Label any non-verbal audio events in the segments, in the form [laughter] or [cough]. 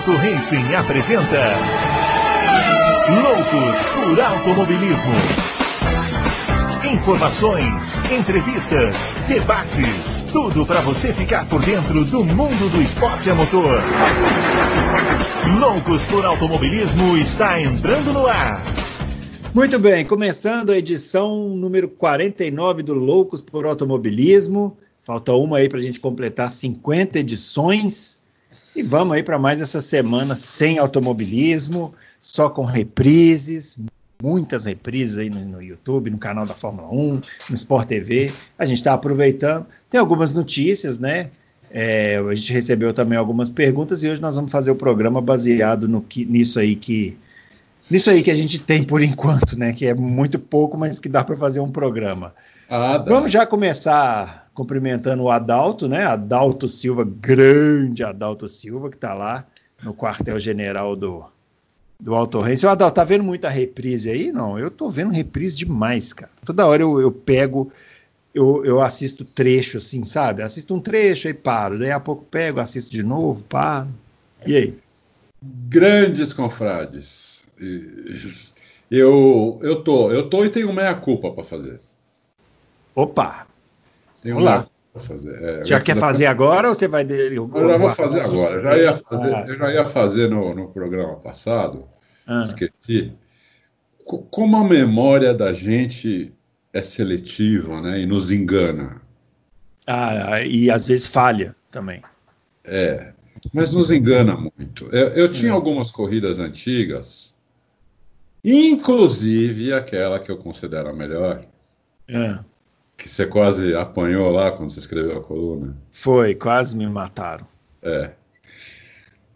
Auto Racing apresenta Loucos por Automobilismo. Informações, entrevistas, debates, tudo para você ficar por dentro do mundo do esporte a motor. Loucos por Automobilismo está entrando no ar. Muito bem, começando a edição número 49 do Loucos por Automobilismo. Falta uma aí para a gente completar 50 edições. E vamos aí para mais essa semana sem automobilismo, só com reprises, muitas reprises aí no, no, YouTube, no canal da Fórmula 1, no Sport TV. A gente está aproveitando. Tem algumas notícias, né? É, a gente recebeu também algumas perguntas e hoje nós vamos fazer o programa baseado no que, nisso aí que nisso aí que a gente tem por enquanto, né? Que é muito pouco, mas que dá para fazer um programa. Ah, vamos já começar cumprimentando o Adalto, né? Adalto Silva, grande Adalto Silva, que está lá no quartel-general do, do Auto Race. O Adalto, tá vendo muita reprise aí? Não, eu tô vendo reprise demais, cara. Toda hora eu, eu pego, eu, eu assisto trecho, assim, sabe? Assisto um trecho e paro. Daí a pouco pego, assisto de novo, paro. E aí? Grandes confrades. Eu, eu tô, eu tô e tenho meia culpa para fazer. Opa! Tem Vamos lá. Fazer. É, já quer fazer agora ou você vai. Eu, eu já vou fazer agora. Eu já ia fazer, ah. eu já ia fazer no, no programa passado, ah. esqueci. Como a memória da gente é seletiva né, e nos engana. Ah, e às vezes falha também. É, mas nos engana muito. Eu, eu tinha é. algumas corridas antigas, inclusive aquela que eu considero a melhor. É que você quase apanhou lá quando você escreveu a coluna. Foi, quase me mataram. É.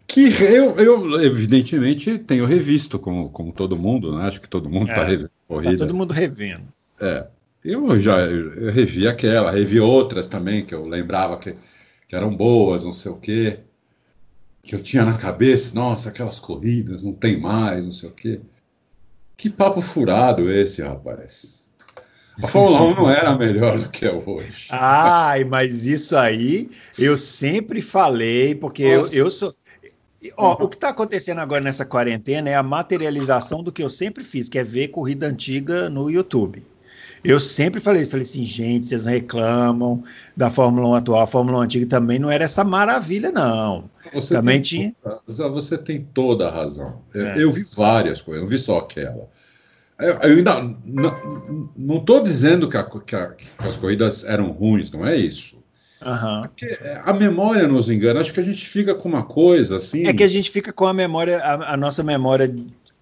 Que eu, eu evidentemente, tenho revisto, como, como todo mundo, né? Acho que todo mundo está é, revendo a corrida. Tá todo mundo revendo. É. Eu já eu revi aquela, revi outras também que eu lembrava que, que eram boas, não sei o quê. Que eu tinha na cabeça, nossa, aquelas corridas, não tem mais, não sei o quê. Que papo furado esse, rapaz. A Fórmula 1 não era melhor do que é hoje. [laughs] Ai, mas isso aí eu sempre falei, porque eu, eu sou. Ó, o que está acontecendo agora nessa quarentena é a materialização do que eu sempre fiz, que é ver corrida antiga no YouTube. Eu sempre falei, falei assim, gente, vocês reclamam da Fórmula 1 atual, a Fórmula 1 antiga também não era essa maravilha, não. Você também tinha. Toda, você tem toda a razão. Eu, é. eu vi várias coisas, eu vi só aquela. Eu ainda não estou dizendo que, a, que, a, que, as corridas eram ruins, não é isso. Uhum. a memória nos engana. Acho que a gente fica com uma coisa assim. É que a gente fica com a memória, a, a nossa memória,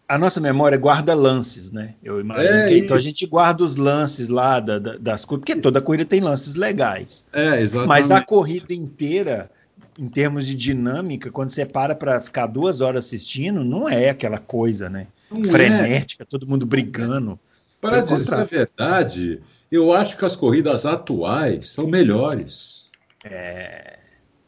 a nossa memória guarda lances, né? Eu imagino é, que então a gente guarda os lances lá da, da, das coisas, porque toda corrida tem lances legais. É, exatamente. Mas a corrida inteira em termos de dinâmica, quando você para para ficar duas horas assistindo, não é aquela coisa, né? Não frenética, é. todo mundo brigando. Para dizer a verdade, eu acho que as corridas atuais são melhores. É.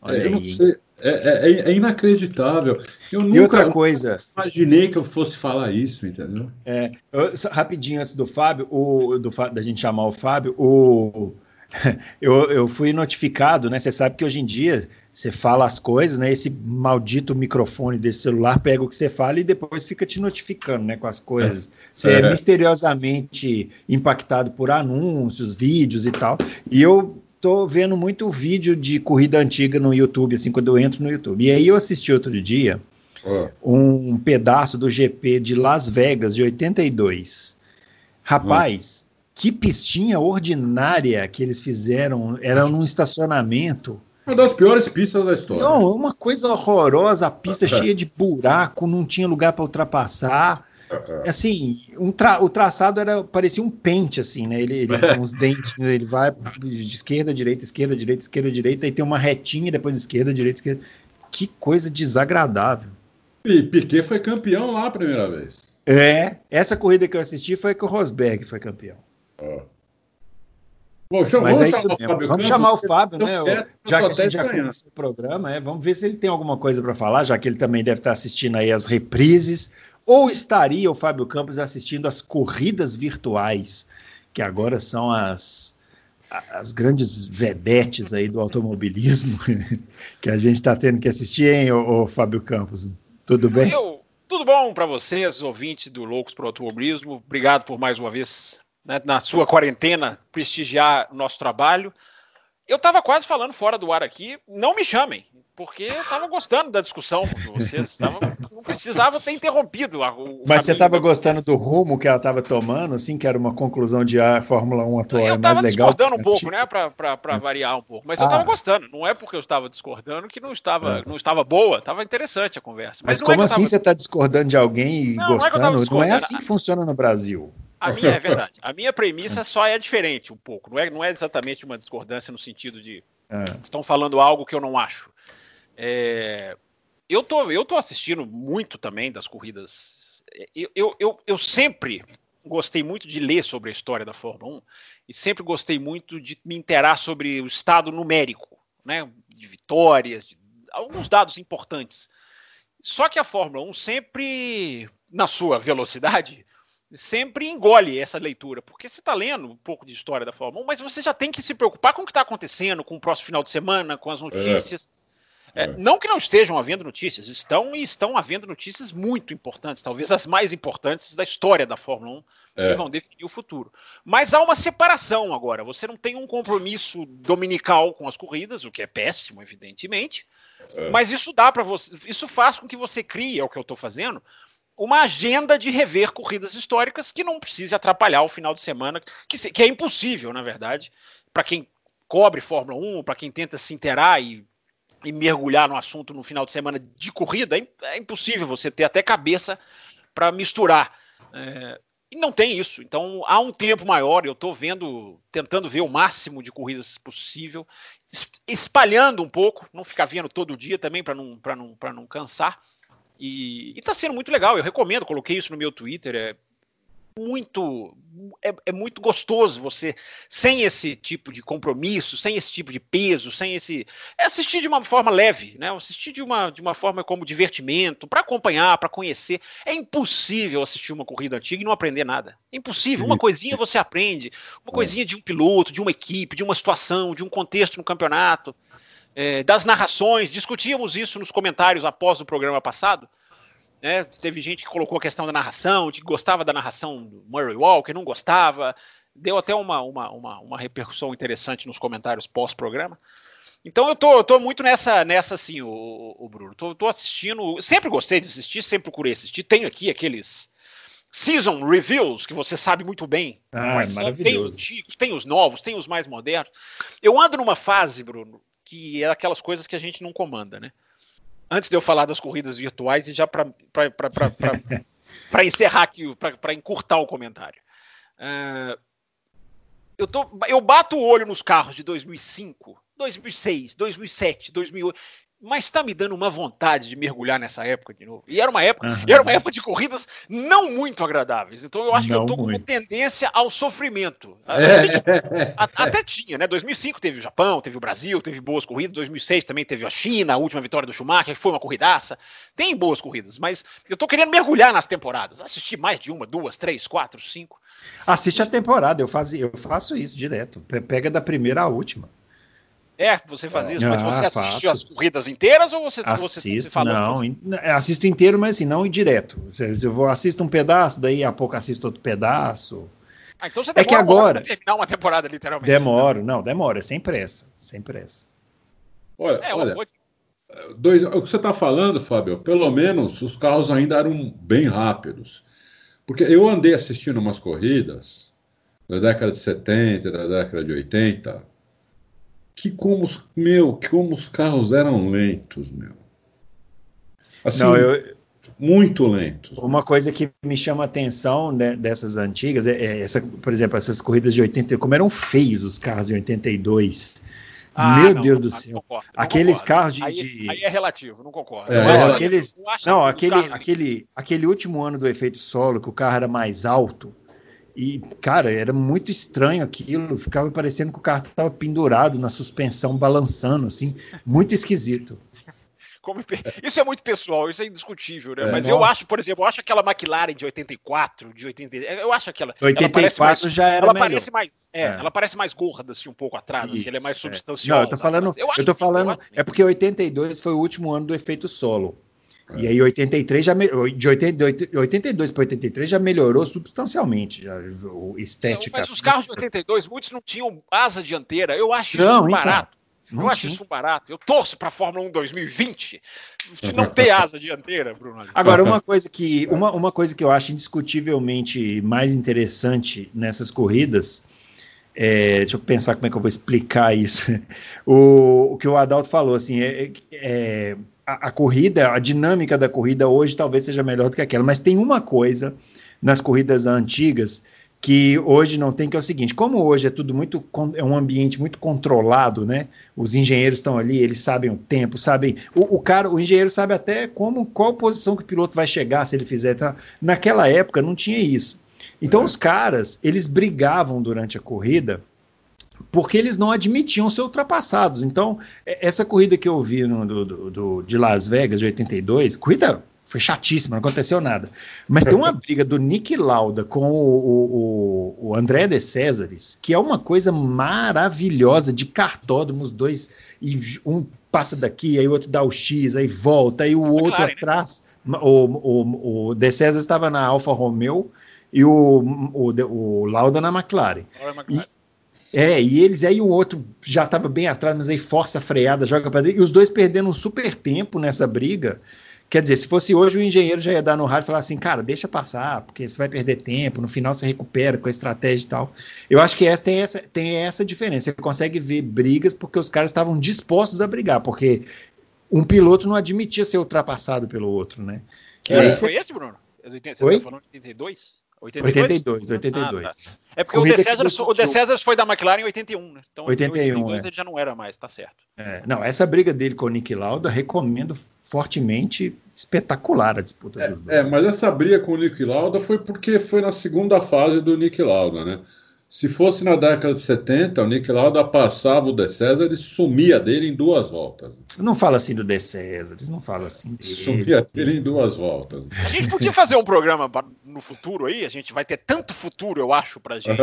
Olha é, eu não sei. É, é, é, inacreditável. Eu nunca, e outra coisa. imaginei que eu fosse falar isso, entendeu? É, eu, rapidinho antes do Fábio, o, do, da gente chamar o Fábio, o, [laughs] eu, eu fui notificado, né? Você sabe que hoje em dia você fala as coisas, né? Esse maldito microfone desse celular pega o que você fala e depois fica te notificando, né? Com as coisas. Você é, é misteriosamente impactado por anúncios, vídeos e tal. E eu tô vendo muito vídeo de corrida antiga no YouTube, assim, quando eu entro no YouTube. E aí eu assisti outro dia um pedaço do GP de Las Vegas, de 82. Rapaz, que pistinha ordinária que eles fizeram. Era num estacionamento uma das piores pistas da história. Não, uma coisa horrorosa, a pista cheia de buraco, não tinha lugar para ultrapassar. Assim, um tra o traçado era parecia um pente, assim, né? Ele, ele com os [laughs] dentes, ele vai de esquerda, direita, esquerda, direita, esquerda, direita, e tem uma retinha, depois esquerda, direita, esquerda. Que coisa desagradável. E Piquet foi campeão lá a primeira vez. É, essa corrida que eu assisti foi que o Rosberg foi campeão. Oh. Bom, Mas é isso mesmo. Vamos Campos, chamar o Fábio, né? Já que a gente já conhece o programa, é, vamos ver se ele tem alguma coisa para falar, já que ele também deve estar assistindo aí as reprises, ou estaria o Fábio Campos assistindo as corridas virtuais, que agora são as, as grandes vedetes aí do automobilismo, [laughs] que a gente está tendo que assistir, hein, ô, ô Fábio Campos? Tudo bem? Eu, tudo bom para vocês, ouvintes do Loucos pro Automobilismo. Obrigado por mais uma vez, né, na sua quarentena, prestigiar o nosso trabalho. Eu estava quase falando fora do ar aqui, não me chamem porque eu estava gostando da discussão vocês. Não precisava ter interrompido. O Mas você estava gostando do rumo que ela estava tomando, assim, que era uma conclusão de a Fórmula 1 atual é mais legal? Eu estava discordando um pouco, né, para variar um pouco. Mas ah. eu estava gostando. Não é porque eu estava discordando que não estava, é. não estava boa. Estava interessante a conversa. Mas, Mas é como é assim tava... você está discordando de alguém e não, gostando? Não é, não é assim que funciona no Brasil. A minha é verdade. A minha premissa [laughs] só é diferente um pouco. Não é, não é exatamente uma discordância no sentido de é. estão falando algo que eu não acho. É, eu, tô, eu tô assistindo muito também das corridas. Eu, eu, eu, eu, sempre gostei muito de ler sobre a história da Fórmula 1 e sempre gostei muito de me interar sobre o estado numérico, né, de vitórias, de alguns dados importantes. Só que a Fórmula 1 sempre, na sua velocidade, sempre engole essa leitura, porque você está lendo um pouco de história da Fórmula 1, mas você já tem que se preocupar com o que está acontecendo, com o próximo final de semana, com as notícias. É é, é, não que não estejam havendo notícias, estão e estão havendo notícias muito importantes, talvez as mais importantes da história da Fórmula 1, é. que vão definir o futuro. Mas há uma separação agora. Você não tem um compromisso dominical com as corridas, o que é péssimo, evidentemente. É. Mas isso dá para você. Isso faz com que você crie, é o que eu estou fazendo, uma agenda de rever corridas históricas que não precise atrapalhar o final de semana, que, que é impossível, na verdade, para quem cobre Fórmula 1, para quem tenta se interar e e mergulhar no assunto no final de semana de corrida, é, é impossível você ter até cabeça para misturar. É, e não tem isso. Então há um tempo maior, eu estou vendo, tentando ver o máximo de corridas possível, espalhando um pouco, não ficar vendo todo dia também para não, não, não cansar. E está sendo muito legal, eu recomendo, coloquei isso no meu Twitter. É, muito é, é, muito gostoso você sem esse tipo de compromisso, sem esse tipo de peso, sem esse é assistir de uma forma leve, né? Assistir de uma de uma forma como divertimento, para acompanhar, para conhecer. É impossível assistir uma corrida antiga e não aprender nada. É impossível. Uma coisinha você aprende, uma é. coisinha de um piloto, de uma equipe, de uma situação, de um contexto no campeonato, é, das narrações. Discutíamos isso nos comentários após o programa passado. Né? Teve gente que colocou a questão da narração, de que gostava da narração do Murray Walker, não gostava. Deu até uma, uma, uma, uma repercussão interessante nos comentários pós-programa. Então eu tô, eu tô muito nessa, nessa assim, o, o Bruno. Tô, tô assistindo. Sempre gostei de assistir, sempre procurei assistir. Tenho aqui aqueles season reviews que você sabe muito bem. Ah, é tem os antigos, tem os novos, tem os mais modernos. Eu ando numa fase, Bruno, que é aquelas coisas que a gente não comanda, né? Antes de eu falar das corridas virtuais e já para [laughs] encerrar aqui, para encurtar o comentário. Uh, eu, tô, eu bato o olho nos carros de 2005, 2006, 2007, 2008 mas está me dando uma vontade de mergulhar nessa época de novo. E era uma época, uhum. era uma época de corridas não muito agradáveis. Então eu acho não que eu estou com uma tendência ao sofrimento. É. [laughs] Até tinha, né? 2005 teve o Japão, teve o Brasil, teve boas corridas. 2006 também teve a China, a última vitória do Schumacher, que foi uma corridaça. Tem boas corridas, mas eu estou querendo mergulhar nas temporadas, assistir mais de uma, duas, três, quatro, cinco. Assiste a temporada, eu, faz, eu faço isso direto. Pega da primeira à última. É, você faz isso, mas você ah, assiste faço. as corridas inteiras ou você, assisto, você não, in, assisto inteiro, mas assim, não em direto. Eu vou assisto um pedaço, daí a pouco assisto outro pedaço. Ah, então você é que agora terminar uma temporada literalmente. Demoro, não, demora, é sem pressa, sem pressa. Olha, é, olha dois, o que você está falando, Fábio, pelo menos os carros ainda eram bem rápidos. Porque eu andei assistindo umas corridas da década de 70, da década de 80, que como, meu, como os carros eram lentos, meu. Assim, Não, eu, muito lentos. Uma coisa que me chama a atenção né, dessas antigas é, é, essa, por exemplo, essas corridas de 80, como eram feios os carros de 82. Ah, Meu não, Deus do céu. Concordo, aqueles concordo. carros de, aí, de, aí, é relativo, não concordo. É, não, é aqueles, não aquele, aquele, aquele último ano do efeito solo, que o carro era mais alto, e, cara, era muito estranho aquilo, ficava parecendo que o carro estava pendurado na suspensão, balançando, assim, muito esquisito. Como, isso é muito pessoal, isso é indiscutível, né? É, Mas nossa. eu acho, por exemplo, eu acho aquela McLaren de 84, de 80, eu acho aquela. 84 mais, já era ela melhor. Parece mais, é, é. Ela parece mais gorda, assim, um pouco atrás, assim, ela é mais substanciosa. Não, eu tô falando, eu, eu tô falando, é porque 82 foi o último ano do efeito solo. É. E aí 83 já de 82 para 83 já melhorou substancialmente, já, o estética. Mas os carros de 82, muitos não tinham asa dianteira. Eu acho não, isso barato. Não eu acho isso barato. Eu torço para a Fórmula 1 2020 de não ter asa dianteira, Bruno. Agora, uma coisa que uma, uma coisa que eu acho indiscutivelmente mais interessante nessas corridas é, deixa eu pensar como é que eu vou explicar isso. [laughs] O, o que o Adalto falou, assim, é, é a, a, corrida, a dinâmica da corrida hoje talvez seja melhor do que aquela, mas tem uma coisa nas corridas antigas que hoje não tem, que é o seguinte: como hoje é tudo muito é um ambiente muito controlado, né? Os engenheiros estão ali, eles sabem o tempo, sabem. O, o, cara, o engenheiro sabe até como qual posição que o piloto vai chegar se ele fizer. Tá? Naquela época não tinha isso. Então é. os caras, eles brigavam durante a corrida porque eles não admitiam ser ultrapassados. Então, essa corrida que eu vi no, do, do, de Las Vegas, de 82, corrida foi chatíssima, não aconteceu nada. Mas tem uma briga do Nick Lauda com o, o, o André de Césares, que é uma coisa maravilhosa de cartódromos, dois, e um passa daqui, aí o outro dá o X, aí volta, aí o outro claro, atrás. Né? O, o, o De César estava na Alfa Romeo e o, o, o Lauda na McLaren. E, é, e eles aí o outro já estava bem atrás, mas aí força a freada, joga para dentro, e os dois perdendo um super tempo nessa briga. Quer dizer, se fosse hoje, o engenheiro já ia dar no rádio e falar assim, cara, deixa passar, porque você vai perder tempo, no final você recupera com a estratégia e tal. Eu acho que essa, tem, essa, tem essa diferença. Você consegue ver brigas porque os caras estavam dispostos a brigar, porque um piloto não admitia ser ultrapassado pelo outro, né? Que é, foi esse, Bruno? Você tá falando de 82? 82? 82, 82. Ah, tá. É porque o de, César, o de César foi da McLaren em 81, né? Então 81, em 82 é. ele já não era mais, tá certo. É, não, essa briga dele com o Nick Lauda, recomendo fortemente, espetacular a disputa é, dos dois. É, mas essa briga com o Nick Lauda foi porque foi na segunda fase do Nick Lauda, né? Se fosse na década de 70, o Nick Lauda passava o De César e sumia dele em duas voltas. Não fala assim do De César, eles não falam assim dele. Sumia dele em duas voltas. A gente podia fazer um programa no futuro aí, a gente vai ter tanto futuro, eu acho, pra gente,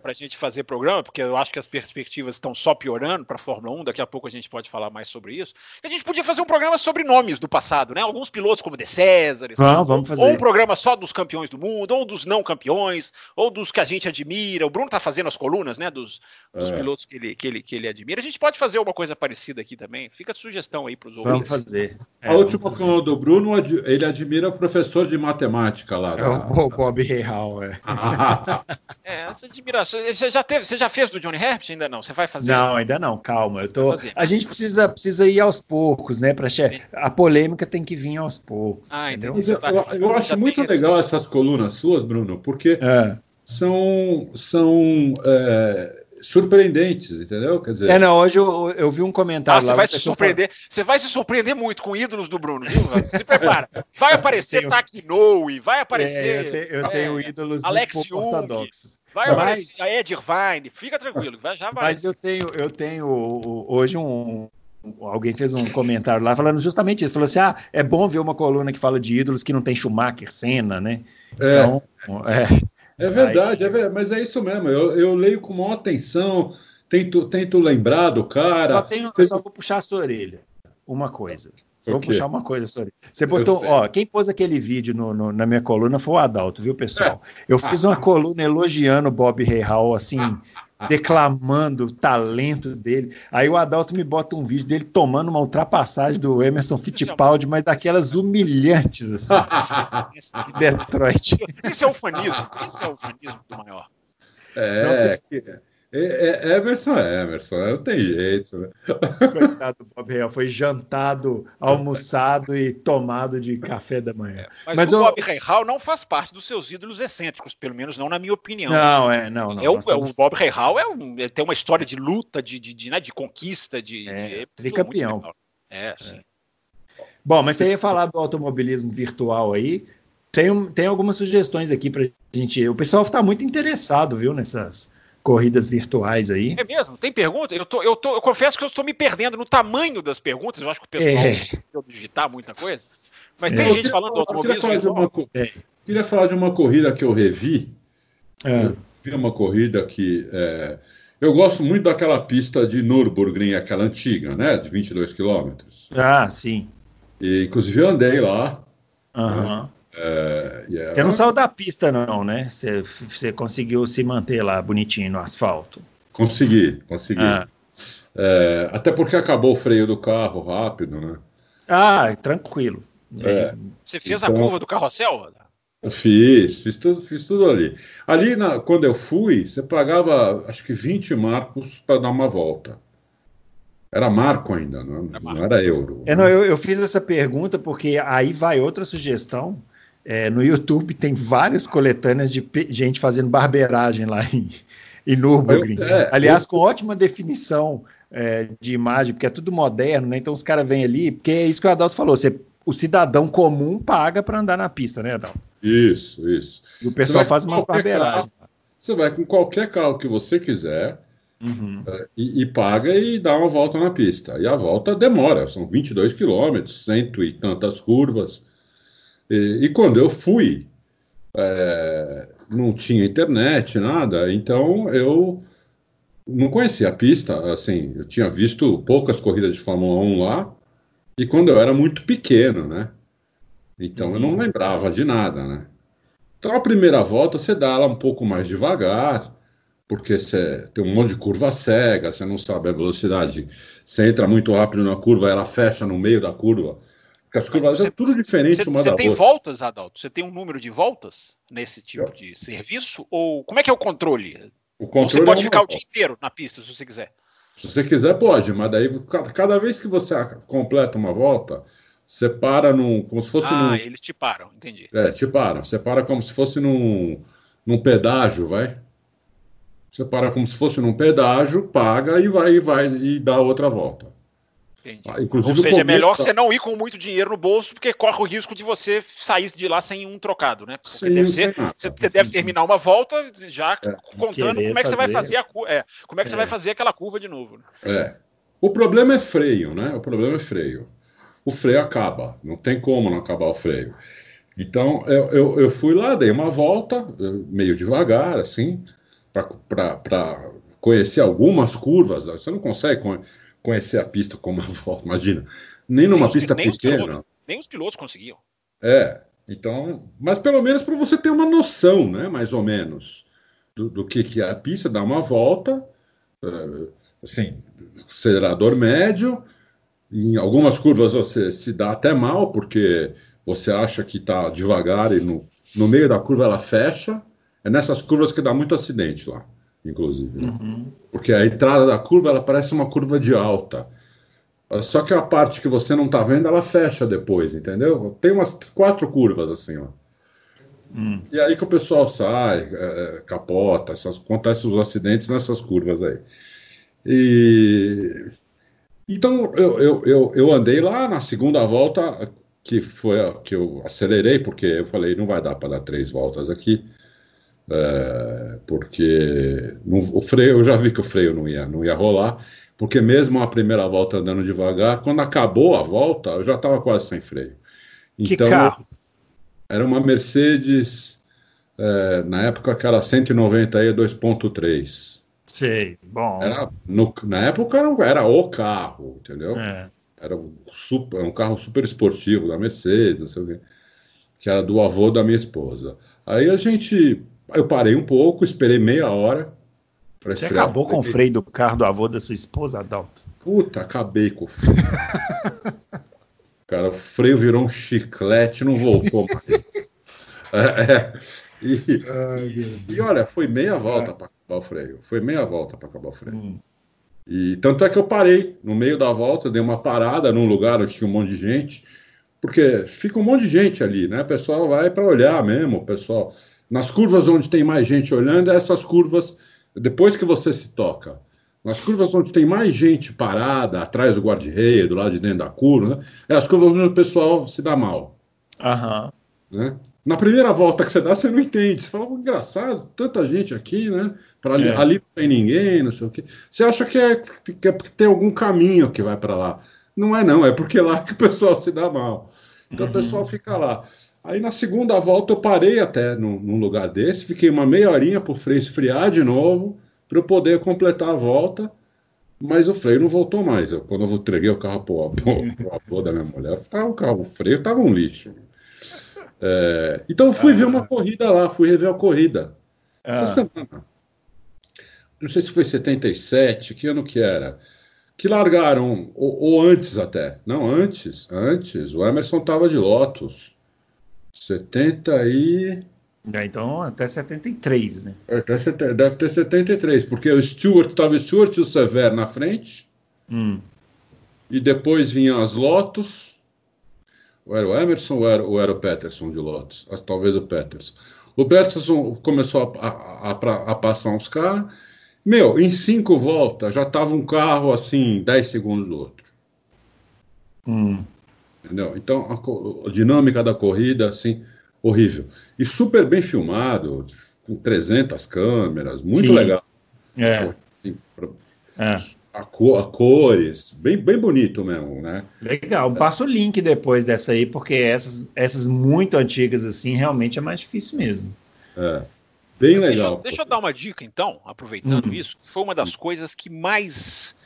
pra gente fazer programa, porque eu acho que as perspectivas estão só piorando para a Fórmula 1, daqui a pouco a gente pode falar mais sobre isso. A gente podia fazer um programa sobre nomes do passado, né? Alguns pilotos como De César, ah, vamos fazer. ou um programa só dos campeões do mundo, ou dos não campeões, ou dos que a gente admira, o Bruno está fazendo as colunas, né, dos, dos é. pilotos que ele, que, ele, que ele admira. A gente pode fazer uma coisa parecida aqui também. Fica a sugestão aí para os ouvintes. Vamos fazer. É, a última coluna do Bruno, ele admira o professor de matemática lá. É o, Bob Real, é. [laughs] é, essa admiração. Você já, teve, você já fez do Johnny Herbst? Ainda não? Você vai fazer? Não, ainda não. Calma. Eu tô... A gente precisa, precisa ir aos poucos, né? Pra che... A polêmica tem que vir aos poucos. Ah, entendeu? Tá, eu, eu acho muito legal esse... essas colunas suas, Bruno, porque é são, são é, surpreendentes, entendeu? Quer dizer... É, não, hoje eu, eu vi um comentário ah, lá. Você vai se surpreender. Falando... Você vai se surpreender muito com ídolos do Bruno, viu? Se prepara. [laughs] Vai aparecer tenho... Taki vai aparecer. É, eu, te, eu é, tenho ídolos Alex muito Jung, ortodoxos. Vai mas... aparecer a Ed Irvine, fica tranquilo, vai, já vai. Mas eu tenho, eu tenho hoje um, alguém fez um comentário lá falando justamente isso. Falou assim: ah, é bom ver uma coluna que fala de ídolos que não tem Schumacher, Senna, né? É. Então, é. É verdade, Aí... é mas é isso mesmo. Eu, eu leio com maior atenção, tento, tento lembrar do cara. Só, tenho, eu só vou puxar a sua orelha. Uma coisa. Só vou puxar uma coisa, sorry. Você botou, ó, quem pôs aquele vídeo no, no, na minha coluna foi o Adalto, viu, pessoal? É. [laughs] Eu fiz uma coluna elogiando o Bob Real, assim, declamando o talento dele. Aí o Adalto me bota um vídeo dele tomando uma ultrapassagem do Emerson Fittipaldi, mas daquelas humilhantes, assim, [laughs] de Detroit. Isso é ufanismo, isso é ufanismo do maior. É, Não, você... É, é, Emerson é Emerson, não tem jeito. Né? Coitado do Bob Real, foi jantado, almoçado e tomado de café da manhã. É, mas, mas, o eu... Bob Real não faz parte dos seus ídolos excêntricos, pelo menos não na minha opinião. Não, é, não. não é o, estamos... o Bob Real é um, é, tem uma história de luta, de, de, de, né, de conquista, de. É, de, tricampeão. É, sim. Bom, mas você ia falar do automobilismo virtual aí. Tem, tem algumas sugestões aqui para gente. O pessoal está muito interessado, viu, nessas corridas virtuais aí. É mesmo? Tem pergunta? Eu, tô, eu, tô, eu confesso que eu estou me perdendo no tamanho das perguntas. Eu acho que o pessoal é. digitar muita coisa. Mas é. tem eu gente queria, falando do automobilismo. Queria falar, de uma, é. queria falar de uma corrida que eu revi. É. Eu vi uma corrida que. É, eu gosto muito daquela pista de Nürburgring, aquela antiga, né? De 22 quilômetros. Ah, sim. E, inclusive, eu andei lá. Uhum. Né? É, yeah. Você não saiu da pista, não, né? Você, você conseguiu se manter lá bonitinho no asfalto. Consegui, consegui. Ah. É, até porque acabou o freio do carro rápido, né? Ah, tranquilo. É, você fez então, a curva do carrossel? Fiz, fiz tudo, fiz tudo ali. Ali, na, quando eu fui, você pagava acho que 20 marcos para dar uma volta. Era marco ainda, não, é não era euro. É, não, eu, eu, fiz essa pergunta porque aí vai outra sugestão. É, no YouTube tem várias coletâneas de gente fazendo barbeiragem lá em, em Nürburgring. É, Aliás, eu... com ótima definição é, de imagem, porque é tudo moderno, né? Então os caras vêm ali, porque é isso que o Adalto falou, você, o cidadão comum paga para andar na pista, né, Adalto? Isso, isso. E o pessoal faz umas barbeiragens. Você vai com qualquer carro que você quiser uhum. é, e, e, paga e dá uma volta na pista. E a volta demora, são 22 quilômetros, cento e tantas curvas. E, e quando eu fui, é, não tinha internet, nada, então eu não conhecia a pista, assim, eu tinha visto poucas corridas de Fórmula 1 lá, e quando eu era muito pequeno, né? Então eu não uhum. lembrava de nada, né? Então a primeira volta você dá ela um pouco mais devagar, porque você tem um monte de curva cega, você não sabe a velocidade. Você entra muito rápido na curva, ela fecha no meio da curva. Porque as curvas são tudo diferente você, uma você da outra. Você tem voltas, Adalto? Você tem um número de voltas nesse tipo de serviço? Ou como é que é o controle? O controle você pode é ficar volta. o dia inteiro na pista, se você quiser. Se você quiser, pode, mas daí cada vez que você completa uma volta, você para num. como se fosse. Ah, num, eles te param, entendi. É, te param. Você para como se fosse num, num pedágio, vai. Você para como se fosse num pedágio, paga e vai e vai e dá outra volta. Ah, inclusive, Ou seja, é melhor você não ir com muito dinheiro no bolso, porque corre o risco de você sair de lá sem um trocado, né? Porque Sim, deve ser, você, você, deve terminar uma volta já é. contando como é que você vai fazer a é, como é que é. você vai fazer aquela curva de novo. Né? É. O problema é freio, né? O problema é freio. O freio acaba, não tem como não acabar o freio. Então eu, eu, eu fui lá, dei uma volta, meio devagar, assim, para conhecer algumas curvas. Você não consegue conhecer a pista como a [laughs] volta, imagina. Nem numa nem pista nem pequena. Os pilotos, nem os pilotos conseguiam. É, então, mas pelo menos para você ter uma noção, né, mais ou menos, do, do que, que é a pista, dar uma volta, uh, assim, acelerador médio, em algumas curvas você se dá até mal, porque você acha que está devagar e no, no meio da curva ela fecha, é nessas curvas que dá muito acidente lá inclusive. Né? Uhum. Porque a entrada da curva ela parece uma curva de alta. Só que a parte que você não está vendo, ela fecha depois, entendeu? Tem umas quatro curvas assim, ó. Hum. E aí que o pessoal sai, é, capota, essas, acontecem os acidentes nessas curvas aí. E então eu, eu, eu, eu, andei lá na segunda volta, que foi a, que eu acelerei, porque eu falei, não vai dar para dar três voltas aqui. É, porque no, o freio, eu já vi que o freio não ia, não ia rolar, porque mesmo a primeira volta andando devagar, quando acabou a volta, eu já estava quase sem freio. Então, que carro? era uma Mercedes, é, na época aquela 190 aí 2.3. Sei, bom. Era, no, na época era, era o carro, entendeu? É. Era um, super, um carro super esportivo da Mercedes, não sei o quê, que era do avô da minha esposa. Aí a gente eu parei um pouco, esperei meia hora. Você acabou com o freio do carro do avô da sua esposa, Adalto? Puta, acabei com o freio. [laughs] Cara, o freio virou um chiclete, não voltou mais. é, é. E, Ai, e, olha, foi meia volta para acabar o freio. Foi meia volta para acabar o freio. Hum. E tanto é que eu parei no meio da volta, dei uma parada num lugar onde tinha um monte de gente, porque fica um monte de gente ali, né? O pessoal vai para olhar mesmo, o pessoal nas curvas onde tem mais gente olhando, essas curvas, depois que você se toca. Nas curvas onde tem mais gente parada, atrás do guarda-reia, do lado de dentro da curva, né? é as curvas onde o pessoal se dá mal. Aham. Né? Na primeira volta que você dá, você não entende. Você fala, engraçado, tanta gente aqui, né? Para ali, é. ali não tem ninguém, não sei o quê. Você acha que, é, que, é, que tem algum caminho que vai para lá. Não é, não, é porque lá que o pessoal se dá mal. Então uhum. o pessoal fica lá. Aí na segunda volta eu parei até num, num lugar desse, fiquei uma meia horinha para o freio esfriar de novo, para eu poder completar a volta. mas o freio não voltou mais. Eu, quando eu entreguei o carro para o [laughs] avô da minha mulher, ah, o carro, o freio estava um lixo. É, então eu fui ah, ver uma corrida lá, fui rever a corrida. Ah. Essa semana. Não sei se foi 77, que ano que era? Que largaram, ou, ou antes até. Não, antes, antes. O Emerson estava de Lotus. 70 e. É, então até 73, né? Até, deve ter 73, porque o Stewart estava o Stewart e o Sever na frente. Hum. E depois vinham as Lotus. Ou era o Emerson ou era, ou era o Peterson de Lotus? Talvez o Peterson. O Peterson começou a, a, a, a passar uns caras. Meu, em cinco voltas já tava um carro assim, 10 segundos do outro. Hum. Entendeu? Então, a, a, dinâmica da corrida, assim, horrível. E super bem filmado, com 300 câmeras, muito Sim. legal. É. Assim, pra, é. A, cor, a, cores, bem, bem bonito mesmo, né? Legal. Passa o link depois dessa aí, porque essas, essas muito antigas, assim, realmente é mais difícil mesmo. É. Bem legal. Deixa, deixa eu dar uma dica, então, aproveitando hum. isso. Foi uma das coisas que mais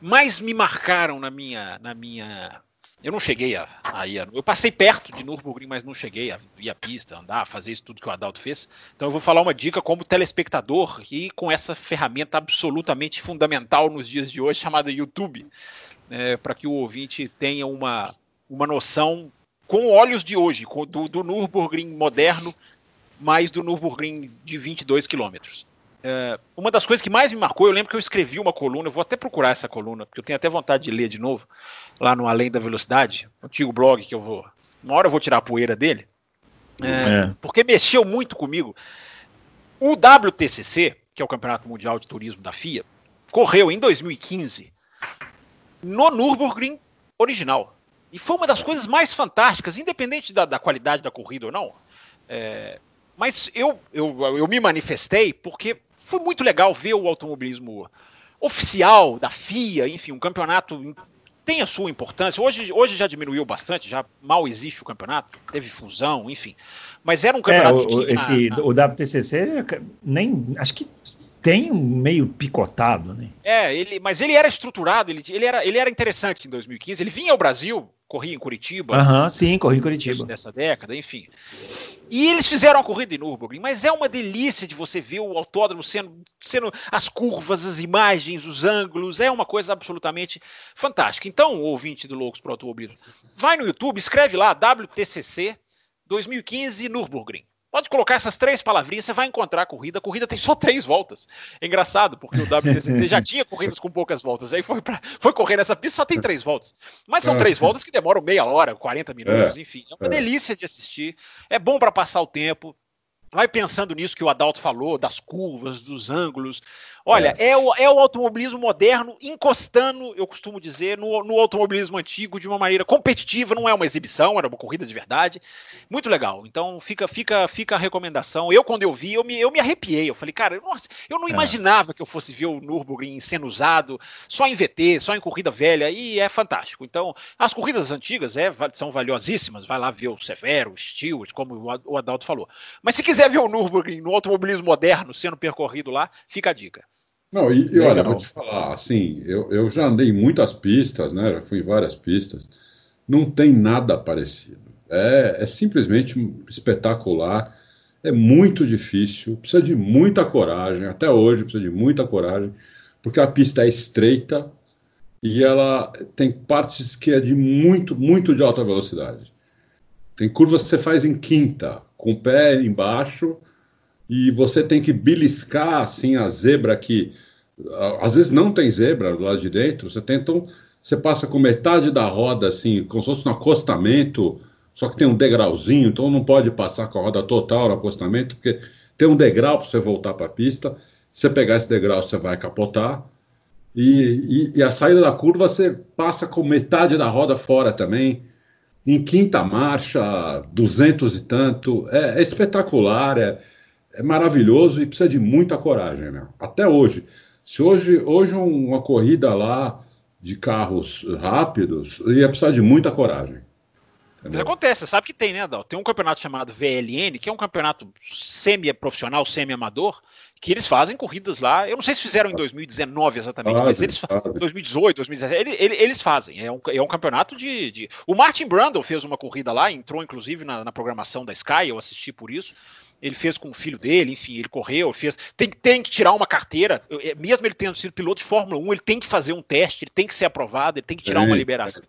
mais me marcaram na minha na minha eu não cheguei a, a ir. Eu passei perto de Nürburgring, mas não cheguei a ir à pista, andar, fazer isso tudo que o Adalto fez. Então eu vou falar uma dica como telespectador e com essa ferramenta absolutamente fundamental nos dias de hoje, chamada YouTube, é, para que o ouvinte tenha uma, uma noção com olhos de hoje, do, do Nürburgring moderno, mais do Nürburgring de 22 quilômetros. É, uma das coisas que mais me marcou, eu lembro que eu escrevi uma coluna, eu vou até procurar essa coluna, porque eu tenho até vontade de ler de novo, lá no Além da Velocidade, antigo blog que eu vou. Uma hora eu vou tirar a poeira dele, é, é. porque mexeu muito comigo. O WTCC, que é o Campeonato Mundial de Turismo da FIA, correu em 2015 no Nürburgring original. E foi uma das coisas mais fantásticas, independente da, da qualidade da corrida ou não. É, mas eu, eu, eu me manifestei porque foi muito legal ver o automobilismo oficial da FIA, enfim, um campeonato tem a sua importância. Hoje, hoje já diminuiu bastante, já mal existe o campeonato, teve fusão, enfim. Mas era um campeonato é, o, que esse, O WTCC nem acho que tem meio picotado, né? É, ele, mas ele era estruturado, ele, ele, era, ele era interessante em 2015. Ele vinha ao Brasil, corria em Curitiba. Aham, uhum, sim, corria em Curitiba. Dessa década, enfim. E eles fizeram a corrida em Nürburgring, mas é uma delícia de você ver o autódromo sendo, sendo as curvas, as imagens, os ângulos, é uma coisa absolutamente fantástica. Então, ouvinte do Loucos para o Automobilismo, vai no YouTube, escreve lá WTCC 2015 Nürburgring. Pode colocar essas três palavrinhas, você vai encontrar a corrida. A corrida tem só três voltas. É engraçado, porque o WTCC já tinha corridas com poucas voltas. Aí foi, pra, foi correr nessa pista, só tem três voltas. Mas são é. três voltas que demoram meia hora, 40 minutos, é. enfim. É uma é. delícia de assistir. É bom para passar o tempo. Vai pensando nisso que o Adalto falou, das curvas, dos ângulos. Olha, é, o, é o automobilismo moderno encostando, eu costumo dizer, no, no, automobilismo antigo de uma maneira competitiva, não é uma exibição, era uma corrida de verdade. Muito legal. Então fica fica fica a recomendação. Eu, quando eu vi, eu me, eu me arrepiei. Eu falei, cara, nossa, eu não é. imaginava que eu fosse ver o Nürburgring sendo usado só em VT, só em corrida velha, e é fantástico. Então, as corridas antigas é, são valiosíssimas. Vai lá ver o Severo, o Stewart, como o Adalto falou. Mas se quiser ver o Nürburgring no automobilismo moderno sendo percorrido lá, fica a dica. Não, e, e olha, vou te falar, assim, eu, eu já andei em muitas pistas, né? Já fui em várias pistas. Não tem nada parecido. É, é simplesmente espetacular. É muito difícil, precisa de muita coragem. Até hoje precisa de muita coragem, porque a pista é estreita e ela tem partes que é de muito, muito de alta velocidade. Tem curvas que você faz em quinta, com o pé embaixo e você tem que beliscar assim a zebra que às vezes não tem zebra do lado de dentro, você tenta, você passa com metade da roda assim, como se fosse um acostamento, só que tem um degrauzinho, então não pode passar com a roda total no acostamento, porque tem um degrau para você voltar para a pista. Se você pegar esse degrau, você vai capotar. E, e, e, a saída da curva você passa com metade da roda fora também. Em quinta marcha, duzentos e tanto. É, é espetacular, é, é maravilhoso e precisa de muita coragem, né? Até hoje. Se hoje, hoje uma corrida lá de carros rápidos ia precisar de muita coragem. Mas acontece, você sabe que tem, né, Adal? Tem um campeonato chamado VLN, que é um campeonato semi-profissional, semi-amador, que eles fazem corridas lá. Eu não sei se fizeram em 2019 exatamente, mas eles fazem. 2018, 2017, eles, eles fazem. É um, é um campeonato de, de, O Martin Brundle fez uma corrida lá, entrou inclusive na, na programação da Sky, eu assisti por isso ele fez com o filho dele, enfim, ele correu, fez. Tem, tem que tirar uma carteira, é, mesmo ele tendo sido piloto de Fórmula 1, ele tem que fazer um teste, ele tem que ser aprovado, ele tem que tirar uma liberação.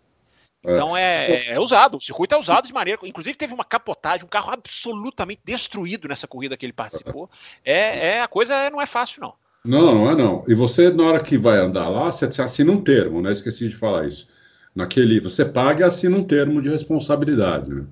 É. Então é, é, é, usado, o circuito é usado de maneira. Inclusive, teve uma capotagem, um carro absolutamente destruído nessa corrida que ele participou. É, é a coisa não é fácil, não. Não, não é não. E você, na hora que vai andar lá, você assina um termo, né? Esqueci de falar isso. Naquele, você paga e assina um termo de responsabilidade, né?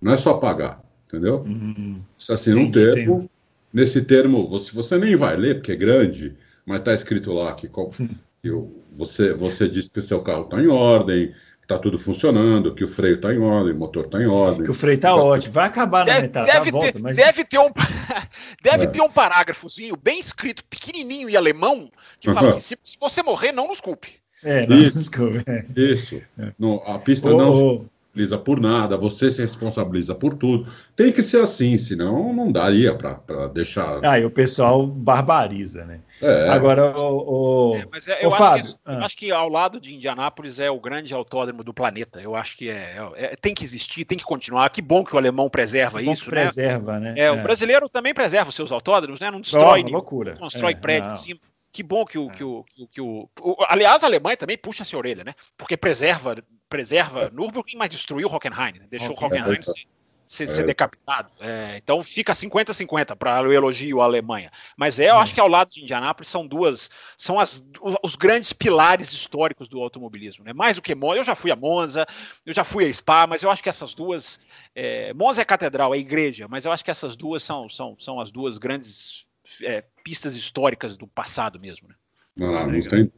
Não é só pagar, entendeu? Uhum. Você assina um termo. Nesse termo, você, você nem vai ler, porque é grande, mas está escrito lá que, que você, você diz que o seu carro está em ordem, está tudo funcionando, que o freio está em ordem, o motor está em ordem. Que o freio está ótimo. Vai acabar na deve, metade deve ter, volta, mas... deve ter um [laughs] deve é. ter um parágrafozinho bem escrito, pequenininho em alemão, que fala assim, se, se, você morrer, não nos culpe. É, não Isso. nos culpe. É. Isso. É. No, a pista oh, não... Oh responsabiliza por nada, você se responsabiliza por tudo. Tem que ser assim, senão não daria para deixar. Ah, e o pessoal barbariza, né? É. Agora, o. o... É, mas é, eu, acho Fábio, que, ah. eu acho que ao lado de Indianápolis é o grande autódromo do planeta. Eu acho que é, é, tem que existir, tem que continuar. Que bom que o alemão preserva que isso, né? Preserva, né? É, o é. brasileiro também preserva os seus autódromos, né? Não destrói, oh, loucura. Não constrói prédio em cima. Que bom que o, que o, que o, que o, Aliás, a Alemanha também puxa essa orelha, né? Porque preserva preserva Nürburgring, mas destruiu Hockenheim, né? deixou okay. Hockenheim é, ser, ser, ser, decapitado. É, então fica 50-50 para o elogio à Alemanha. Mas é, eu acho que ao lado de Indianápolis são duas, são as, os grandes pilares históricos do automobilismo. Né? Mais do que Monza, eu já fui a Monza, eu já fui a Spa, mas eu acho que essas duas. É, Monza é catedral, é igreja, mas eu acho que essas duas são, são, são as duas grandes é, pistas históricas do passado mesmo. Né? Não, não tem,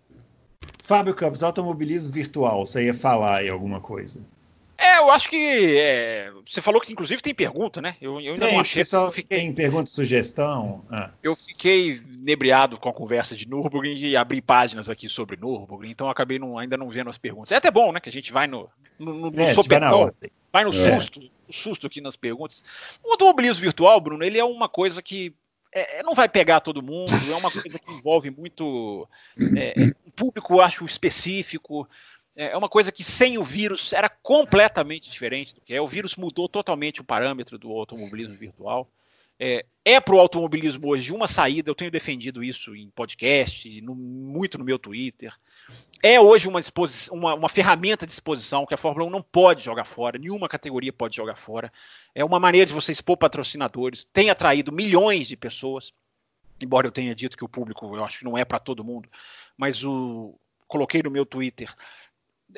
Fábio Campos, automobilismo virtual, você ia falar aí alguma coisa? É, eu acho que é, você falou que inclusive tem pergunta, né? Eu, eu ainda tem, não achei. Só fiquei... Tem pergunta, sugestão? Ah. Eu fiquei nebriado com a conversa de Nürburgring e abri páginas aqui sobre Nürburgring, então acabei não, ainda não vendo as perguntas. É até bom, né? Que a gente vai no, no, no é, sopetão, vai no é. susto, susto aqui nas perguntas. O automobilismo virtual, Bruno, ele é uma coisa que é, é, não vai pegar todo mundo, é uma coisa que envolve muito é, é, um público, acho, específico. É, é uma coisa que sem o vírus era completamente diferente do que é. O vírus mudou totalmente o parâmetro do automobilismo virtual. É, é para o automobilismo hoje uma saída, eu tenho defendido isso em podcast, no, muito no meu Twitter é hoje uma, uma, uma, ferramenta de exposição que a Fórmula 1 não pode jogar fora, nenhuma categoria pode jogar fora. É uma maneira de você expor patrocinadores, tem atraído milhões de pessoas, embora eu tenha dito que o público, eu acho que não é para todo mundo, mas o coloquei no meu Twitter.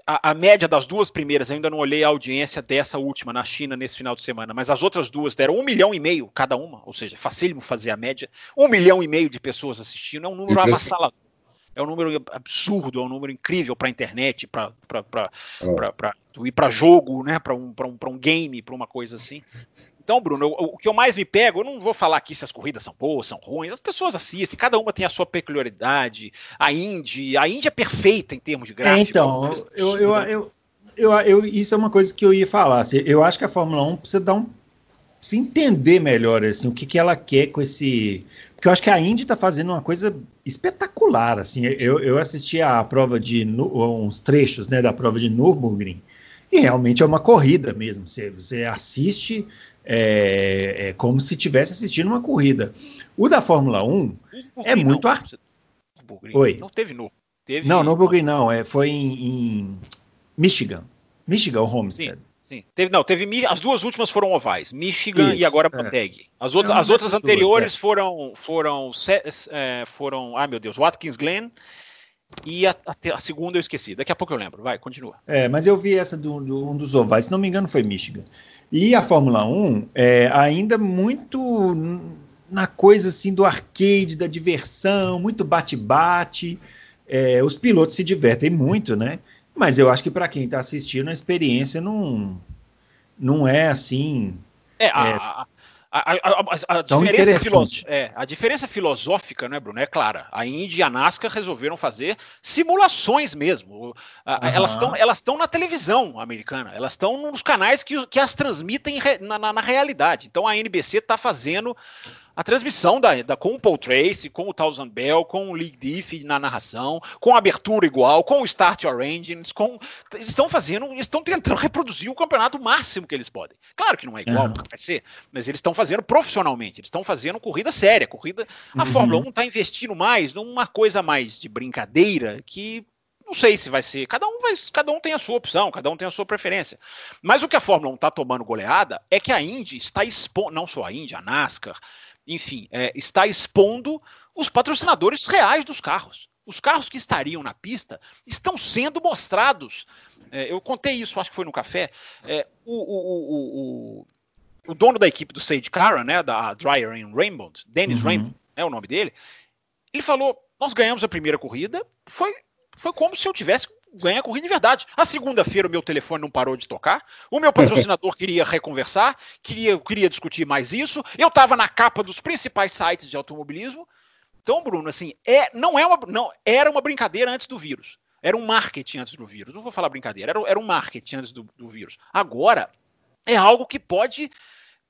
A, a, média das duas primeiras, ainda não olhei a audiência dessa última na China nesse final de semana, mas as outras duas deram um milhão e meio cada uma, ou seja, facílimo fazer a média. Um milhão e meio de pessoas assistindo, é um número avassalador é um número absurdo, é um número incrível para a internet, para ir para jogo, né? para um, um, um game, para uma coisa assim. Então, Bruno, o, o que eu mais me pego, eu não vou falar aqui se as corridas são boas, são ruins, as pessoas assistem, cada uma tem a sua peculiaridade. A Indy, a Indy é perfeita em termos de gráfico. É, então, eu, eu, eu, eu, eu, isso é uma coisa que eu ia falar. Eu acho que a Fórmula 1 precisa dar um se entender melhor assim, o que, que ela quer com esse. Porque eu acho que a Indy está fazendo uma coisa espetacular. Assim, eu, eu assisti a prova de uns trechos né, da prova de Nürburgring e realmente é uma corrida mesmo. Você, você assiste é, é como se estivesse assistindo uma corrida. O da Fórmula 1 é muito ar... Oi. Não teve no. Teve não, Nürburgring não. É, foi em, em Michigan. Michigan, Homestead. Sim. Sim. Teve, não, teve as duas últimas foram ovais, Michigan Isso, e agora Panteg. É. As outras, as outras anteriores duas, é. foram foram é, foram, ai meu Deus, Watkins Glen e a, a, a, segunda eu esqueci. Daqui a pouco eu lembro. Vai, continua. É, mas eu vi essa de um dos ovais, se não me engano foi Michigan. E a Fórmula 1 é ainda muito na coisa assim do arcade, da diversão, muito bate-bate. É, os pilotos se divertem muito, né? Mas eu acho que para quem está assistindo, a experiência não, não é assim. É, a, é... a, A, a, diferença é, a diferença filosófica, né, Bruno, é clara. A Indy e a NASCAR resolveram fazer simulações mesmo. Uhum. Elas estão elas na televisão americana, elas estão nos canais que, que as transmitem na, na, na realidade. Então a NBC está fazendo a transmissão da, da, com o Paul Tracy, com o Thousand Bell, com o League Diff na narração, com a abertura igual, com o Start Your Engines, com eles estão fazendo, eles estão tentando [laughs] reproduzir o campeonato máximo que eles podem. Claro que não é igual, uhum. vai ser, mas eles estão fazendo profissionalmente, eles estão fazendo corrida séria, corrida. A uhum. Fórmula 1 está investindo mais numa coisa mais de brincadeira que não sei se vai ser. Cada um vai, cada um tem a sua opção, cada um tem a sua preferência. Mas o que a Fórmula 1 está tomando goleada é que a Indy está expondo, não só a Indy, a NASCAR, enfim, é, está expondo os patrocinadores reais dos carros. Os carros que estariam na pista estão sendo mostrados. É, eu contei isso, acho que foi no café. É, o, o, o, o, dono da equipe do Sage Cara, né, da Dryer and Rainbow, Dennis uhum. Rainbow, é o nome dele, ele falou: Nós ganhamos a primeira corrida, foi, foi como se eu tivesse ganha a corrida de verdade. A segunda-feira o meu telefone não parou de tocar, o meu patrocinador [laughs] queria reconversar, queria, queria discutir mais isso, eu estava na capa dos principais sites de automobilismo. Então, Bruno, assim, é, não é uma, não, era uma brincadeira antes do vírus. Era um marketing antes do vírus. Não vou falar brincadeira, era, era um marketing antes do, do vírus. Agora, é algo que pode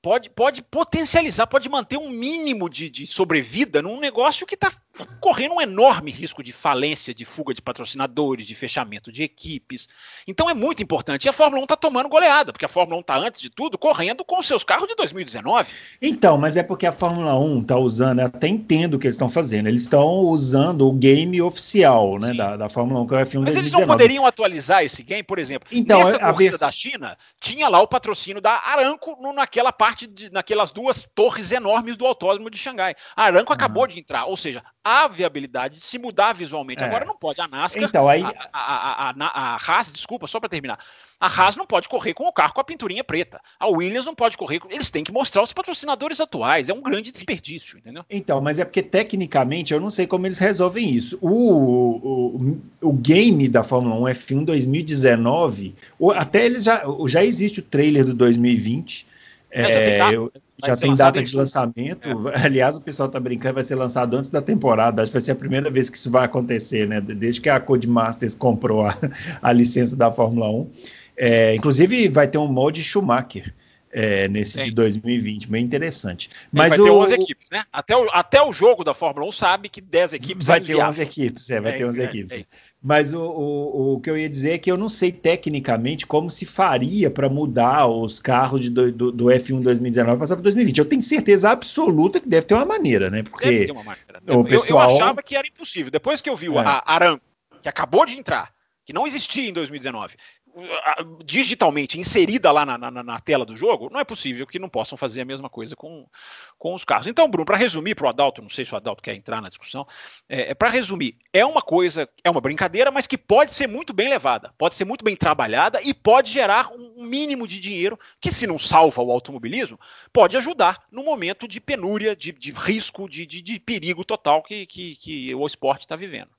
pode, pode potencializar, pode manter um mínimo de, de sobrevida num negócio que está correndo um enorme risco de falência, de fuga de patrocinadores, de fechamento de equipes. Então é muito importante. E a Fórmula 1 está tomando goleada, porque a Fórmula 1 está, antes de tudo, correndo com os seus carros de 2019. Então, mas é porque a Fórmula 1 está usando, eu até entendo o que eles estão fazendo, eles estão usando o game oficial né, da, da Fórmula 1, que é o F1 Mas 2019. eles não poderiam atualizar esse game, por exemplo. Então, nessa a corrida da China, tinha lá o patrocínio da Aranco naquela parte, de, naquelas duas torres enormes do autódromo de Xangai. A Aranco ah. acabou de entrar, ou seja, a viabilidade de se mudar visualmente. É. Agora não pode. A NASCAR, então, aí... a, a, a, a, a Haas, desculpa, só para terminar. A Haas não pode correr com o carro com a pinturinha preta. A Williams não pode correr. Com... Eles têm que mostrar os patrocinadores atuais. É um grande desperdício, entendeu? Então, mas é porque tecnicamente eu não sei como eles resolvem isso. O, o, o game da Fórmula 1 F1 2019, até eles já, já existe o trailer do 2020. É, é eu, já tem data de lançamento. É. Aliás, o pessoal está brincando, vai ser lançado antes da temporada. Acho que vai ser a primeira vez que isso vai acontecer, né? Desde que a Codemasters comprou a, a licença da Fórmula 1. É, inclusive, vai ter um molde Schumacher. É, nesse Sim. de 2020, bem interessante. Mas vai o, ter 11 equipes, né? Até o, até o jogo da Fórmula 1 sabe que 10 equipes vai ter 11 equipes, é, vai é, ter 11 é, equipes. É mas o, o, o, que eu ia dizer é que eu não sei tecnicamente como se faria para mudar os carros de do, do, do F1 2019 passar para 2020. Eu tenho certeza absoluta que deve ter uma maneira, né? Porque deve ter uma maneira. O pessoal... eu, eu achava que era impossível. Depois que eu vi é. a Aram, que acabou de entrar, que não existia em 2019, digitalmente inserida lá na, na, na, tela do jogo, não é possível que não possam fazer a mesma coisa com, com os carros. Então, Bruno, para resumir para o Adalto, não sei se o Adalto quer entrar na discussão, é, é para resumir, é uma coisa, é uma brincadeira, mas que pode ser muito bem levada, pode ser muito bem trabalhada e pode gerar um mínimo de dinheiro que, se não salva o automobilismo, pode ajudar no momento de penúria, de, de risco, de, de, de perigo total que, que, que o esporte está vivendo.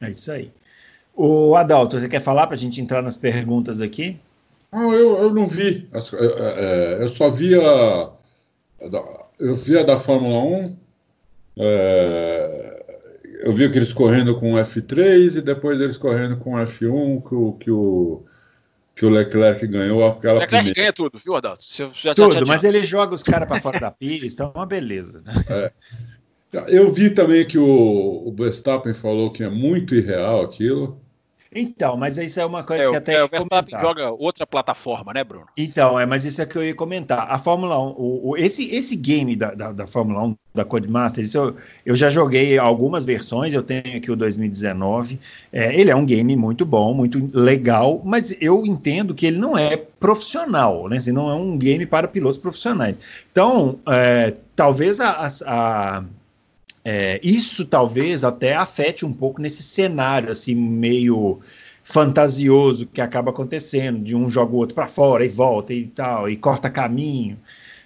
É isso aí. O Adalto, você quer falar para a gente entrar nas perguntas aqui? Não, eu, eu não vi. É, é, eu só via. Eu via da Fórmula 1. É, eu vi aqueles correndo com F3 e depois eles correndo com F1, que o, que o, que o Leclerc ganhou aquela Leclerc primeira. ganha tudo, viu, Adalto? Você já tá tudo, mas ele joga os caras para fora da pista, é uma beleza. É. Eu vi também que o, o Verstappen falou que é muito irreal aquilo. Então, mas isso é uma coisa é, que até. É, o Verstappen joga outra plataforma, né, Bruno? Então, é, mas isso é que eu ia comentar. A Fórmula 1, o, o, esse, esse game da, da, da, Fórmula 1, da Codemasters, isso eu, eu já joguei algumas versões, eu tenho aqui o 2019. É, ele é um game muito bom, muito legal, mas eu entendo que ele não é profissional, né? Assim, não é um game para pilotos profissionais. Então, é, talvez a, a, a é, isso talvez até afete um pouco nesse cenário assim meio fantasioso que acaba acontecendo, de um joga o outro para fora e volta e tal, e corta caminho.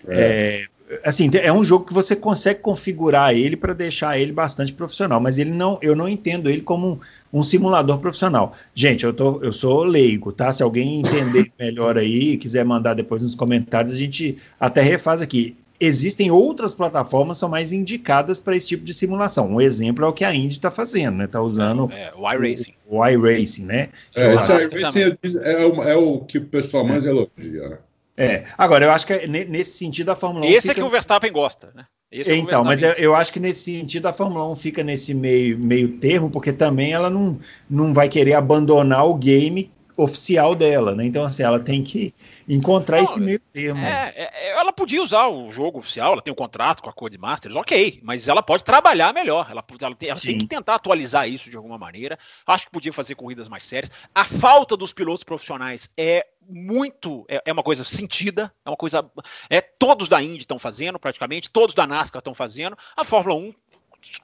É. É, assim, é um jogo que você consegue configurar ele para deixar ele bastante profissional, mas ele não, eu não entendo ele como um, um, simulador profissional. Gente, eu, tô, eu sou leigo, tá? Se alguém entender [laughs] melhor aí, quiser mandar depois nos comentários, a gente até refaz aqui existem outras plataformas que são mais indicadas para esse tipo de simulação. Um exemplo é o que a Indy está fazendo, né? Está usando é, o iRacing. O, o iRacing, né? É, esse iRacing é, é, o, é o que o pessoal mais elogia, né? É, agora eu acho que é nesse sentido a Fórmula 1. Esse fica... é que o Verstappen gosta, né? Esse então, é mas eu, eu, acho que nesse sentido a Fórmula 1 fica nesse meio, meio termo, porque também ela não, não vai querer abandonar o game oficial dela, né? Então, assim, ela tem que encontrar não, esse meio termo. É, é, ela podia usar o jogo oficial, ela tem um contrato com a Code Masters, ok, mas ela pode trabalhar melhor. Ela, ela, tem, ela tem, que tentar atualizar isso de alguma maneira. Acho que podia fazer corridas mais sérias. A falta dos pilotos profissionais é muito é, é, uma coisa sentida, é uma coisa é todos da Indy estão fazendo praticamente, todos da NASCAR estão fazendo. A Fórmula 1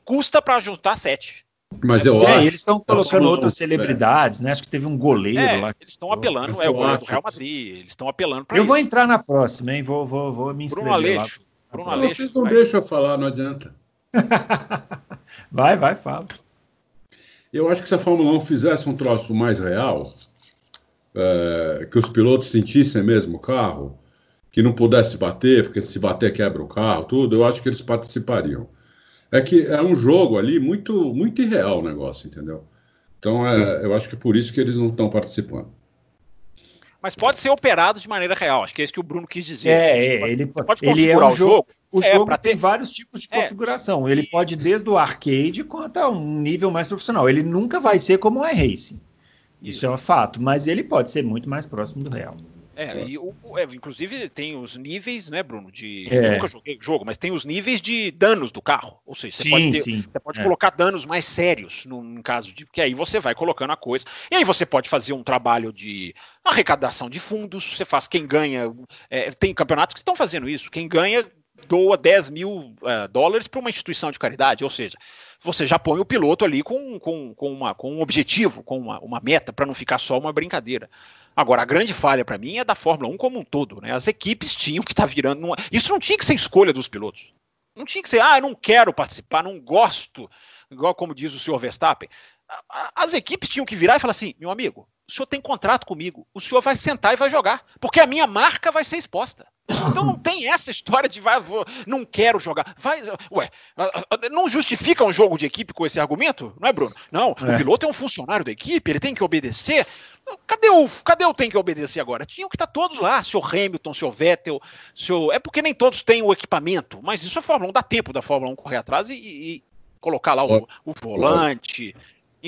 custa para juntar sete. Mas eu é, acho. Eles estão colocando outras celebridades, né? Acho que teve um goleiro é, lá. Eles estão apelando, é o goleiro do Real Madrid. Eles estão apelando para Eu isso. vou entrar na próxima, hein? Vou, vou, vou me inscrever. Bruno Aleixo. Lá. Bruno Aleixo. Vocês não deixam eu falar, não adianta. [laughs] vai, vai, fala. Eu acho que se a Fórmula 1 fizesse um troço mais real, é, que os pilotos sentissem mesmo o carro, que não pudesse bater, porque se bater quebra o carro, tudo, eu acho que eles participariam. É que é um jogo ali muito, muito irreal o negócio, entendeu? Então é, eu acho que é por isso que eles não estão participando. Mas pode ser operado de maneira real, acho que é isso que o Bruno quis dizer. É, é ele pode, ele é um jogo. jogo o é, jogo tem ter... vários tipos de é. configuração. Ele pode desde o arcade quanto a um nível mais profissional. Ele nunca vai ser como o iRacing. Isso é um fato, mas ele pode ser muito mais próximo do real. É, é. E o, é, inclusive tem os níveis, né, Bruno? De. É. Eu nunca joguei jogo, mas tem os níveis de danos do carro. Ou seja, você sim, pode, ter, sim. Você pode é. colocar danos mais sérios no, no, caso de. Que aí você vai colocando a coisa. E aí você pode fazer um trabalho de arrecadação de fundos. Você faz quem ganha. É, tem campeonatos que estão fazendo isso. Quem ganha doa 10 mil uh, dólares para uma instituição de caridade. Ou seja, você já põe o piloto ali com, com, com, uma, com um objetivo, com uma, uma meta, para não ficar só uma brincadeira. Agora, a grande falha para mim é da Fórmula 1 como um todo. Né? As equipes tinham que estar tá virando. Numa... Isso não tinha que ser escolha dos pilotos. Não tinha que ser, ah, eu não quero participar, não gosto, igual como diz o senhor Verstappen. As equipes tinham que virar e falar assim: meu amigo, o senhor tem contrato comigo, o senhor vai sentar e vai jogar, porque a minha marca vai ser exposta. Então não tem essa história de vai, vou, não quero jogar. Vai, ué, não justifica um jogo de equipe com esse argumento, não é, Bruno? Não, é. o piloto é um funcionário da equipe, ele tem que obedecer. Cadê o, cadê o tem que obedecer agora? Tinham que estar todos lá, seu Hamilton, seu Vettel, seu. É porque nem todos têm o equipamento, mas isso é Fórmula 1, dá tempo da Fórmula 1 correr atrás e, e colocar lá o, o volante,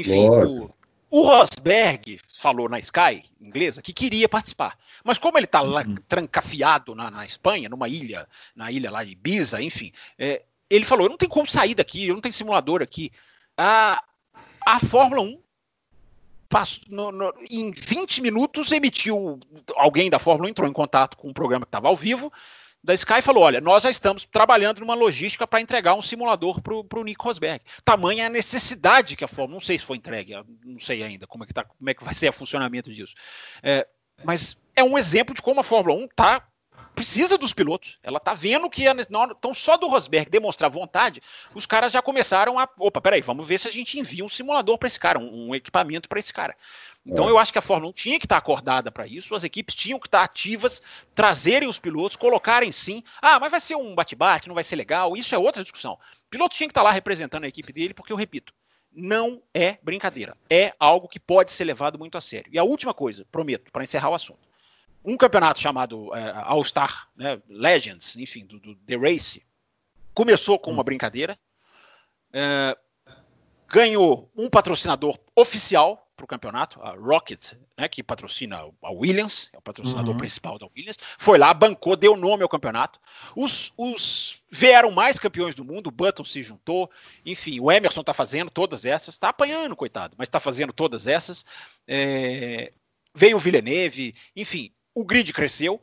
enfim, o, o Rosberg falou na Sky inglesa que queria participar, mas como ele está lá uhum. trancafiado na, na, Espanha, numa ilha, na ilha lá de Ibiza, enfim, é, ele falou: eu não tenho como sair daqui, eu não tenho simulador aqui. A, a Fórmula 1 passou, no, no, em 20 minutos emitiu alguém da Fórmula 1 entrou em contato com um programa que estava ao vivo da Sky falou: olha, nós já estamos trabalhando numa logística para entregar um simulador para o Nico Rosberg. Tamanha a necessidade que a Fórmula, não sei se foi entregue, não sei ainda como é que, tá, como é que vai ser o funcionamento disso. É, mas é um exemplo de como a Fórmula 1 tá, precisa dos pilotos. Ela está vendo que então só do Rosberg demonstrar vontade, os caras já começaram a, opa, peraí, vamos ver se a gente envia um simulador para esse cara, um, um equipamento para esse cara. Então é. eu acho que a Fórmula 1 tinha que estar acordada para isso, as equipes tinham que estar ativas, trazerem os pilotos, colocarem sim. Ah, mas vai ser um bate-bate, não vai ser legal. Isso é outra discussão. O piloto tinha que estar lá representando a equipe dele, porque eu repito, não é brincadeira. É algo que pode ser levado muito a sério. E a última coisa, prometo, para encerrar o assunto. Um campeonato chamado é, All Star, né, Legends, enfim, do, do, The Race, começou com uma hum. brincadeira, é, ganhou um patrocinador oficial para o campeonato, a Rocket, né, que patrocina a Williams, é o patrocinador uhum. principal da Williams, foi lá, bancou, deu nome ao campeonato. Os, os vieram mais campeões do mundo, o Button se juntou, enfim, o Emerson está fazendo todas essas, está apanhando, coitado, mas está fazendo todas essas. É, veio o Villeneuve, enfim, o grid cresceu.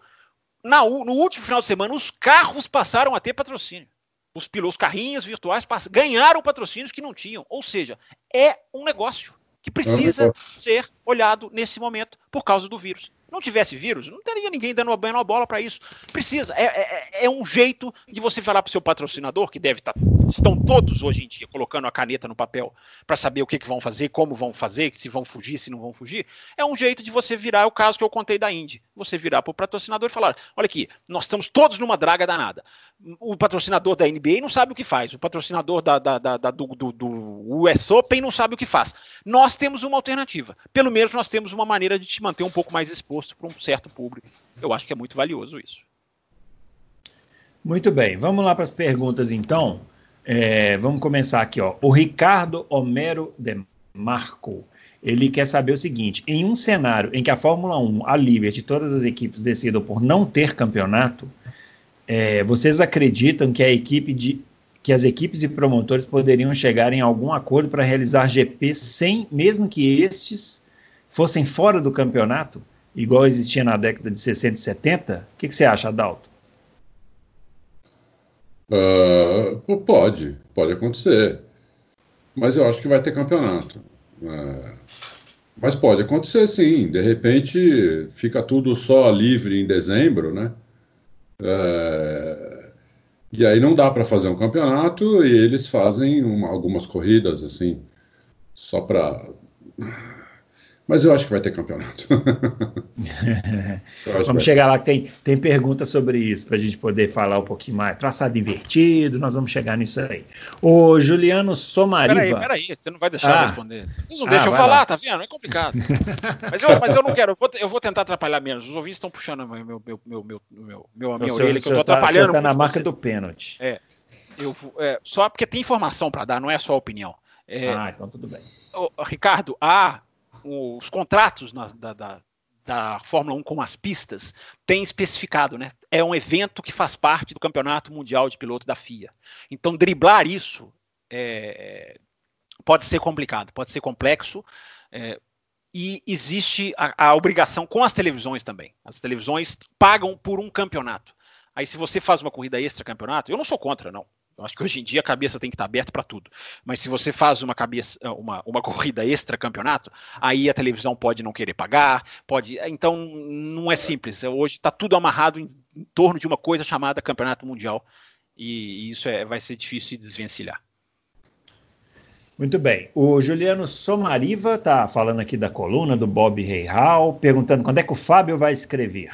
Na, no último final de semana, os carros passaram a ter patrocínio. Os pilotos, carrinhos virtuais, ganharam patrocínios que não tinham. Ou seja, é um negócio que precisa ser olhado nesse momento por causa do vírus. Não tivesse vírus, não teria ninguém dando uma bola para isso. Precisa. É, é, é, um jeito de você falar para o seu patrocinador, que deve estar tá estão todos hoje em dia colocando a caneta no papel para saber o que, que, vão fazer, como vão fazer, se vão fugir, se não vão fugir, é um jeito de você virar o caso que eu contei da Indy. Você virar para o patrocinador e falar: olha aqui, nós estamos todos numa draga danada. O patrocinador da NBA não sabe o que faz, o patrocinador da, da, da, da do, do, do US Open não sabe o que faz. Nós temos uma alternativa. Pelo menos nós temos uma maneira de te manter um pouco mais exposto para um certo público. Eu acho que é muito valioso isso. Muito bem, vamos lá para as perguntas então. É, vamos começar aqui, ó. O Ricardo Homero de Marco. Ele quer saber o seguinte: em um cenário em que a Fórmula 1, a Liberty, todas as equipes decidam por não ter campeonato, é, vocês acreditam que a equipe de que as equipes e promotores poderiam chegar em algum acordo para realizar GP sem, mesmo que estes fossem fora do campeonato, igual existia na década de 60 e 70? O que, que você acha, Adalto? Uh, pode, pode acontecer. Mas eu acho que vai ter campeonato. Uh, mas pode acontecer sim. De repente fica tudo só livre em dezembro, né? Uh, e aí não dá para fazer um campeonato e eles fazem uma, algumas corridas assim, só para mas eu acho que vai ter campeonato. [laughs] Vamos chegar lá que tem, tem perguntas sobre isso, para a gente poder falar um pouquinho mais. Traçado invertido, nós vamos chegar nisso aí. O Juliano Somariva. Peraí, peraí, você não vai deixar ah. eu responder. Vocês não ah, deixam eu falar, lá. tá vendo? É complicado. [laughs] mas, eu, mas eu não quero, eu vou, eu vou tentar atrapalhar menos. Os ouvintes estão puxando meu, meu, meu, meu, meu, meu, a minha orelha, que eu tô tá, atrapalhando. Você tá na marca do pênalti. É. Eu, é, só porque tem informação para dar, não é só opinião. É, ah, então tudo bem. Ricardo, há os contratos na, da, da, da Fórmula 1 com as pistas têm especificado, né? É um evento que faz parte do Campeonato Mundial de Pilotos da FIA. Então, driblar isso é, pode ser complicado, pode ser complexo. É, e existe a, a, obrigação com as televisões também. As televisões pagam por um campeonato. Aí, se você faz uma corrida extra campeonato, eu não sou contra, não. Acho que hoje em dia a cabeça tem que estar aberta para tudo. Mas se você faz uma cabeça, uma, uma corrida extra campeonato, aí a televisão pode não querer pagar, pode. Então não é simples. Hoje está tudo amarrado em, em, torno de uma coisa chamada campeonato mundial e, e isso é, vai ser difícil de desvencilhar. Muito bem. O Juliano Somariva está falando aqui da coluna do Bob Reihal, perguntando quando é que o Fábio vai escrever.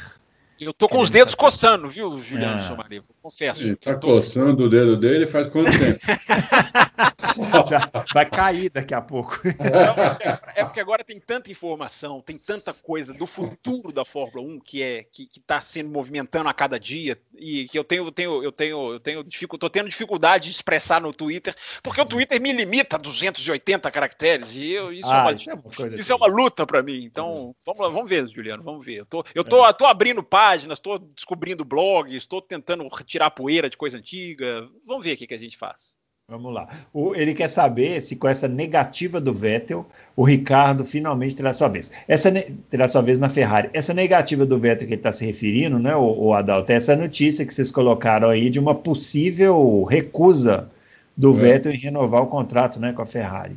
Eu tô com os dedos coçando, viu, Juliano ah. Somariva? Confesso. Ele tá tô... coçando o dedo dele faz quanto tempo? [laughs] Já vai cair daqui a pouco. [laughs] é porque agora tem tanta informação, tem tanta coisa do futuro da Fórmula 1 que é que está sendo movimentando a cada dia e que eu tenho, eu tenho, eu tenho, eu tenho dificuldade, tô tendo dificuldade de expressar no Twitter, porque o Twitter me limita a 280 caracteres e eu, isso, é ah, é, uma, isso, é, uma, isso assim. é uma luta para mim. Então, vamos, vamos ver, Juliano, vamos ver. Eu tô, eu tô, é. tô abrindo páginas, estou descobrindo blogs, estou tentando tirar poeira de coisa antiga. Vamos ver o que, que a gente faz. Vamos lá. O, ele quer saber se com essa negativa do Vettel, o Ricardo finalmente terá sua vez. Essa terá sua vez na Ferrari. Essa negativa do Vettel que ele está se referindo, né, o, o Adalto, é essa notícia que vocês colocaram aí de uma possível recusa do é. Vettel em renovar o contrato né, com a Ferrari.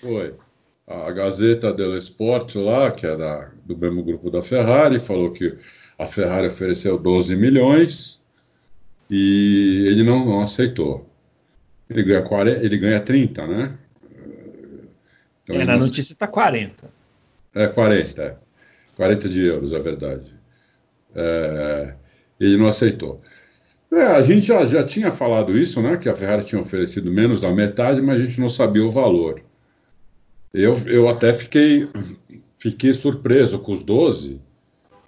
Foi. A Gazeta dello Sport lá, que é da, do mesmo grupo da Ferrari, falou que a Ferrari ofereceu 12 milhões e ele não, não aceitou. Ele ganha, 40, ele ganha 30, né? Então, é, na notícia está 40. É, 40, é. 40 de euros, é verdade. É, ele não aceitou. É, a gente já, já tinha falado isso, né? Que a Ferrari tinha oferecido menos da metade, mas a gente não sabia o valor. Eu, eu até fiquei, fiquei surpreso com os 12.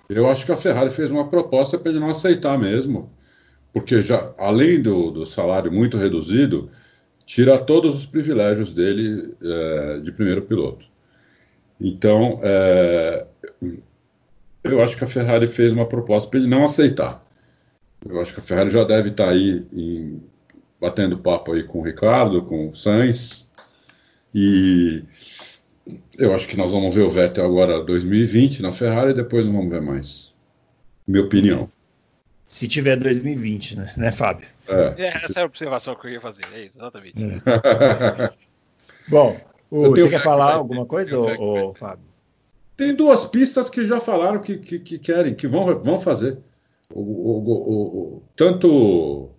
Eu acho que a Ferrari fez uma proposta para ele não aceitar mesmo porque já além do, do salário muito reduzido, tira todos os privilégios dele é, de primeiro piloto. Então, é, eu acho que a Ferrari fez uma proposta para ele não aceitar. Eu acho que a Ferrari já deve estar tá aí em, batendo papo aí com o Ricardo, com o Sainz, e eu acho que nós vamos ver o Vettel agora 2020 na Ferrari e depois não vamos ver mais. Minha opinião. Se tiver 2020, né, né Fábio? É. é. essa é a observação que eu ia fazer, é isso, exatamente. É. [laughs] Bom, o, você quer falar alguma coisa, ô, Fábio? Tem duas pistas que já falaram que, que, que querem, que vão, vão fazer. O, o, o, tanto.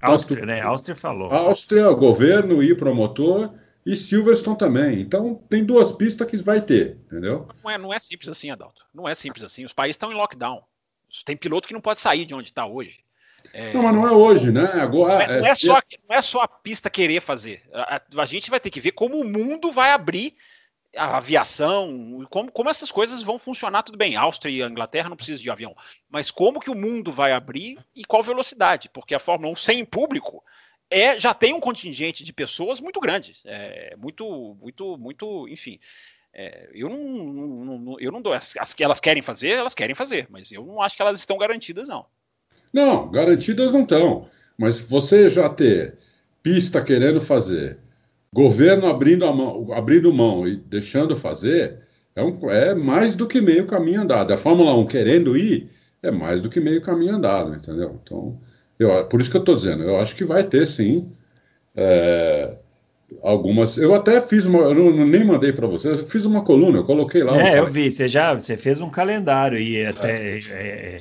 Áustria, né? Áustria falou. Áustria, governo e promotor, e Silverstone também. Então, tem duas pistas que vai ter, entendeu? Não é, não é simples assim, Adalto. Não é simples assim. Os países estão em lockdown. Tem piloto que não pode sair de onde está hoje. É... Não, mas não é hoje, né? Agora, não, é, não, é só, não é só a pista querer fazer. A, a, gente vai ter que ver como o mundo vai abrir a aviação, como, como essas coisas vão funcionar, tudo bem. Áustria e Inglaterra não precisam de avião, mas como que o mundo vai abrir e qual velocidade? Porque a Fórmula 1 sem público é, já tem um contingente de pessoas muito grande, é, muito, muito, muito, enfim. É, eu não, não, não, eu não dou. As, as que elas querem fazer, elas querem fazer, mas eu não acho que elas estão garantidas, não. Não, garantidas não estão. Mas você já ter pista querendo fazer, governo abrindo, mão, abrindo mão e deixando fazer, é, um, é mais do que meio caminho andado. A Fórmula 1 querendo ir, é mais do que meio caminho andado, entendeu? Então, eu, por isso que eu estou dizendo, eu acho que vai ter sim. É, algumas. Eu até fiz uma. Eu não, nem mandei para você, eu fiz uma coluna, eu coloquei lá. É, eu vi, você já você fez um calendário e até é. É,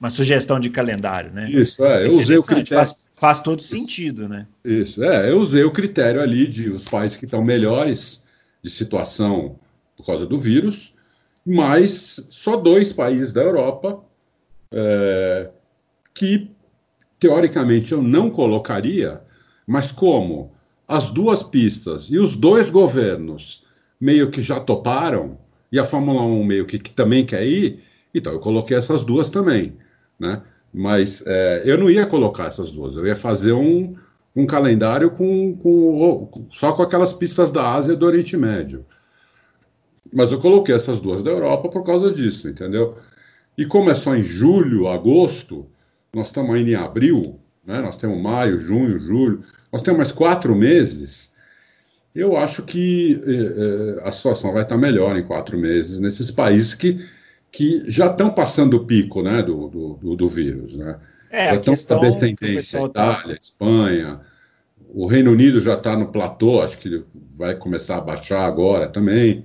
uma sugestão de calendário, né? Isso, é, eu usei o critério. Faz, faz todo sentido, né? Isso, é, eu usei o critério ali de os países que estão melhores de situação por causa do vírus, mas só dois países da Europa é, que, teoricamente, eu não colocaria, mas como as duas pistas e os dois governos meio que já toparam, e a Fórmula 1 meio que, que também quer ir, então eu coloquei essas duas também, né? Mas é, eu não ia colocar essas duas, eu ia fazer um, um calendário com, com, só com aquelas pistas da Ásia e do Oriente Médio. Mas eu coloquei essas duas da Europa por causa disso, entendeu? E como é só em julho, agosto, nós estamos ainda em abril, né? nós temos maio, junho, julho, nós temos mais quatro meses. Eu acho que eh, eh, a situação vai estar melhor em quatro meses nesses países que, que já estão passando o pico né, do, do, do vírus. Né? É, já estão com tendência. Itália, tá... Espanha, o Reino Unido já está no platô, acho que vai começar a baixar agora também.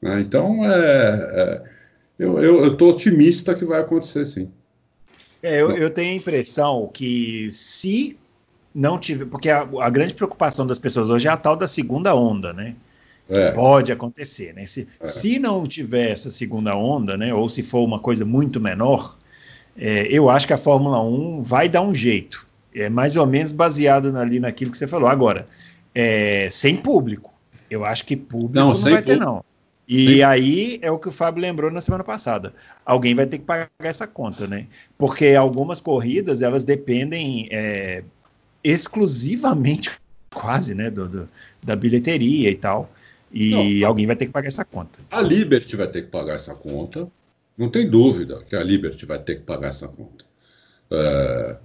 Né? Então, é, é eu estou otimista que vai acontecer sim. É, eu, eu, tenho a impressão que se não tiver. Porque a, a, grande preocupação das pessoas hoje é a tal da segunda onda, né? É. Pode acontecer, né? Se, é. se não tiver essa segunda onda, né? Ou se for uma coisa muito menor, é, eu acho que a Fórmula 1 vai dar um jeito. É mais ou menos baseado ali naquilo que você falou. Agora, é, sem público. Eu acho que público não, não vai ter, não. E Sim. aí é o que o Fábio lembrou na semana passada. Alguém vai ter que pagar essa conta, né? Porque algumas corridas elas dependem é, exclusivamente, [laughs] quase, né, do, do, da bilheteria e tal. E não, alguém vai ter que pagar essa conta. A Liberty vai ter que pagar essa conta. Não tem dúvida que a Liberty vai ter que pagar essa conta. É,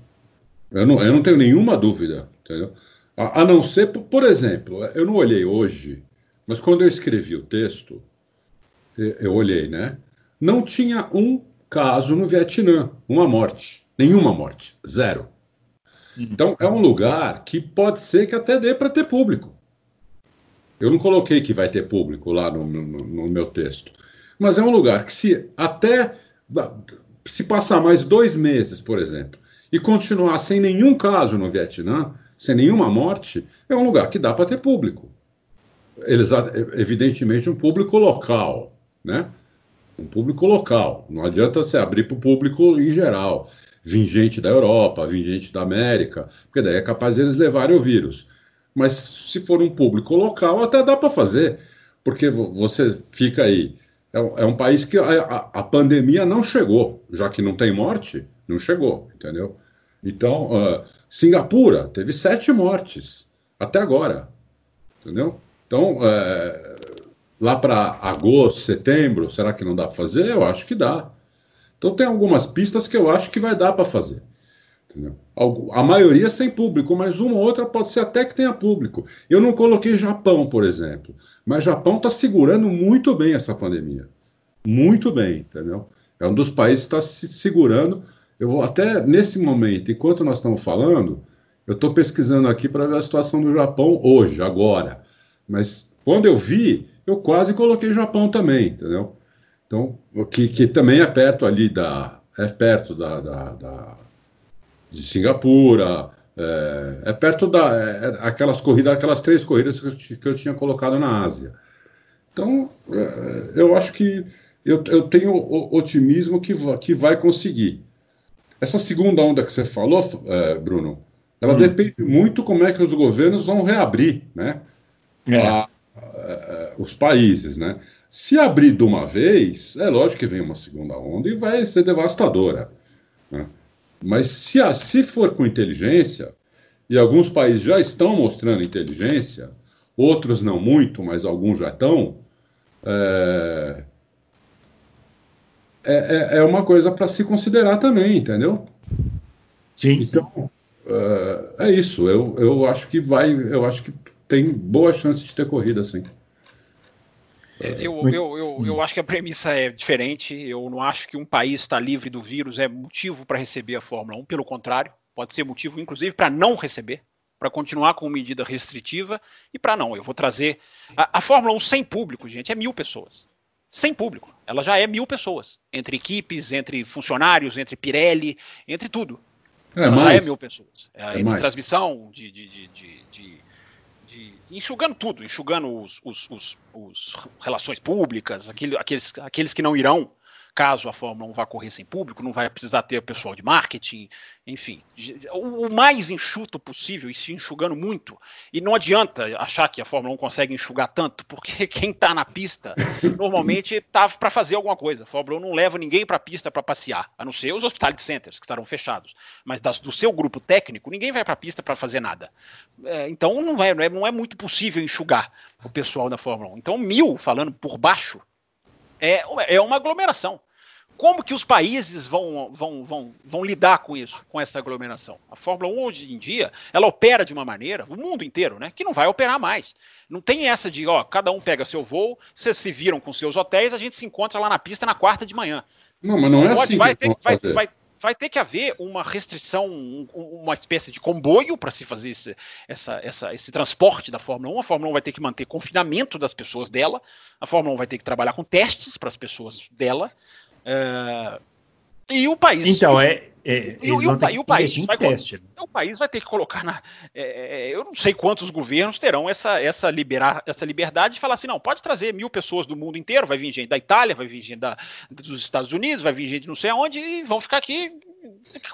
eu, não, eu não tenho nenhuma dúvida, entendeu? A, a não ser, por, por exemplo, eu não olhei hoje, mas quando eu escrevi o texto, eu, olhei, né? Não tinha um caso no Vietnã, uma morte, nenhuma morte, zero. Então, é um lugar que pode ser que até dê para ter público. Eu não coloquei que vai ter público lá no, no, no, meu texto. Mas é um lugar que, se até se passar mais dois meses, por exemplo, e continuar sem nenhum caso no Vietnã, sem nenhuma morte, é um lugar que dá para ter público. Eles, evidentemente, um público local, né? Um público local. Não adianta se abrir para o público em geral vir gente da Europa, vir gente da América, porque daí é capaz de eles levarem o vírus. Mas se for um público local, até dá para fazer, porque você fica aí. É um, é um país que a, a, a, pandemia não chegou, já que não tem morte, não chegou, entendeu? Então, uh, Singapura teve sete mortes até agora, entendeu? Então, uh, lá para agosto, setembro, será que não dá para fazer? Eu acho que dá. Então tem algumas pistas que eu acho que vai dar para fazer. Entendeu? A maioria sem público, mas uma ou outra pode ser até que tenha público. Eu não coloquei Japão, por exemplo, mas Japão está segurando muito bem essa pandemia. Muito bem, entendeu? É um dos países que está se segurando. Eu vou até nesse momento, enquanto nós estamos falando, eu estou pesquisando aqui para ver a situação do Japão hoje, agora. Mas quando eu vi, eu quase coloquei Japão também, entendeu? Então, que, que também é perto ali da. É perto da, da, da de Singapura, É, é perto da é, é aquelas corridas, aquelas três corridas que eu, que eu tinha colocado na Ásia. Então, é, eu acho que eu, eu tenho otimismo que, que vai conseguir. Essa segunda onda que você falou, é, Bruno, ela hum. depende muito como é que os governos vão reabrir, né? É. A, a, os países, né? Se abrir de uma vez, é lógico que vem uma segunda onda e vai ser devastadora. Né? Mas se, se for com inteligência, e alguns países já estão mostrando inteligência, outros não muito, mas alguns já estão, é, é, é, é uma coisa para se considerar também, entendeu? Sim. Então, é, é isso. Eu, eu acho que vai, eu acho que tem boa chance de ter corrida assim. Eu, eu, eu, eu acho que a premissa é diferente. Eu não acho que um país está livre do vírus é motivo para receber a Fórmula 1. Pelo contrário, pode ser motivo, inclusive, para não receber, para continuar com medida restritiva e para não. Eu vou trazer. A, a, Fórmula 1 sem público, gente, é mil pessoas. Sem público. Ela já é mil pessoas. Entre equipes, entre funcionários, entre Pirelli, entre tudo. É, ela mais. já é mil pessoas. É, é entre mais. transmissão de, de, de, de de enxugando tudo, enxugando os, os, os, os relações públicas, aquele, aqueles, aqueles que não irão caso a Fórmula 1 vá correr sem público, não vai precisar ter pessoal de marketing, enfim, o, mais enxuto possível e se enxugando muito. E não adianta achar que a Fórmula 1 consegue enxugar tanto, porque [laughs] quem está na pista normalmente está para fazer alguma coisa. A Fórmula 1 não leva ninguém para a pista para passear, a não ser os hospitality centers, que estarão fechados. Mas das, do seu grupo técnico, ninguém vai para a pista para fazer nada. É, então não, vai, não, é, não é muito possível enxugar o pessoal da Fórmula 1. Então, mil, falando por baixo, é, é uma aglomeração. Como que os países vão, vão, vão, vão lidar com isso, com essa aglomeração? A Fórmula 1 hoje em dia, ela opera de uma maneira, o mundo inteiro, né, que não vai operar mais. Não tem essa de, ó, cada um pega seu voo, vocês se viram com seus hotéis, a gente se encontra lá na pista na quarta de manhã. Não, mas não é Pode, assim. Vai ter, vai, vai, vai ter que haver uma restrição, uma espécie de comboio para se fazer esse, essa, essa, esse transporte da Fórmula 1. A Fórmula 1 vai ter que manter confinamento das pessoas dela, a Fórmula 1 vai ter que trabalhar com testes para as pessoas dela. É, e o país. Então, é. é e, o, e o país vai, teste. Né? o país vai ter que colocar na. É, é, eu não sei quantos governos terão essa, essa, liberar, essa liberdade de falar assim: não, pode trazer mil pessoas do mundo inteiro, vai vir gente da Itália, vai vir gente da, dos Estados Unidos, vai vir gente não sei aonde, e vão ficar aqui.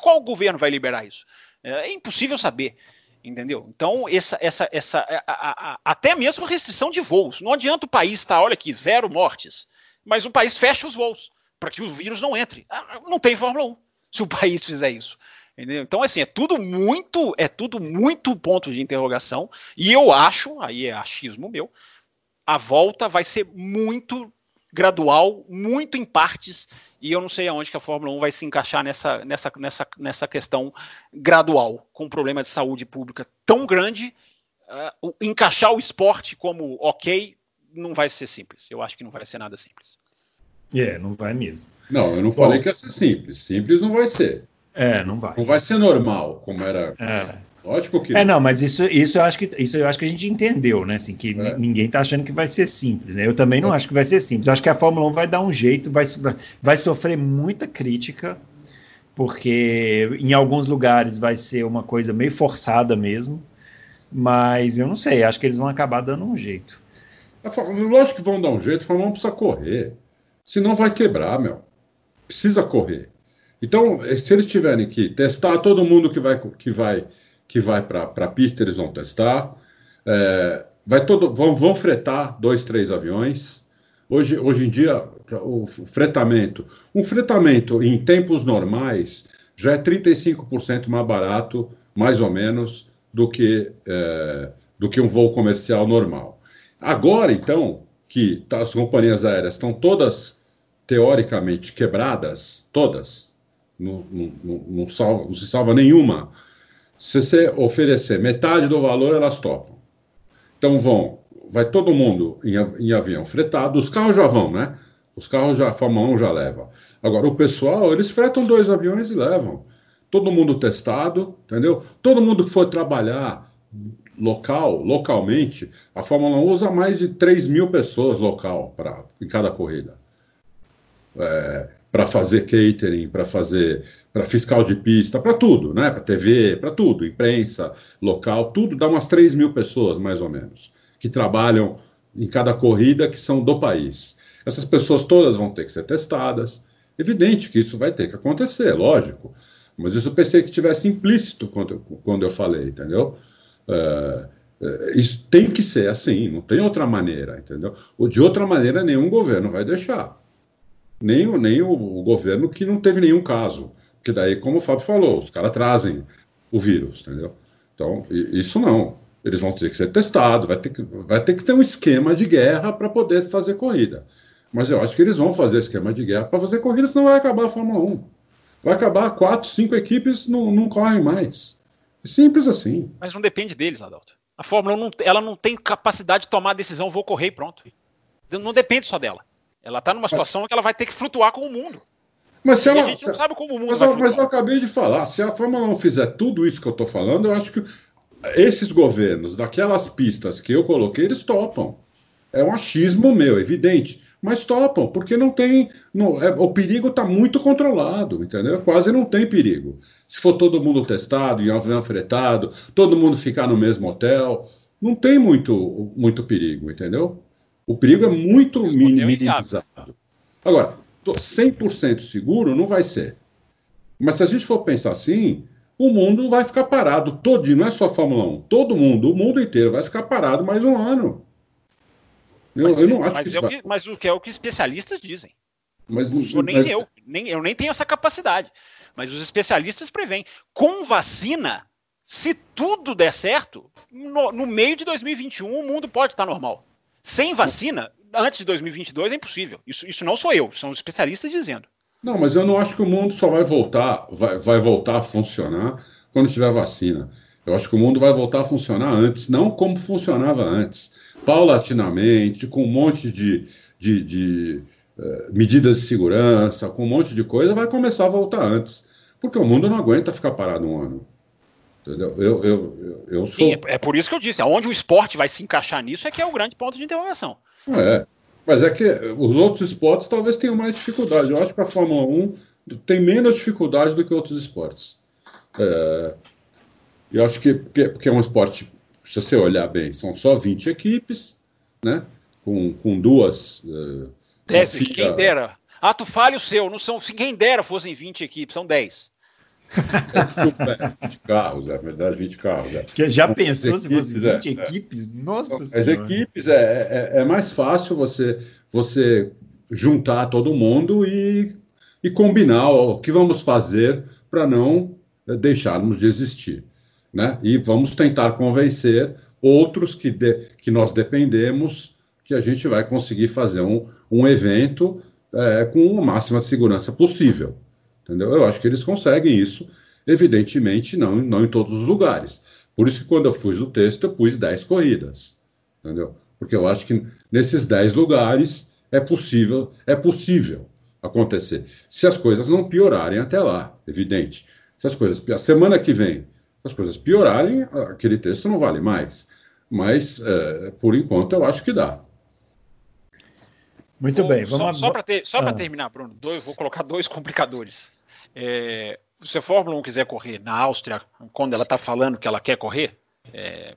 Qual governo vai liberar isso? É, é impossível saber. Entendeu? Então, essa, essa, essa, a, a, a, até mesmo restrição de voos. Não adianta o país estar, olha aqui, zero mortes, mas o país fecha os voos para que o vírus não entre. Ah, não tem Fórmula 1 se o [laughs] país fizer isso. Entendeu? Então, assim, é tudo muito, é tudo muito ponto de interrogação. E eu acho, aí é achismo meu, a volta vai ser muito gradual, muito em partes, e eu não sei aonde que a Fórmula 1 vai se encaixar nessa, nessa, nessa, nessa questão gradual, com um problema de saúde pública tão grande. Uh, encaixar o esporte como ok não vai ser simples. Eu acho que não vai ser nada simples. É, não vai mesmo. Não, eu não Bom, falei que ia ser simples. Simples não vai ser. É, não vai. Não vai ser normal, como era. É. Lógico que. É, não, mas isso, isso eu acho que isso eu acho que a gente entendeu, né? Assim, que é. ninguém tá achando que vai ser simples, né? Eu também não é. acho que vai ser simples. Eu acho que a Fórmula 1 vai dar um jeito, vai, vai sofrer muita crítica, porque em alguns lugares vai ser uma coisa meio forçada mesmo. Mas eu não sei, acho que eles vão acabar dando um jeito. Lógico que vão dar um jeito, a Fórmula 1 precisa correr. Senão vai quebrar, meu. Precisa correr. Então, se eles tiverem que testar todo mundo que vai que vai que vai para a pista, eles vão testar. É, vai todo, vão, vão fretar dois, três aviões. Hoje, hoje em dia, o fretamento, um fretamento em tempos normais já é 35% mais barato, mais ou menos, do que, é, do que um voo comercial normal. Agora, então, que tá, as companhias aéreas estão todas teoricamente quebradas, todas, não, não, não, salva, não se salva nenhuma. Se você oferecer metade do valor, elas topam. Então vão, vai todo mundo em, em avião fretado, os carros já vão, né? Os carros já, a Fórmula 1 já leva. Agora, o pessoal, eles fretam dois aviões e levam. Todo mundo testado, entendeu? Todo mundo que for trabalhar local, localmente, a Fórmula 1 usa mais de 3 mil pessoas local pra, em cada corrida. É, para fazer catering, para fazer para fiscal de pista, para tudo, né? Para TV, para tudo, imprensa, local, tudo dá umas 3 mil pessoas, mais ou menos, que trabalham em cada corrida que são do país. Essas pessoas todas vão ter que ser testadas. Evidente que isso vai ter que acontecer, lógico. Mas isso eu pensei que tivesse implícito quando, quando eu falei, entendeu? É, isso tem que ser assim, não tem outra maneira, entendeu? Ou de outra maneira, nenhum governo vai deixar. Nem, nem o, o governo que não teve nenhum caso. Porque daí, como o Fábio falou, os caras trazem o vírus, entendeu? Então, isso não. Eles vão ter que ser testados, vai ter que, vai ter, que ter um esquema de guerra para poder fazer corrida. Mas eu acho que eles vão fazer esquema de guerra para fazer corrida, senão vai acabar a Fórmula 1. Vai acabar quatro, cinco equipes não, não correm mais. Simples assim. Mas não depende deles, Adalto. A Fórmula 1 não, ela não tem capacidade de tomar a decisão, vou correr e pronto. Não depende só dela. Ela está numa situação mas... que ela vai ter que flutuar com o mundo. Mas se ela, a gente não sabe como o mundo mas, vai flutuar. Mas eu acabei de falar, se a Fórmula 1 fizer tudo isso que eu estou falando, eu acho que esses governos, daquelas pistas que eu coloquei, eles topam. É um achismo meu, evidente mas topam, porque não tem. Não, é, o perigo está muito controlado, entendeu? Quase não tem perigo. Se for todo mundo testado, em avião fretado, todo mundo ficar no mesmo hotel, não tem muito, muito perigo, entendeu? O perigo é muito minimizado. Agora, 100% seguro não vai ser. Mas se a gente for pensar assim, o mundo vai ficar parado todo, não é só a Fórmula 1, todo mundo, o mundo inteiro vai ficar parado mais um ano. Eu, mas, eu não acho mas, que, é que mas o que é o que especialistas dizem. Mas não sou nem mas... eu, nem eu nem tenho essa capacidade. Mas os especialistas preveem. Com vacina, se tudo der certo, no, no meio de 2021 o mundo pode estar normal. Sem vacina, antes de 2022 é impossível. Isso, isso não sou eu, são os especialistas dizendo. Não, mas eu não acho que o mundo só vai voltar, vai, vai voltar a funcionar quando tiver vacina. Eu acho que o mundo vai voltar a funcionar antes, não como funcionava antes paulatinamente, com um monte de, de, de uh, medidas de segurança, com um monte de coisa, vai começar a voltar antes. Porque o mundo não aguenta ficar parado um ano. Entendeu? Eu, eu, eu, eu sou... Sim, é, é, por isso que eu disse, aonde o esporte vai se encaixar nisso é que é o grande ponto de interrogação. É, mas é que os outros esportes talvez tenham mais dificuldade. Eu acho que a Fórmula 1 tem menos dificuldade do que outros esportes. É, eu acho que porque, porque é um esporte se você olhar bem, são só 20 equipes, né? Com, com duas. Uh, Deve, quem dera. Ah, tu fale o seu, não são. Se quem dera fossem 20 equipes, são 10. É, 20 carros, é verdade, 20 carros. É. Que já pensou se fosse 20 é, é, equipes? Nossa As senhora. equipes é, é, é, mais fácil você, você juntar todo mundo e, e combinar o que vamos fazer para não deixarmos de existir né? E vamos tentar convencer outros que, de, que nós dependemos que a gente vai conseguir fazer um, um evento é, com a máxima de segurança possível. Entendeu? Eu acho que eles conseguem isso, evidentemente, não, não em todos os lugares. Por isso que quando eu fiz o texto, eu pus 10 corridas. Entendeu? Porque eu acho que nesses 10 lugares é possível, é possível acontecer. Se as coisas não piorarem até lá, evidente. Se as coisas. A semana que vem as coisas piorarem, aquele texto não vale mais. Mas, é, por enquanto, eu acho que dá. Muito Bom, bem, vamos Só, só para ter, ah. terminar, Bruno, dois, vou colocar dois complicadores. É, se a Fórmula 1 quiser correr na Áustria, quando ela está falando que ela quer correr, é,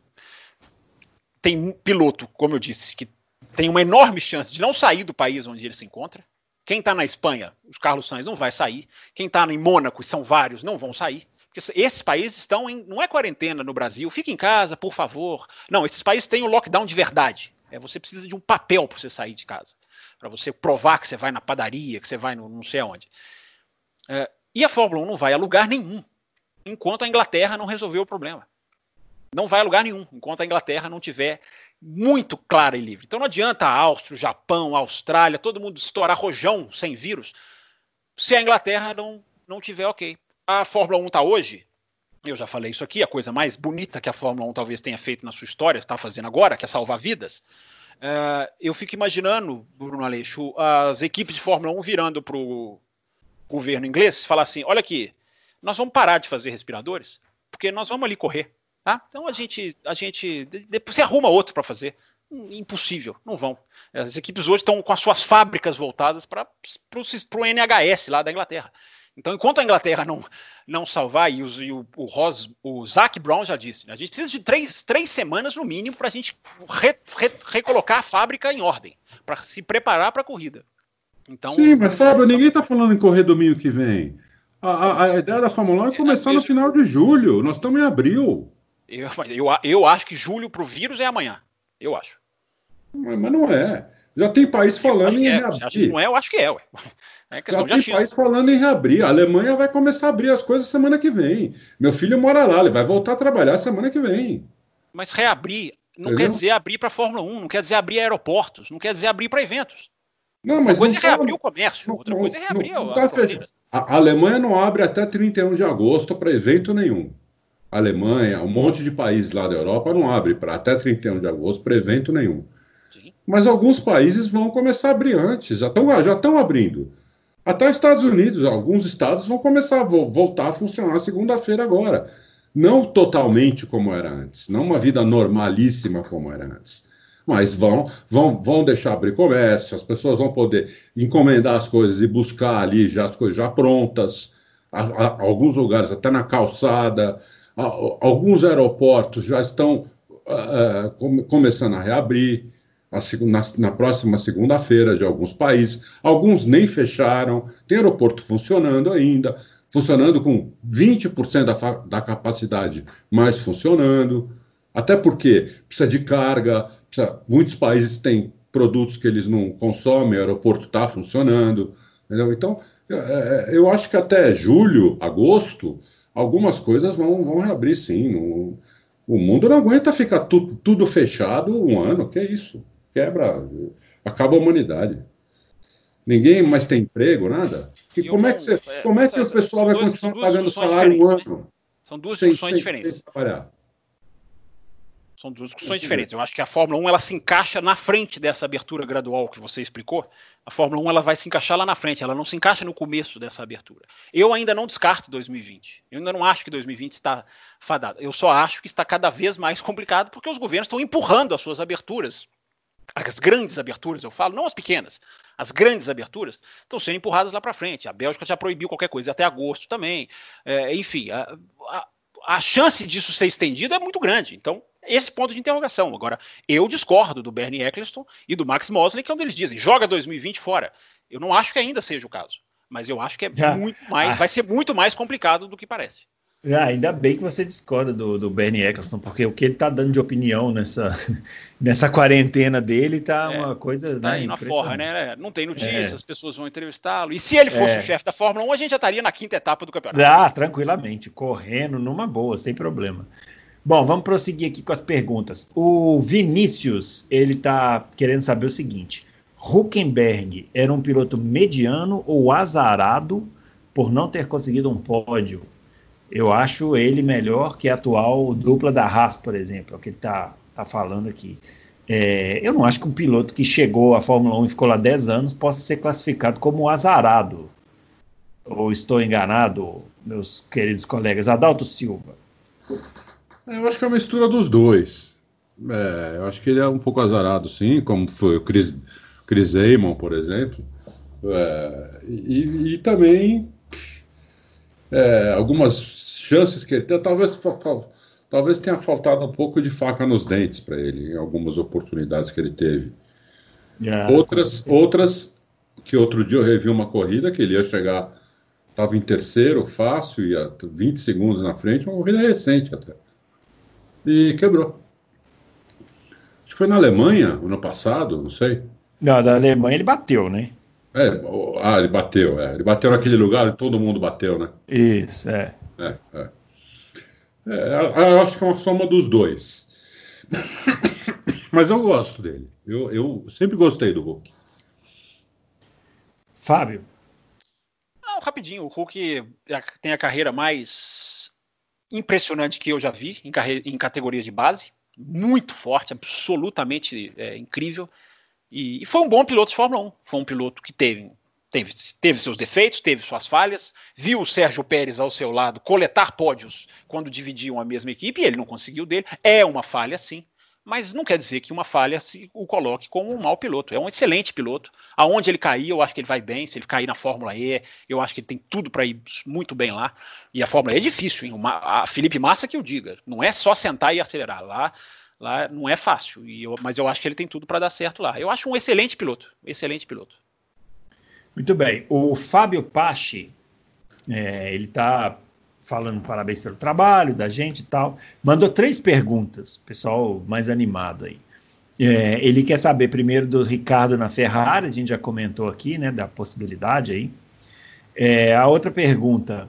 tem um piloto, como eu disse, que tem uma enorme chance de não sair do país onde ele se encontra. Quem está na Espanha, os Carlos Sainz não vai sair. Quem está em Mônaco, são vários, não vão sair. Porque esses países estão em. Não é quarentena no Brasil, fique em casa, por favor. Não, esses países têm o lockdown de verdade. É, você precisa de um papel para você sair de casa. Para você provar que você vai na padaria, que você vai no não sei aonde. É, e a Fórmula 1 não vai a lugar nenhum enquanto a Inglaterra não resolveu o problema. Não vai a lugar nenhum enquanto a Inglaterra não tiver muito clara e livre. Então não adianta a Áustria, o Japão, a Austrália, todo mundo estourar rojão sem vírus, se a Inglaterra não, não tiver ok a Fórmula 1 está hoje, eu já falei isso aqui, a coisa mais bonita que a Fórmula 1 talvez tenha feito na sua história, está fazendo agora, que é salvar vidas. Uh, eu fico imaginando, Bruno Aleixo, as equipes de Fórmula 1 virando para o governo inglês falar assim: olha aqui, nós vamos parar de fazer respiradores, porque nós vamos ali correr. Tá? Então a gente, a gente depois você arruma outro para fazer. impossível, não vão. As equipes hoje estão com as suas fábricas voltadas para o NHS lá da Inglaterra. Então, enquanto a Inglaterra não, não salvar, e, os, e o, o, Ros, o Zac Brown já disse, né, a gente precisa de três, três semanas no mínimo para a gente re, re, recolocar a fábrica em ordem, para se preparar para a corrida. Então, Sim, mas Fábio, ninguém está falando em correr domingo que vem. A, a, a, ideia da Fórmula 1 é começar no final de julho. Nós estamos em abril. Eu, eu, eu acho que julho para o vírus é amanhã. Eu acho. Mas, mas não é. Já tem país falando em é. reabrir. não é, eu acho que é, ué. É Já tem China. país falando em reabrir. A Alemanha vai começar a abrir as coisas semana que vem. Meu filho mora lá, ele vai voltar a trabalhar semana que vem. Mas reabrir não Entendeu? quer dizer abrir para a Fórmula 1, não quer dizer abrir aeroportos, não quer dizer abrir para eventos. Não, mas Uma coisa é reabrir o comércio, outra não, coisa é reabrir não, não tá a, a Alemanha não abre até 31 de agosto para evento nenhum. A Alemanha, um monte de países lá da Europa não abre para até 31 de agosto para evento nenhum. Sim. Mas alguns países vão começar a abrir antes, já estão já abrindo. Até os Estados Unidos, alguns estados vão começar a vo voltar a funcionar segunda-feira agora. Não totalmente como era antes, não uma vida normalíssima como era antes. Mas vão, vão, vão deixar abrir comércio, as pessoas vão poder encomendar as coisas e buscar ali já as coisas já prontas. A, a, alguns lugares até na calçada, a, alguns aeroportos já estão uh, com, começando a reabrir na, na próxima segunda-feira de alguns países. Alguns nem fecharam, tem aeroporto funcionando ainda, funcionando com 20% da, da capacidade mais funcionando. Até porque precisa de carga, precisa, muitos países têm produtos que eles não consomem, o aeroporto está funcionando. Entendeu? Então, é, é, eu acho que até julho, agosto, algumas coisas vão, vão reabrir sim. o mundo não aguenta ficar tu, tudo fechado um ano, que é isso? quebra, acaba a humanidade. Ninguém mais tem emprego, nada. E como é que, você, é, como é que o pessoal vai continuar pagando salário um ano? Né? São duas discussões sem, diferentes. Sem São duas discussões diferentes. Eu acho que a Fórmula 1 ela se encaixa na frente dessa abertura gradual que você explicou. A Fórmula 1 ela vai se encaixar lá na frente, ela não se encaixa no começo dessa abertura. Eu ainda não descarto 2020. Eu ainda não acho que 2020 está fadado. Eu só acho que está cada vez mais complicado porque os governos estão empurrando as suas aberturas as grandes aberturas, eu falo, não as pequenas, as grandes aberturas estão sendo empurradas lá para frente. A Bélgica já proibiu qualquer coisa até agosto também. É, enfim, a, a, a, chance disso ser estendido é muito grande. Então, esse ponto de interrogação. Agora, eu discordo do Bernie Eccleston e do Max Mosley, que é onde eles dizem, joga 2020 fora. Eu não acho que ainda seja o caso, mas eu acho que é [laughs] muito mais, vai ser muito mais complicado do que parece. Ah, ainda bem que você discorda do, do Bernie Eccleston, porque o que ele está dando de opinião nessa, [laughs] nessa quarentena dele tá é, uma coisa. Tá né, na forra, né? Não tem notícias, é. as pessoas vão entrevistá-lo. E se ele fosse é. o chefe da Fórmula 1, a gente já estaria na quinta etapa do campeonato. Ah, tranquilamente, correndo numa boa, sem problema. Bom, vamos prosseguir aqui com as perguntas. O Vinícius, ele está querendo saber o seguinte: Huckenberg era um piloto mediano ou azarado por não ter conseguido um pódio? eu acho ele melhor que a atual dupla da Haas, por exemplo, é o que ele está tá falando aqui. É, eu não acho que um piloto que chegou à Fórmula 1 e ficou lá 10 anos possa ser classificado como azarado. Ou estou enganado, meus queridos colegas? Adalto Silva. Eu acho que é uma mistura dos dois. É, eu acho que ele é um pouco azarado, sim, como foi o Chris, Chris Amon, por exemplo. É, e, e, também é, algumas chances que ele tem, talvez, talvez tenha faltado um pouco de faca nos dentes para ele em algumas oportunidades que ele teve. Yeah, outras, outras que outro dia eu revi uma corrida que ele ia chegar, estava em terceiro, fácil, ia 20 segundos na frente, uma corrida recente até. E quebrou. Acho que foi na Alemanha, ano passado, não sei. Não, da Alemanha ele bateu, né? É, ah, ele bateu, é. Ele bateu naquele lugar e todo mundo bateu, né? Isso, é. É, é. é, eu acho que é uma soma dos dois. [coughs] Mas eu gosto dele. Eu, eu sempre gostei do Hulk. Fábio. Não, rapidinho. O Hulk tem a carreira mais impressionante que eu já vi em, em categorias de base. Muito forte, absolutamente é, incrível. E, e, foi um bom piloto de Fórmula 1. Foi um piloto que teve teve, teve seus defeitos, teve suas falhas, viu o Sérgio Pérez ao seu lado coletar pódios quando dividiam a mesma equipe e ele não conseguiu dele. É uma falha, sim, mas não quer dizer que uma falha se o coloque como um mau piloto. É um excelente piloto. Aonde ele cair, eu acho que ele vai bem. Se ele cair na Fórmula E, eu acho que ele tem tudo para ir muito bem lá. E a Fórmula E é difícil, hein? Uma, a Felipe Massa que eu diga. Não é só sentar e acelerar. Lá, lá não é fácil. E eu, mas eu acho que ele tem tudo para dar certo lá. Eu acho um excelente piloto. Excelente piloto. Muito bem. O Fábio Pache, é, ele está falando parabéns pelo trabalho da gente e tal. Mandou três perguntas, pessoal mais animado aí. É, ele quer saber primeiro do Ricardo na Ferrari, a gente já comentou aqui, né, da possibilidade aí. É, a outra pergunta,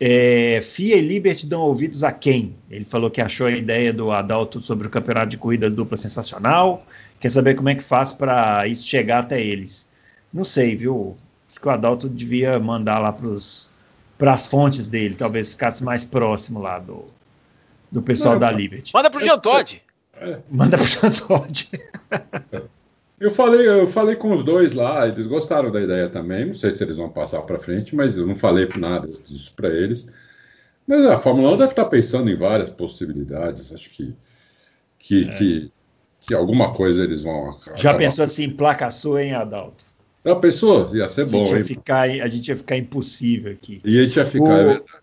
é, FIA e Liberty dão ouvidos a quem? Ele falou que achou a ideia do Adalto sobre o campeonato de corridas dupla sensacional, quer saber como é que faz para isso chegar até eles. Não sei, viu? Acho que o Adalto devia mandar lá para os para as fontes dele, talvez ficasse mais próximo lá do, do pessoal Não, da Liberty. Manda para o Jean Todd. É. Manda para o Jean Todd. [laughs] Eu falei, eu falei com os dois lá, eles gostaram da ideia também. Não sei se eles vão passar para frente, mas eu não falei nada disso para eles. Mas a Fórmula 1 deve estar pensando em várias possibilidades. Acho que que, é. que, que alguma coisa eles vão. Já pensou assim, placa sua, hein, Adalto? Já pensou? Ia ser bom. A gente, ia ficar, a gente ia ficar impossível aqui. E a gente ia ficar, o, é verdade.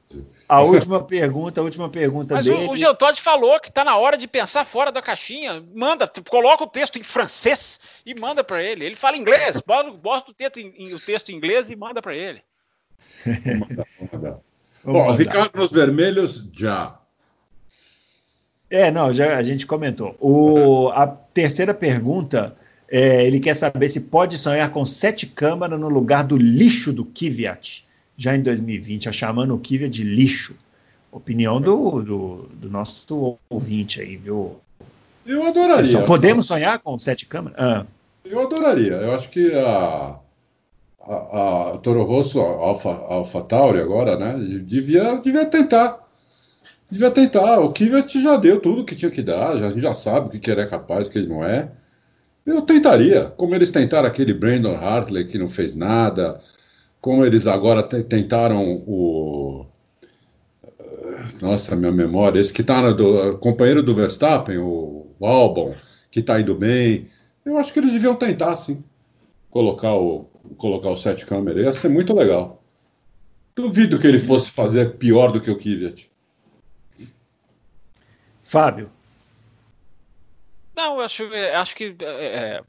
A última pergunta, a última pergunta Mas dele. o, o Geotod falou que está na hora de pensar fora da caixinha. Manda, coloca o texto em francês e manda para ele. Ele fala inglês, bota, bota o, texto em, o texto em inglês e manda para ele. [laughs] Vamos mandar, vamos mandar. Bom, Ricardo nos vermelhos, já. É, não, já a gente comentou. O, a terceira pergunta é, ele quer saber se pode sonhar com sete câmaras no lugar do lixo do Kvyat, já em 2020, a chamando o Kvyat de lixo. Opinião do, do, do, nosso ouvinte aí, viu? Eu adoraria. podemos sonhar com sete câmaras? Ah. Eu adoraria. Eu acho que a, a, a Toro Rosso, a Alpha, Alpha Tauri agora, né, devia, devia tentar. Devia tentar. O Kvyat já deu tudo que tinha que dar, já, a gente já sabe o que, que ele é capaz, o que ele não é. Eu tentaria, como eles tentaram aquele Brandon Hartley que não fez nada, como eles agora tentaram o. Nossa, minha memória, esse que está do companheiro do Verstappen, o, o Albon, que está indo bem. Eu acho que eles deviam tentar, sim, colocar o, colocar o sete câmera. Ia ser muito legal. Duvido que ele fosse fazer pior do que o Kvyat. Fábio. Não, eu acho, é, acho que é, é,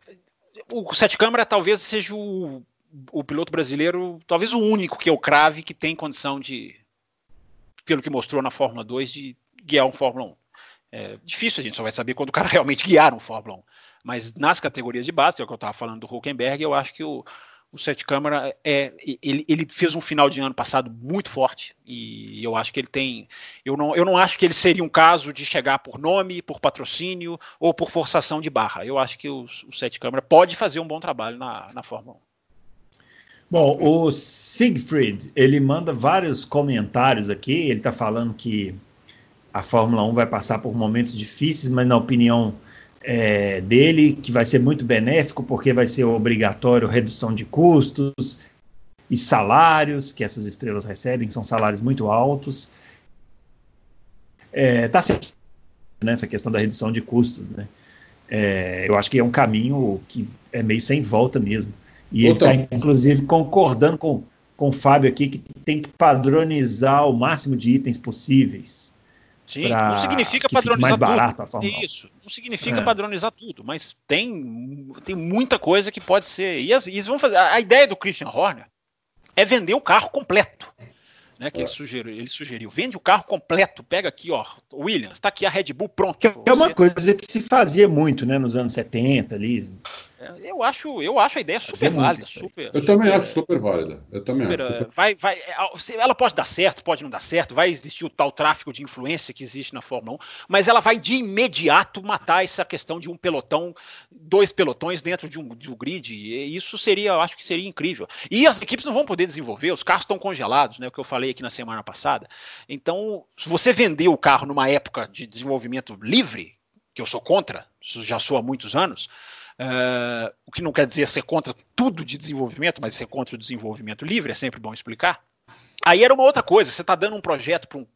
o Sete Câmara talvez seja o, o piloto brasileiro, talvez o único que eu crave que tem condição de, pelo que mostrou na Fórmula 2, de guiar um Fórmula 1. É difícil, a gente só vai saber quando o cara [laughs] realmente guiar um Fórmula 1. Mas nas categorias de base, é o que eu estava falando do Huckenberg, eu acho que o, o Sete Câmara é ele, ele fez um final de ano passado muito forte e eu acho que ele tem eu não, eu não acho que ele seria um caso de chegar por nome, por patrocínio ou por forçação de barra. Eu acho que o, o Sete Câmara pode fazer um bom trabalho na, na Fórmula 1. Bom, o Siegfried, ele manda vários comentários aqui, ele está falando que a Fórmula 1 vai passar por momentos difíceis, mas na opinião é, dele, que vai ser muito benéfico, porque vai ser obrigatório redução de custos e salários que essas estrelas recebem, que são salários muito altos. Está é, tá certo nessa questão da redução de custos, né? É, eu acho que é um caminho que é meio sem volta mesmo. E ele está, inclusive, concordando com, com o Fábio aqui, que tem que padronizar o máximo de itens possíveis. Sim, não significa padronizar mais barato tudo. Isso, não significa é. padronizar tudo, mas tem, tem muita coisa que pode ser. E, as, e vão fazer. A, a ideia do Christian Horner é vender o carro completo né, que é. ele, sugeriu, ele sugeriu. Vende o carro completo, pega aqui, ó, Williams, está aqui a Red Bull pronto. É uma coisa que se fazia muito, né, nos anos 70 ali. É, eu acho, eu acho a ideia super válida. Super, eu super, também acho super válida. Eu também super, acho. Super... Vai, vai, ela pode dar certo, pode não dar certo, vai existir o tal tráfico de influência que existe na Fórmula 1, mas ela vai de imediato matar essa questão de um pelotão, dois pelotões dentro de um, de um grid. E isso seria, eu acho que seria incrível. E as equipes não vão poder desenvolver, os carros estão congelados, né? O que eu falei aqui na semana passada. Então, se você vender o carro numa época de desenvolvimento livre, que eu sou contra, já sou há muitos anos, Uh, o que não quer dizer ser contra tudo de desenvolvimento, mas ser contra o desenvolvimento livre, é sempre bom explicar. Aí era uma outra coisa, você está dando um projeto para um,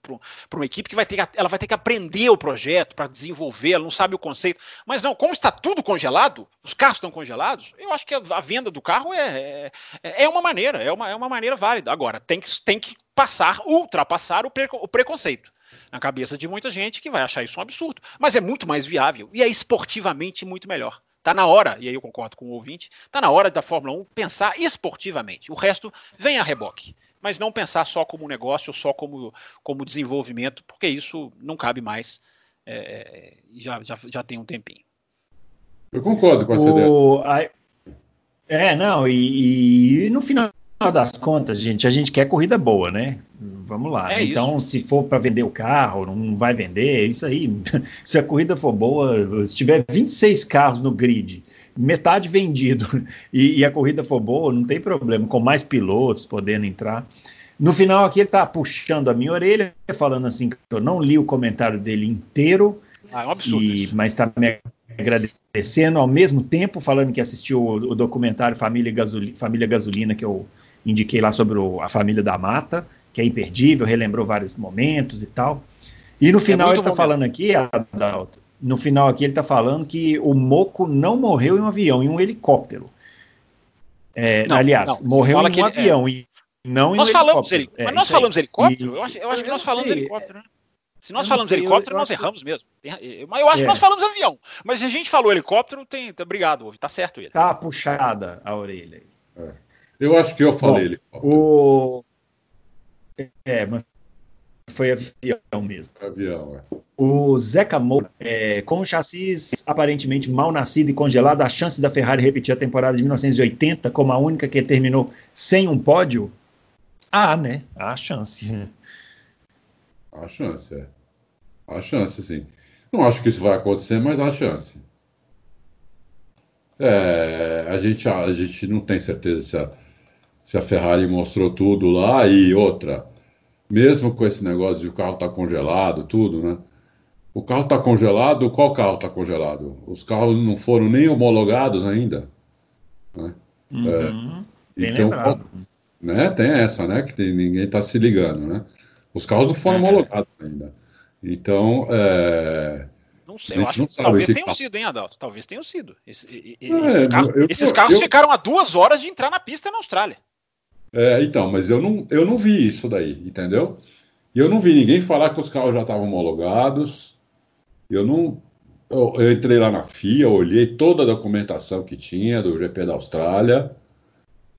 uma equipe que vai ter que, ela vai ter que aprender o projeto para desenvolver, ela não sabe o conceito. Mas não, como está tudo congelado, os carros estão congelados, eu acho que a, a venda do carro é, é, é, uma maneira, é uma, é uma maneira válida. Agora, tem que, tem que passar, ultrapassar o, pre, o preconceito na cabeça de muita gente que vai achar isso um absurdo. Mas é muito mais viável e é esportivamente muito melhor. Está na hora, e aí eu concordo com o ouvinte, está na hora da Fórmula 1 pensar esportivamente. O resto vem a reboque mas não pensar só como negócio, só como, como desenvolvimento, porque isso não cabe mais, é, é já, já, já tem um tempinho. Eu concordo com essa o, ideia. A, é, não, e, e, no final das contas, gente, a gente quer corrida boa, né? Vamos lá. É então, isso. se for para vender o carro, não vai vender, é isso aí. [laughs] se a corrida for boa, se tiver 26 carros no grid metade vendido [laughs] e, e, a corrida for boa, não tem problema, com mais pilotos podendo entrar. No final aqui ele está puxando a minha orelha, falando assim que eu não li o comentário dele inteiro, ah, é um absurdo e, mas está me agradecendo ao mesmo tempo, falando que assistiu o, o documentário Família, Gasoli, Família Gasolina, que eu indiquei lá sobre o, a família da Mata, que é imperdível, relembrou vários momentos e tal. E no é final é ele está falando aqui, Adalto, no final aqui ele está falando que o Moco não morreu em um avião, em um helicóptero. É, não, aliás, não. morreu em um ele, avião é... e não nós em um falamos helicóptero. É, mas nós falamos helicóptero? E... Eu acho, eu acho que nós falamos sei. helicóptero, né? Se nós falamos sei, helicóptero, eu, eu nós erramos que... mesmo. Mas eu acho que é. nós falamos avião. Mas se a gente falou helicóptero, tem. Tá, obrigado, tá certo ele. Tá puxada a orelha aí. É. Eu acho que eu falei Bom, helicóptero. O... É, mas foi avião mesmo. Avião, é. O Zeca Moura, é, com o chassis aparentemente mal nascido e congelado, a chance da Ferrari repetir a temporada de 1980 como a única que terminou sem um pódio? Ah, né? Há chance. Há chance, é. Há chance, sim. Não acho que isso vai acontecer, mas há chance. É, a, gente, a gente não tem certeza se a, se a Ferrari mostrou tudo lá e outra mesmo com esse negócio de o carro estar tá congelado, tudo, né? O carro está congelado, qual carro está congelado? Os carros não foram nem homologados ainda. Né? Uhum, é, então, lembrado. né, tem essa, né? Que tem, ninguém está se ligando, né? Os carros não foram é. homologados ainda. Então, é, não sei, eu acho que talvez tenham carro. sido, hein, Adalto? Talvez tenham sido. Esse, é, esses, carros, eu, esses carros eu, ficaram a duas horas de entrar na pista na Austrália. É, então, mas eu não, eu não vi isso daí, entendeu? Eu não vi ninguém falar que os carros já estavam homologados. Eu não. Eu, eu, entrei lá na FIA, olhei toda a documentação que tinha do GP da Austrália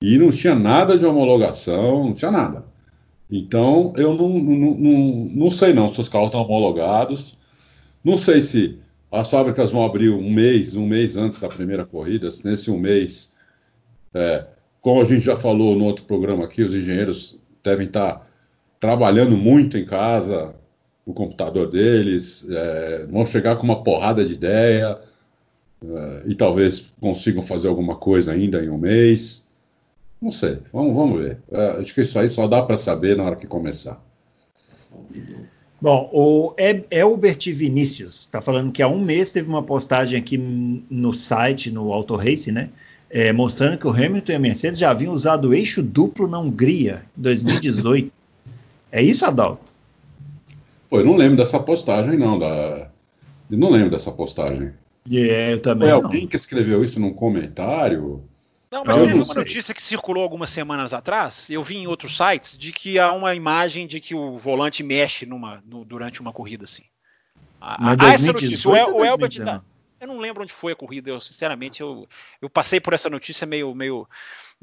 e não tinha nada de homologação, não tinha nada. Então, eu não, não, não, não sei não se os carros estão homologados. Não sei se as fábricas vão abrir um mês, um mês antes da primeira corrida, se nesse um mês é, como a gente já falou no outro programa aqui, os engenheiros devem estar trabalhando muito em casa, no computador deles, é, vão chegar com uma porrada de ideia é, e talvez consigam fazer alguma coisa ainda em um mês. Não sei, vamos, vamos ver. É, acho que isso aí só dá para saber na hora que começar. Bom, o Elbert Vinícius está falando que há um mês teve uma postagem aqui no site, no Auto Race, né? É, mostrando que o Hamilton e a Mercedes já haviam usado o eixo duplo na Hungria em 2018. é isso, Adalto? Pô, eu não lembro dessa postagem, não. Da... Eu não lembro dessa postagem. Yeah, eu também Foi alguém que escreveu isso num comentário? Não, mas teve uma notícia que circulou algumas semanas atrás, eu vi em outros sites, de que há uma imagem de que o volante mexe numa, no, durante uma corrida assim. Mas há 2018 essa notícia. O, o Elbert, eu não lembro onde foi a corrida, eu sinceramente eu, eu passei por essa notícia meio meio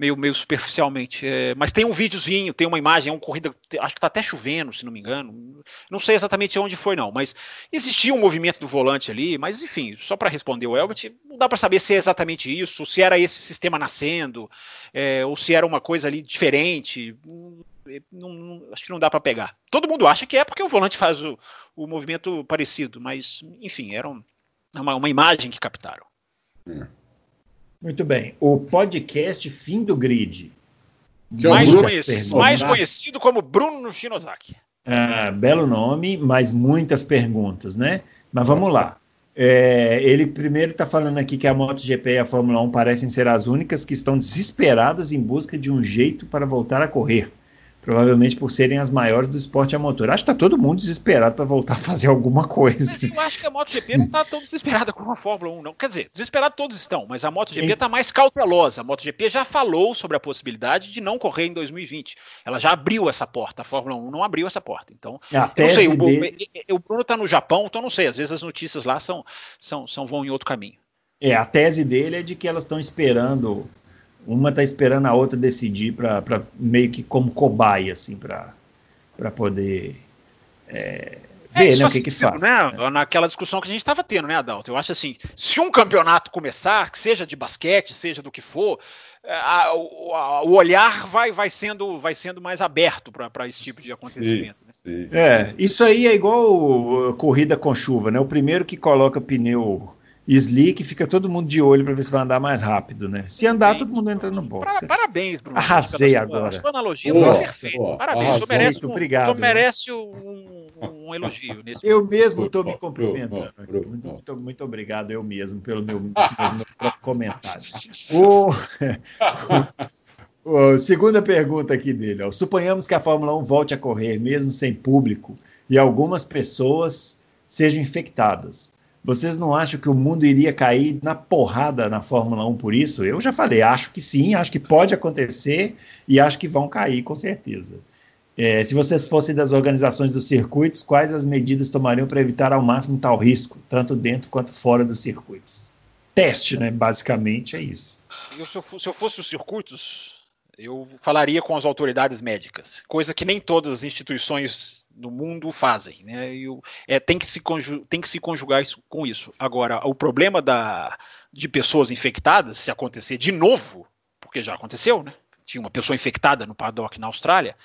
meio, meio superficialmente. É, mas tem um videozinho, tem uma imagem, é uma corrida, acho que está até chovendo, se não me engano. Não sei exatamente onde foi, não, mas existia um movimento do volante ali, mas enfim, só para responder o Elbert, não dá para saber se é exatamente isso, se era esse sistema nascendo, é, ou se era uma coisa ali diferente. Não, não, acho que não dá para pegar. Todo mundo acha que é porque o volante faz o, o movimento parecido, mas enfim, era um, uma, uma imagem que captaram. É. Muito bem. O podcast Fim do Grid. Mais, conhecido, mais conhecido como Bruno Shinosaki. Ah, belo nome, mas muitas perguntas, né? Mas vamos lá. É, ele primeiro está falando aqui que a MotoGP e a Fórmula 1 parecem ser as únicas que estão desesperadas em busca de um jeito para voltar a correr. Provavelmente por serem as maiores do esporte a motor. Acho que está todo mundo desesperado para voltar a fazer alguma coisa. Eu acho que a MotoGP não está tão desesperada como a Fórmula 1, não. Quer dizer, desesperados todos estão, mas a MotoGP está mais cautelosa. A MotoGP já falou sobre a possibilidade de não correr em 2020. Ela já abriu essa porta. A Fórmula 1 não abriu essa porta. Então, a não sei, o, dele... o Bruno está no Japão, então não sei. Às vezes as notícias lá são, são, são vão em outro caminho. É, a tese dele é de que elas estão esperando uma está esperando a outra decidir para meio que como cobaia, assim, para poder é, é ver é, né, o que, que faz. Né? né? Naquela discussão que a gente estava tendo, né, Adalto? Eu acho assim, se um campeonato começar, que seja de basquete, seja do que for, é, a, a, o olhar vai, vai, sendo, vai sendo mais aberto para esse tipo de acontecimento. Sim, né? sim. É, isso aí é igual corrida com chuva, né? O primeiro que coloca pneu slick, fica todo mundo de olho para ver se vai andar mais rápido, né? Se andar, todo mundo entra no box. Parabéns, Bruno. Arrasei agora. A sua analogia foi perfeita. Parabéns, você merece, um, obrigado, merece um, um, elogio nesse Eu mesmo estou me cumprimentando. Muito, muito, muito, obrigado, eu mesmo, pelo meu, [laughs] meu, comentário. [laughs] O, o, segunda pergunta aqui dele. Ó. Suponhamos que a Fórmula 1 volte a correr, mesmo sem público, e algumas pessoas sejam infectadas. Vocês não acham que o mundo iria cair na porrada na Fórmula 1 por isso? Eu já falei, acho que sim, acho que pode acontecer e acho que vão cair com certeza. É, se vocês fossem das organizações dos circuitos, quais as medidas tomariam para evitar ao máximo tal risco, tanto dentro quanto fora dos circuitos? Teste, né? Basicamente é isso. Eu, se, eu, se eu fosse os circuitos, eu falaria com as autoridades médicas, coisa que nem todas as instituições no mundo fazem, né? E o, é, tem, que se tem que se conjugar isso, com isso. Agora, o problema da, de pessoas infectadas, se acontecer de novo, porque já aconteceu, né? Tinha uma pessoa infectada no paddock na Austrália.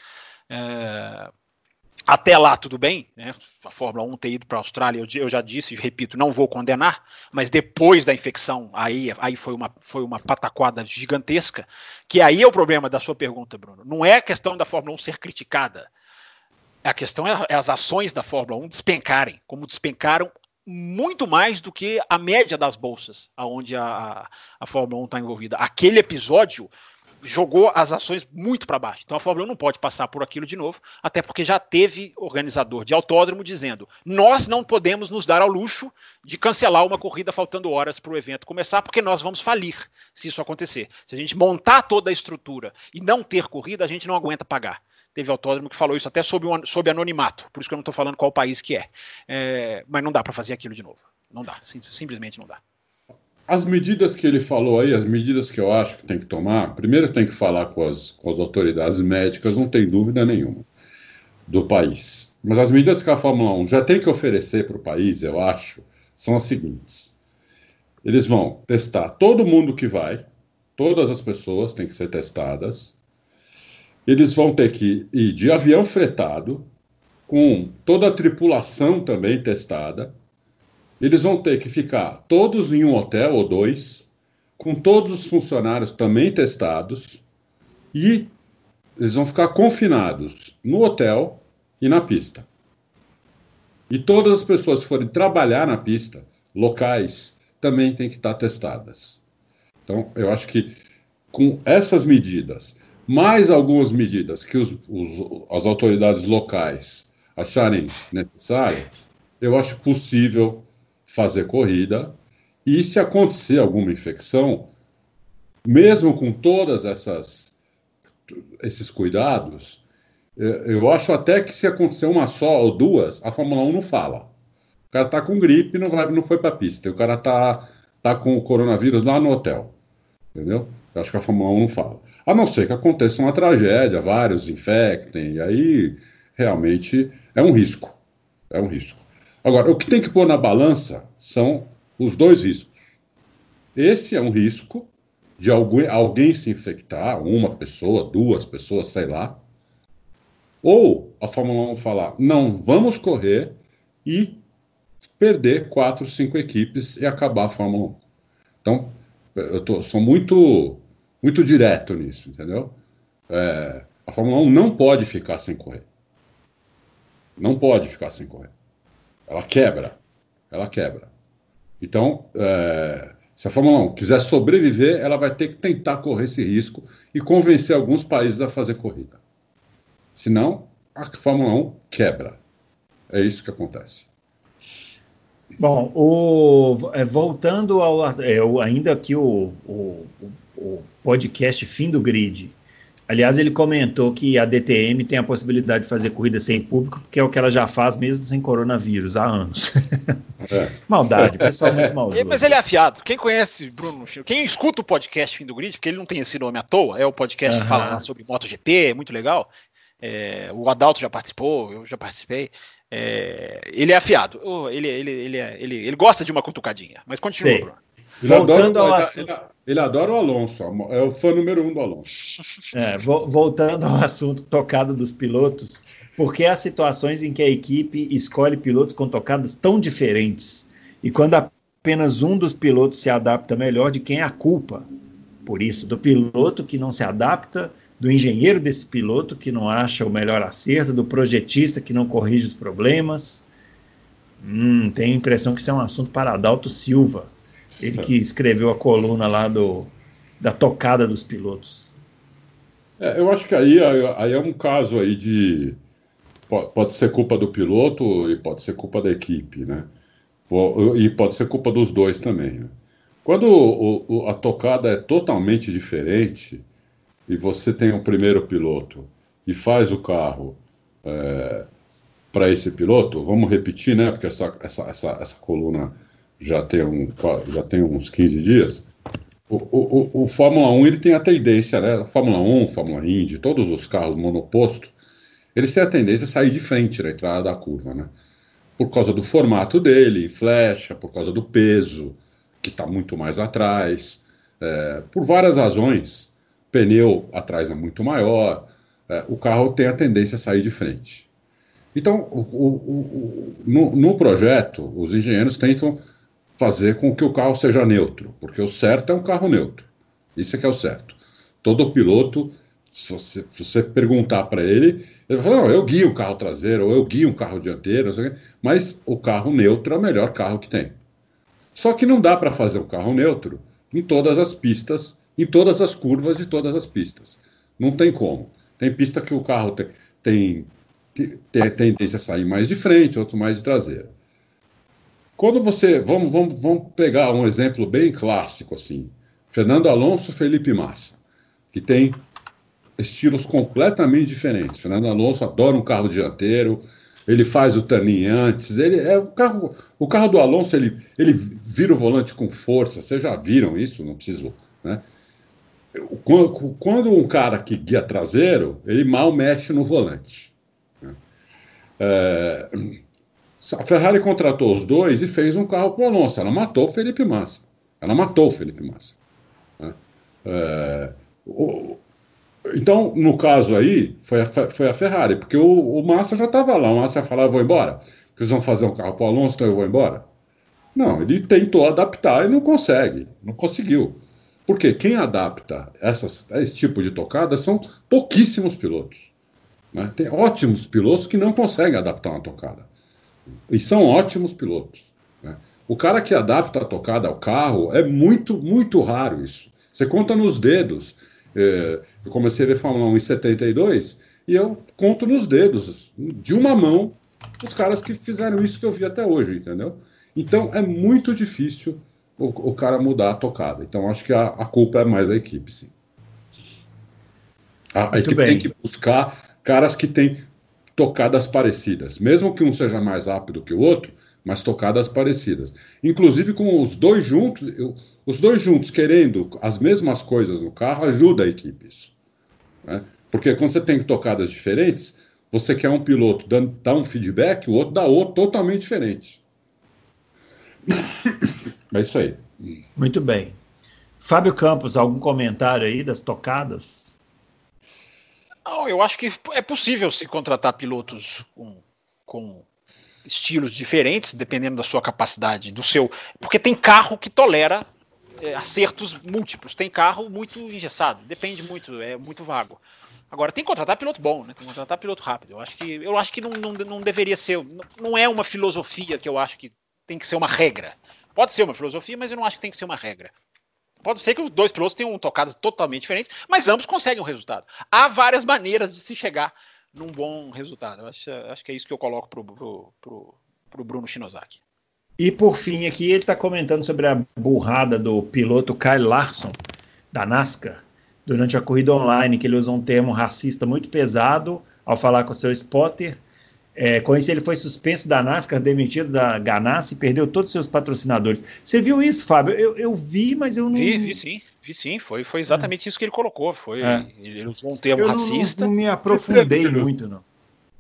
É, até lá, tudo bem, né? A Fórmula 1 ter ido para a Austrália, eu, já disse e repito, não vou condenar, mas depois da infecção, aí, aí foi, uma, foi uma pataquada gigantesca. Que aí é o problema da sua pergunta, Bruno. Não é a questão da Fórmula 1 ser criticada a questão é, é as ações da Fórmula 1 despencarem, como despencaram muito mais do que a média das bolsas aonde a, a Fórmula 1 está envolvida. Aquele episódio jogou as ações muito para baixo. Então a Fórmula 1 não pode passar por aquilo de novo, até porque já teve organizador de autódromo dizendo: nós não podemos nos dar ao luxo de cancelar uma corrida faltando horas para o evento começar, porque nós vamos falir se isso acontecer. Se a gente montar toda a estrutura e não ter corrida, a gente não aguenta pagar teve autódromo que falou isso até sob, um, sob anonimato, por isso que eu não estou falando qual país que é. é mas não dá para fazer aquilo de novo. Não dá, sim, simplesmente não dá. As medidas que ele falou aí, as medidas que eu acho que tem que tomar, primeiro tem que falar com as, com as autoridades médicas, não tem dúvida nenhuma, do país. Mas as medidas que a Fórmula 1 já tem que oferecer para o país, eu acho, são as seguintes. Eles vão testar todo mundo que vai, todas as pessoas têm que ser testadas, eles vão ter que ir de avião fretado, com toda a tripulação também testada. Eles vão ter que ficar todos em um hotel ou dois, com todos os funcionários também testados, e eles vão ficar confinados no hotel e na pista. E todas as pessoas que forem trabalhar na pista, locais, também têm que estar testadas. Então, eu acho que com essas medidas mais algumas medidas que os, os, as autoridades locais acharem necessárias, eu acho possível fazer corrida. E se acontecer alguma infecção, mesmo com todas essas esses cuidados, é, eu acho até que se acontecer uma só ou duas, a Fórmula 1 não fala. O cara tá com gripe, não vai, não foi para pista. O cara tá tá com o coronavírus lá no hotel. Entendeu? Eu acho que a Fórmula 1 não fala. A não ser que aconteça uma tragédia, vários infectem, e aí realmente é um risco. É um risco. Agora, o que tem que pôr na balança são os dois riscos. Esse é um risco de alguém, alguém se infectar, uma pessoa, duas pessoas, sei lá. Ou a Fórmula 1 falar, não, vamos correr e perder quatro, cinco equipes e acabar a Fórmula 1. Então, eu tô, sou muito muito direto nisso, entendeu? É, a Fórmula 1 não pode ficar sem correr. Não pode ficar sem correr. Ela quebra. Ela quebra. Então, é, se a Fórmula 1 quiser sobreviver, ela vai ter que tentar correr esse risco e convencer alguns países a fazer corrida. Senão, a Fórmula 1 quebra. É isso que acontece. Bom, o, é, voltando ao. É, ainda aqui o, o, o podcast Fim do Grid. Aliás, ele comentou que a DTM tem a possibilidade de fazer corrida sem público, porque é o que ela já faz mesmo sem coronavírus há anos. É. [laughs] Maldade, pessoal muito [laughs] maldoso. Mas ele é afiado. Quem conhece Bruno quem escuta o podcast Fim do Grid, porque ele não tem esse nome à toa, é o podcast que fala sobre MotoGP, é muito legal. É, o Adalto já participou, eu já participei. É, ele é afiado. Ele, ele, ele, é, ele, ele gosta de uma cutucadinha. Mas continua, Bruno. Ele voltando ao assunto... ele, adora o Alonso, é o fã número um do Alonso. É, vo voltando ao assunto tocado dos pilotos, porque há situações em que a equipe escolhe pilotos com tocadas tão diferentes, e quando apenas um dos pilotos se adapta melhor, de quem é a culpa? Por isso, do piloto que não se adapta, do engenheiro desse piloto que não acha o melhor acerto, do projetista que não corrige os problemas. Hum, tenho a impressão que isso é um assunto para Adalto Silva ele que escreveu a coluna lá do, da tocada dos pilotos. É, eu acho que aí, aí é um caso aí de. Pode ser culpa do piloto e pode ser culpa da equipe, né? E pode ser culpa dos dois também. Né? Quando o, o, a tocada é totalmente diferente e você tem o um primeiro piloto e faz o carro é, para esse piloto, vamos repetir, né? Porque essa, essa, essa, essa coluna já tem, um, já tem uns 15 dias, o, o, o, Fórmula 1 ele tem a tendência, né? Fórmula 1, Fórmula Indy, todos os carros monoposto, eles têm a tendência a sair de frente na entrada da curva, né? Por causa do formato dele, flecha, por causa do peso, que está muito mais atrás, é, por várias razões. Pneu atrás é muito maior, é, o carro tem a tendência a sair de frente. Então, o, o, no, no projeto, os engenheiros tentam fazer com que o carro seja neutro, porque o certo é um carro neutro. Isso é que é o certo. Todo piloto, se você, se você perguntar para ele, ele vai falar: não, eu guio o carro traseiro, ou eu guio um carro dianteiro, mas o carro neutro é o melhor carro que tem. Só que não dá para fazer o carro neutro em todas as pistas, em todas as curvas de todas as pistas. Não tem como. Tem pista que o carro tem, tem, tem tendência a sair mais de frente, outro mais de traseira. Quando você. Vamos, vamos, vamos pegar um exemplo bem clássico, assim. Fernando Alonso Felipe Massa, que tem estilos completamente diferentes. Fernando Alonso adora um carro dianteiro, ele faz o turning antes, ele é o carro, o carro do Alonso ele, ele vira o volante com força. Vocês já viram isso? Não preciso, né? Quando, quando um cara que guia traseiro, ele mal mexe no volante. Né? É, a Ferrari contratou os dois e fez um carro para o Alonso. Ela matou o Felipe Massa. Ela matou o Felipe Massa. Né? É, o, então, no caso aí, foi a, foi a Ferrari, porque o, o Massa já estava lá. O Massa eu vou embora. Vocês vão fazer um carro para o Alonso, então eu vou embora. Não, ele tentou adaptar e não consegue. Não conseguiu. Porque quem adapta essas, esse tipo de tocada são pouquíssimos pilotos. Né? Tem ótimos pilotos que não conseguem adaptar uma tocada. E são ótimos pilotos. Né? O cara que adapta a tocada ao carro é muito, muito raro isso. Você conta nos dedos. É, eu comecei a ver Fórmula 1 em 72 e eu conto nos dedos, de uma mão, os caras que fizeram isso que eu vi até hoje, entendeu? Então é muito difícil o, o cara mudar a tocada. Então acho que a, a culpa é mais da equipe, sim. A, a equipe bem. tem que buscar caras que têm tocadas parecidas, mesmo que um seja mais rápido que o outro, mas tocadas parecidas. Inclusive com os dois juntos, eu, os dois juntos querendo as mesmas coisas no carro ajuda a equipe isso. Né? Porque quando você tem tocadas diferentes, você quer um piloto dando, dar um feedback, o outro dá outro totalmente diferente. É isso aí. Muito bem. Fábio Campos, algum comentário aí das tocadas? Não, eu acho que é possível se contratar pilotos com, com estilos diferentes, dependendo da sua capacidade, do seu. Porque tem carro que tolera é, acertos múltiplos, tem carro muito engessado, depende muito, é muito vago. Agora tem que contratar piloto bom, né? Tem que contratar piloto rápido. Eu acho que, eu acho que não, não, não deveria ser. Não é uma filosofia que eu acho que tem que ser uma regra. Pode ser uma filosofia, mas eu não acho que tem que ser uma regra. Pode ser que os dois pilotos tenham tocadas totalmente diferentes, mas ambos conseguem um resultado. Há várias maneiras de se chegar num bom resultado. Eu acho, acho que é isso que eu coloco pro, pro, pro, pro Bruno Shinozaki. E por fim, aqui ele está comentando sobre a burrada do piloto Kyle Larson, da NASCAR, durante a corrida online, que ele usou um termo racista muito pesado ao falar com o seu spotter. É, com isso, ele foi suspenso da NASCAR, demitido da Ganassi e perdeu todos os seus patrocinadores. Você viu isso, Fábio? Eu, eu vi, mas eu não. Vi, vi sim, vi sim. Foi, foi exatamente é. isso que ele colocou. Foi, é. Ele usou um termo eu racista. Não, não me aprofundei muito, não.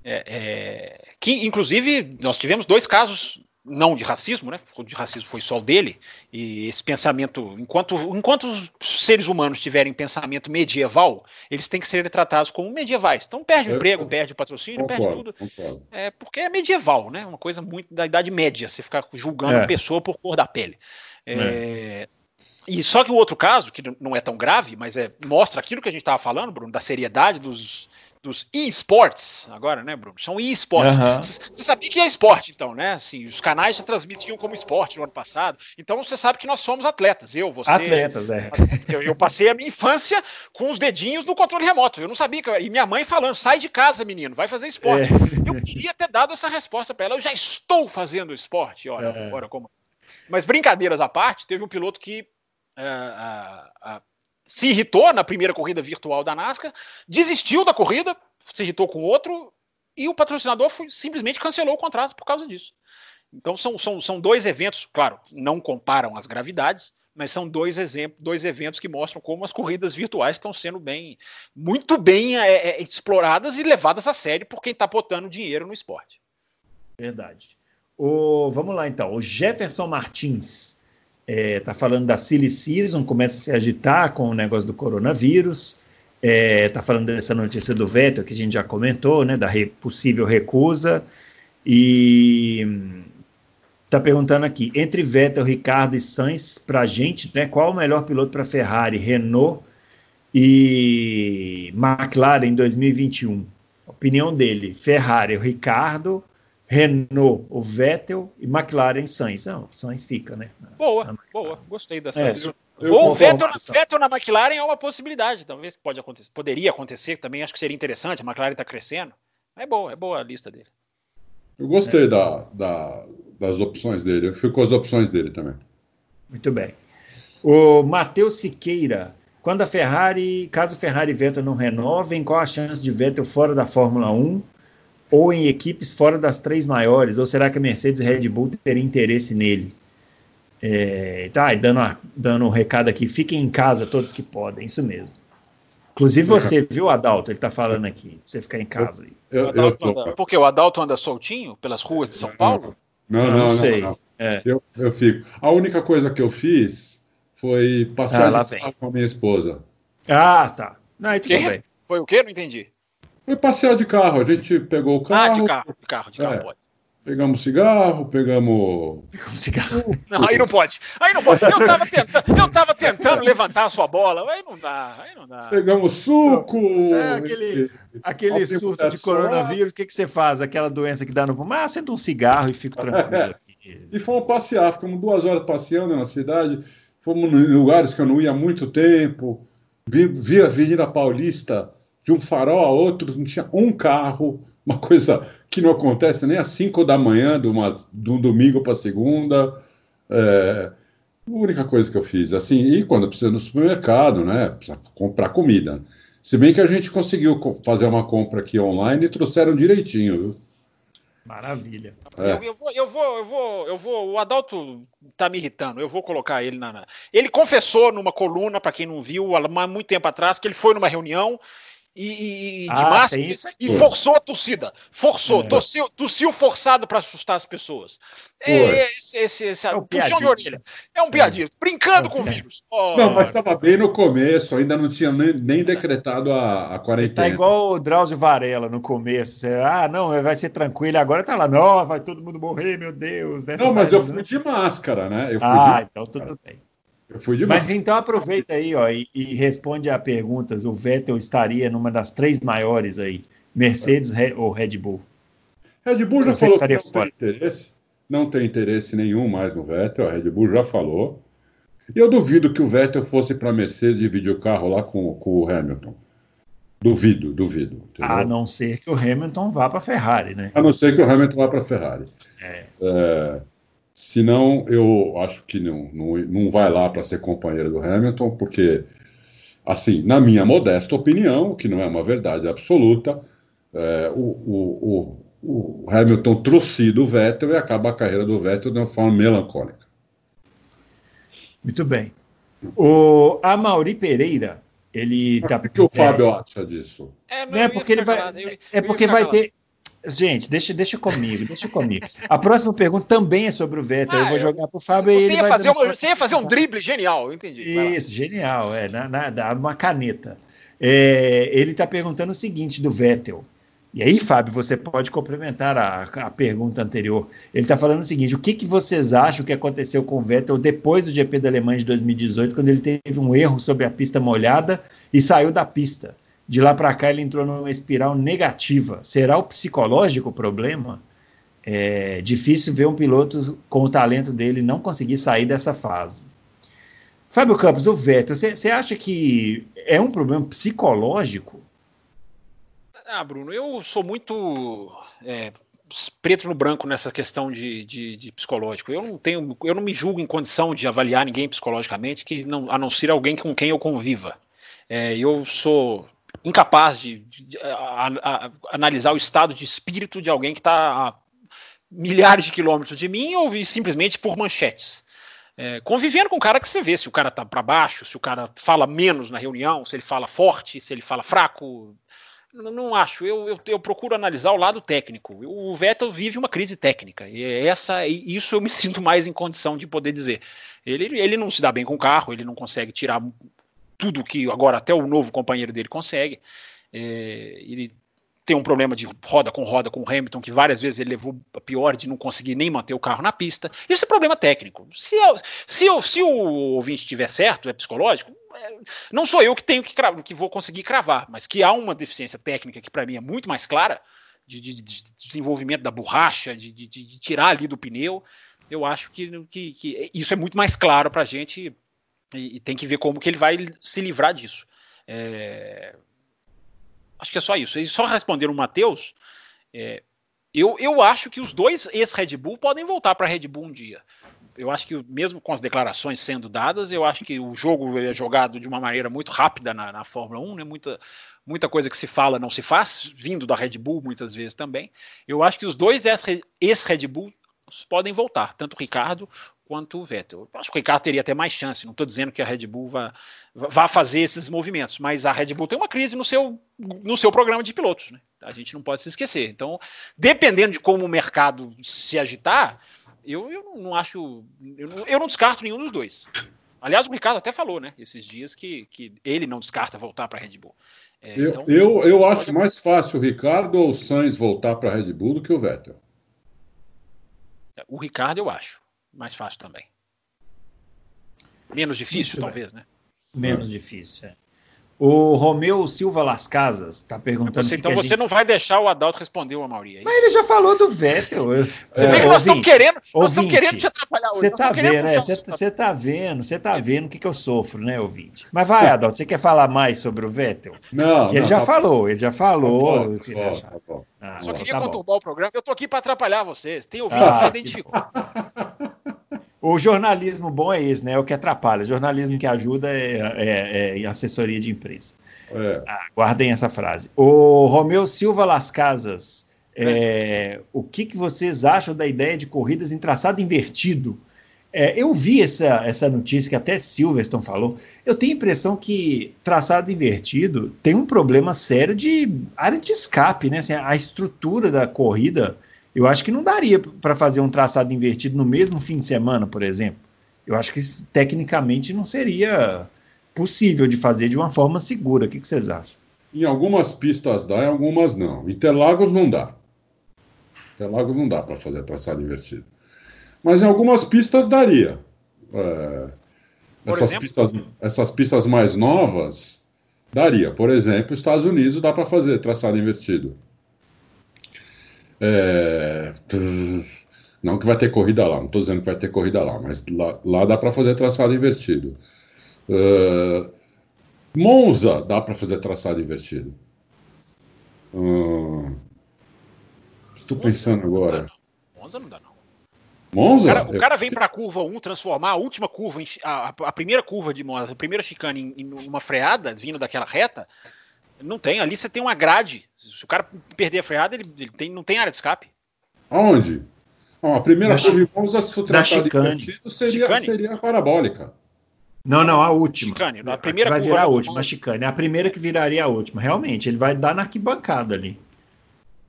É, é, que, inclusive, nós tivemos dois casos não de racismo, né? De racismo foi só o dele. E esse pensamento, enquanto, enquanto os seres humanos tiverem pensamento medieval, eles têm que ser tratados como medievais. Então perde o emprego, perde o patrocínio, concordo, perde tudo. Concordo. É porque é medieval, né? Uma coisa muito da Idade Média, você ficar julgando é. a pessoa por cor da pele. É, é. E só que o outro caso, que não é tão grave, mas é, mostra aquilo que a gente estava falando, Bruno, da seriedade dos, dos e-sports, agora, né, Bruno? São e-sports. Uhum. Você sabia que é esporte, então, né? Assim, os canais já transmitiam como esporte no ano passado. Então você sabe que nós somos atletas. Eu, você. Atletas, é. Eu, eu passei a minha infância com os dedinhos no controle remoto. Eu não sabia que. Eu, e minha mãe falando: sai de casa, menino, vai fazer esporte. É. Eu queria ter dado essa resposta para ela. Eu já estou fazendo esporte. Olha, é. agora como. Mas brincadeiras à parte, teve um piloto que. Uh, uh, uh, se irritou na primeira corrida virtual da NASCAR, desistiu da corrida, se irritou com outro, e o patrocinador foi, simplesmente cancelou o contrato por causa disso. Então são, são, são dois eventos, claro, não comparam as gravidades, mas são dois exemplos, dois eventos que mostram como as corridas virtuais estão sendo bem, muito bem é, é, exploradas e levadas a sério por quem está botando dinheiro no esporte. Verdade. O, vamos lá então. O Jefferson Martins está é, falando da silly season, começa a se agitar com o negócio do coronavírus, está é, falando dessa notícia do veto que a gente já comentou, né, da re, possível recusa, e está perguntando aqui, entre Vettel, Ricardo e Sainz, para a gente, né, qual o melhor piloto para Ferrari, Renault e McLaren em 2021? Opinião dele, Ferrari, o Ricardo, Renault, o Vettel e McLaren Sainz. Não, Sainz fica, né? Boa, boa, gostei dessa. É, Ou o Vettel, Vettel na McLaren é uma possibilidade, talvez pode acontecer, poderia acontecer também, acho que seria interessante, a McLaren está crescendo. É boa, é boa a lista dele. Eu gostei é. da, da, das opções dele, eu fico com as opções dele também. Muito bem. O Matheus Siqueira, quando a Ferrari, caso Ferrari e Vettel não renovem, qual a chance de Vettel fora da Fórmula 1? Ou em equipes fora das três maiores? Ou será que a Mercedes e Red Bull teria interesse nele? É, tá, e dando, dando um recado aqui, fiquem em casa todos que podem, isso mesmo. Inclusive você, viu, Adalto? Ele tá falando aqui, você ficar em casa aí. Eu, eu, eu anda, porque o Adalto anda soltinho pelas ruas de São Paulo? Não, não, não. sei. Não, não. É. Eu, eu fico. A única coisa que eu fiz foi passar ah, com a minha esposa. Ah, tá. Não, aí tudo bem. Foi o quê? Não entendi. Foi passear de carro. A gente pegou o carro. Ah, de carro, de carro, de carro é. pode. Pegamos cigarro, pegamos. Pegamos cigarro. [laughs] Não, aí não pode. Aí não pode. Eu tava tentando, eu tava tentando levantar a sua bola. Aí não dá. Aí não dá. Pegamos suco. É, aquele, aquele surto de coronavírus. O que, que você faz? Aquela doença que dá no pulmão. Ah, senta um cigarro e fico tranquilo. Aqui. E fomos passear. Ficamos duas horas passeando na cidade. Fomos em lugares que eu não ia há muito tempo. Vi, vi a Avenida Paulista de um farol a outro, não tinha um carro, uma coisa que não acontece nem às 5 da manhã, de, uma, de um domingo para segunda. É, a única coisa que eu fiz, assim, e quando precisa no supermercado, né? Precisa comprar comida. Se bem que a gente conseguiu fazer uma compra aqui online e trouxeram direitinho, viu? Maravilha. É. Eu, eu, vou, eu vou, eu vou, eu vou. O Adalto tá me irritando. Eu vou colocar ele na. na... Ele confessou numa coluna, para quem não viu, há muito tempo atrás, que ele foi numa reunião e, e de ah, máscara e forçou a torcida. Forçou, é. tossiu, tossiu forçado para assustar as pessoas. É, esse, esse, esse, é um puxão de orelha. É um piadinho, é. brincando é. com o vírus. Oh. Não, mas estava bem no começo, ainda não tinha nem, nem decretado a, a quarentena. Tá igual o Drauzio Varela no começo. Você, ah, não, vai ser tranquilo. Agora tá lá, não, vai todo mundo morrer, meu Deus. Não, mas eu fui de máscara, né? Eu fui ah, de... então tudo bem. Eu fui demais. Mas então aproveita aí, ó, e, e, responde a perguntas. O Vettel estaria numa das três maiores aí, Mercedes ou Red Bull? Red Bull já Você falou que não fora. tem interesse, não tem interesse nenhum mais no Vettel. A Red Bull já falou. E eu duvido que o Vettel fosse para a Mercedes dividir o carro lá com, com o Hamilton. Duvido, duvido. Entendeu? A não ser que o Hamilton vá para a Ferrari, né? A não ser que o Hamilton vá para a Ferrari. É. é. Senão, eu acho que não, não, não vai lá para ser companheiro do Hamilton, porque, assim, na minha modesta opinião, que não é uma verdade absoluta, é, o, o, o, o, Hamilton trouxe do Vettel e acaba a carreira do Vettel de uma forma melancólica. Muito bem. O Amauri Pereira ele tá. O que o Fábio acha disso? É, não, é porque ele vai. Eu, é porque vai ter. Gente, deixa, deixa comigo, deixa comigo. A próxima pergunta também é sobre o Vettel. Ah, eu vou jogar para o Fábio você e ele ia vai. Fazer uma, você ia fazer um drible genial, eu entendi. Isso, genial, é, na, na, uma caneta. É, ele está perguntando o seguinte do Vettel. E aí, Fábio, você pode complementar a, a pergunta anterior. Ele está falando o seguinte: o que, que vocês acham que aconteceu com o Vettel depois do GP da Alemanha de 2018, quando ele teve um erro sobre a pista molhada e saiu da pista? De lá para cá, ele entrou numa espiral negativa. Será o psicológico o problema? É difícil ver um piloto com o talento dele não conseguir sair dessa fase. Fábio Campos, o Vettel, você acha que é um problema psicológico? Ah, Bruno, eu sou muito é, preto no branco nessa questão de, de, de, psicológico. Eu não tenho, eu não me julgo em condição de avaliar ninguém psicologicamente, que não, a não ser alguém com quem eu conviva. É, eu sou incapaz de, de a, a, analisar o estado de espírito de alguém que está a milhares de quilômetros de mim ou simplesmente por manchetes. É, convivendo com um cara que você vê se o cara tá para baixo, se o cara fala menos na reunião, se ele fala forte, se ele fala fraco, não acho. Eu, eu, eu, procuro analisar o lado técnico. O Vettel vive uma crise técnica. E essa, isso eu me [laughs] sinto mais em condição de poder dizer. Ele, ele não se dá bem com o carro, ele não consegue tirar tudo que agora até o novo companheiro dele consegue. É, ele tem um problema de roda com roda com o Hamilton, que várias vezes ele levou a pior de não conseguir nem manter o carro na pista. Isso é problema técnico. Se, eu, se, eu, se o ouvinte estiver certo, é psicológico, é, não sou eu que tenho que, que vou conseguir cravar, mas que há uma deficiência técnica que para mim é muito mais clara, de, de, de desenvolvimento da borracha, de, de, tirar ali do pneu, eu acho que, que, que isso é muito mais claro para a gente e, e, tem que ver como que ele vai se livrar disso. É, acho que é só isso. E só responder o Matheus, é, eu, eu acho que os dois ex-Red Bull podem voltar para Red Bull um dia eu acho que mesmo com as declarações sendo dadas, eu acho que o jogo é jogado de uma maneira muito rápida na, na Fórmula 1, né? muita, muita coisa que se fala não se faz, vindo da Red Bull muitas vezes também. Eu acho que os dois ex-Red Bull podem voltar, tanto o Ricardo quanto o Vettel. Eu acho que o Ricardo teria até mais chance, não estou dizendo que a Red Bull vá, vá fazer esses movimentos, mas a Red Bull tem uma crise no seu, no seu programa de pilotos, né? a gente não pode se esquecer. Então, dependendo de como o mercado se agitar, eu, eu não acho. Eu não, eu não descarto nenhum dos dois. Aliás, o Ricardo até falou, né, esses dias, que, que ele não descarta voltar para a Red Bull. É, eu, então, eu, eu acho mais fácil o Ricardo ou o Sainz voltar para a Red Bull do que o Vettel. O Ricardo eu acho mais fácil também. Menos difícil, Muito talvez, bem. né? Menos é. difícil, é. O Romeu Silva Las Casas está perguntando. Você, então você gente... não vai deixar o Adalto responder o Amaury. É Mas ele já falou do Vettel. Você é, vê que nós estamos querendo, nós estamos querendo te atrapalhar hoje. Você está vendo, é, você tá vendo, você está vendo o que, que eu sofro, né, ouvinte? Mas vai, Adalto, você quer falar mais sobre o Vettel? Não. Que ele não, já tá falou, ele já falou. Tá bom, que tá tá bom. Ah, Só queria tá conturbar bom. o programa. Eu estou aqui para atrapalhar vocês. Tem ouvinte ah, que identificou. [laughs] O jornalismo bom é esse, né? É o que atrapalha. O jornalismo que ajuda é, é, é assessoria de imprensa. É. Ah, guardem essa frase. O Romeu Silva Las Casas, é, o que, que vocês acham da ideia de corridas em traçado invertido? É, eu vi essa, essa notícia que até Silverstone falou. Eu tenho a impressão que traçado invertido tem um problema sério de área de escape, né? Assim, a estrutura da corrida eu acho que não daria para fazer um traçado invertido no mesmo fim de semana, por exemplo. Eu acho que isso, tecnicamente não seria possível de fazer de uma forma segura. O que, que vocês acham? Em algumas pistas dá, em algumas não. Interlagos não dá. Interlagos não dá para fazer traçado invertido. Mas em algumas pistas daria. É, essas, pistas, essas pistas mais novas daria. Por exemplo, Estados Unidos dá para fazer traçado invertido. É... Não que vai ter corrida lá, não estou dizendo que vai ter corrida lá, mas lá, lá dá para fazer traçado invertido. Uh... Monza dá para fazer traçado invertido. Hum, estou pensando agora. Monza não dá, não. Monza? O cara, o cara vem para a curva 1 transformar a última curva, a, a, primeira curva de Monza, a primeira chicane em, em uma freada, vindo daquela reta. Não tem, ali você tem uma grade. Se o cara perder a freada, ele, ele tem, não tem área de escape. Aonde? a primeira curva de Monza, se for tratado seria, seria a parabólica. Não, não, a última. Chicane, a primeira a vai virar a última, a chicane. É a primeira que viraria a última, realmente. Ele vai dar na arquibancada ali.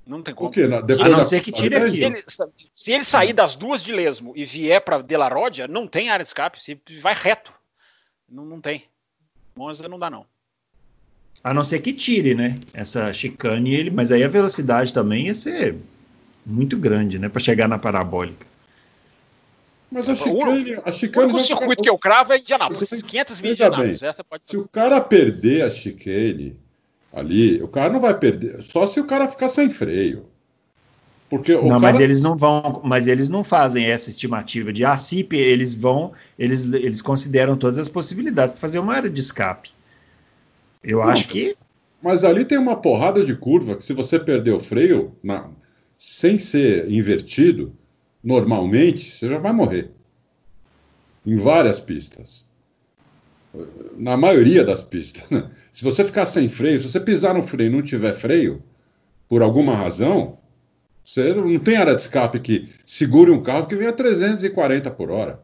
Não tem como. Por quê? a não ser que tire aqui. Se ele, se ele sair das duas de Lesmo e vier para Delaródia, não tem área de escape. Se vai reto. Não, não tem. Monza não dá, não. A não ser que tire, né? Essa chicane, ele, mas aí a velocidade também ia ser muito grande, né? Para chegar na parabólica. Mas a chicane. A chicane o circuito que eu cravo é Indianápolis. 500 mil Indianápolis. Essa pode se o cara perder a chicane ali, o cara não vai perder. Só se o cara ficar sem freio. Porque não, cara... mas eles não vão, mas eles não fazem essa estimativa de ah, CIP, eles vão, eles, eles consideram todas as possibilidades para fazer uma área de escape. Eu não, acho que. Mas ali tem uma porrada de curva que se você perder o freio, na, sem ser invertido, normalmente, você já vai morrer. Em várias pistas. Na maioria das pistas. Né? Se você ficar sem freio, se você pisar no freio e não tiver freio, por alguma razão, você não tem área de escape que segure um carro que vem a 340 por hora.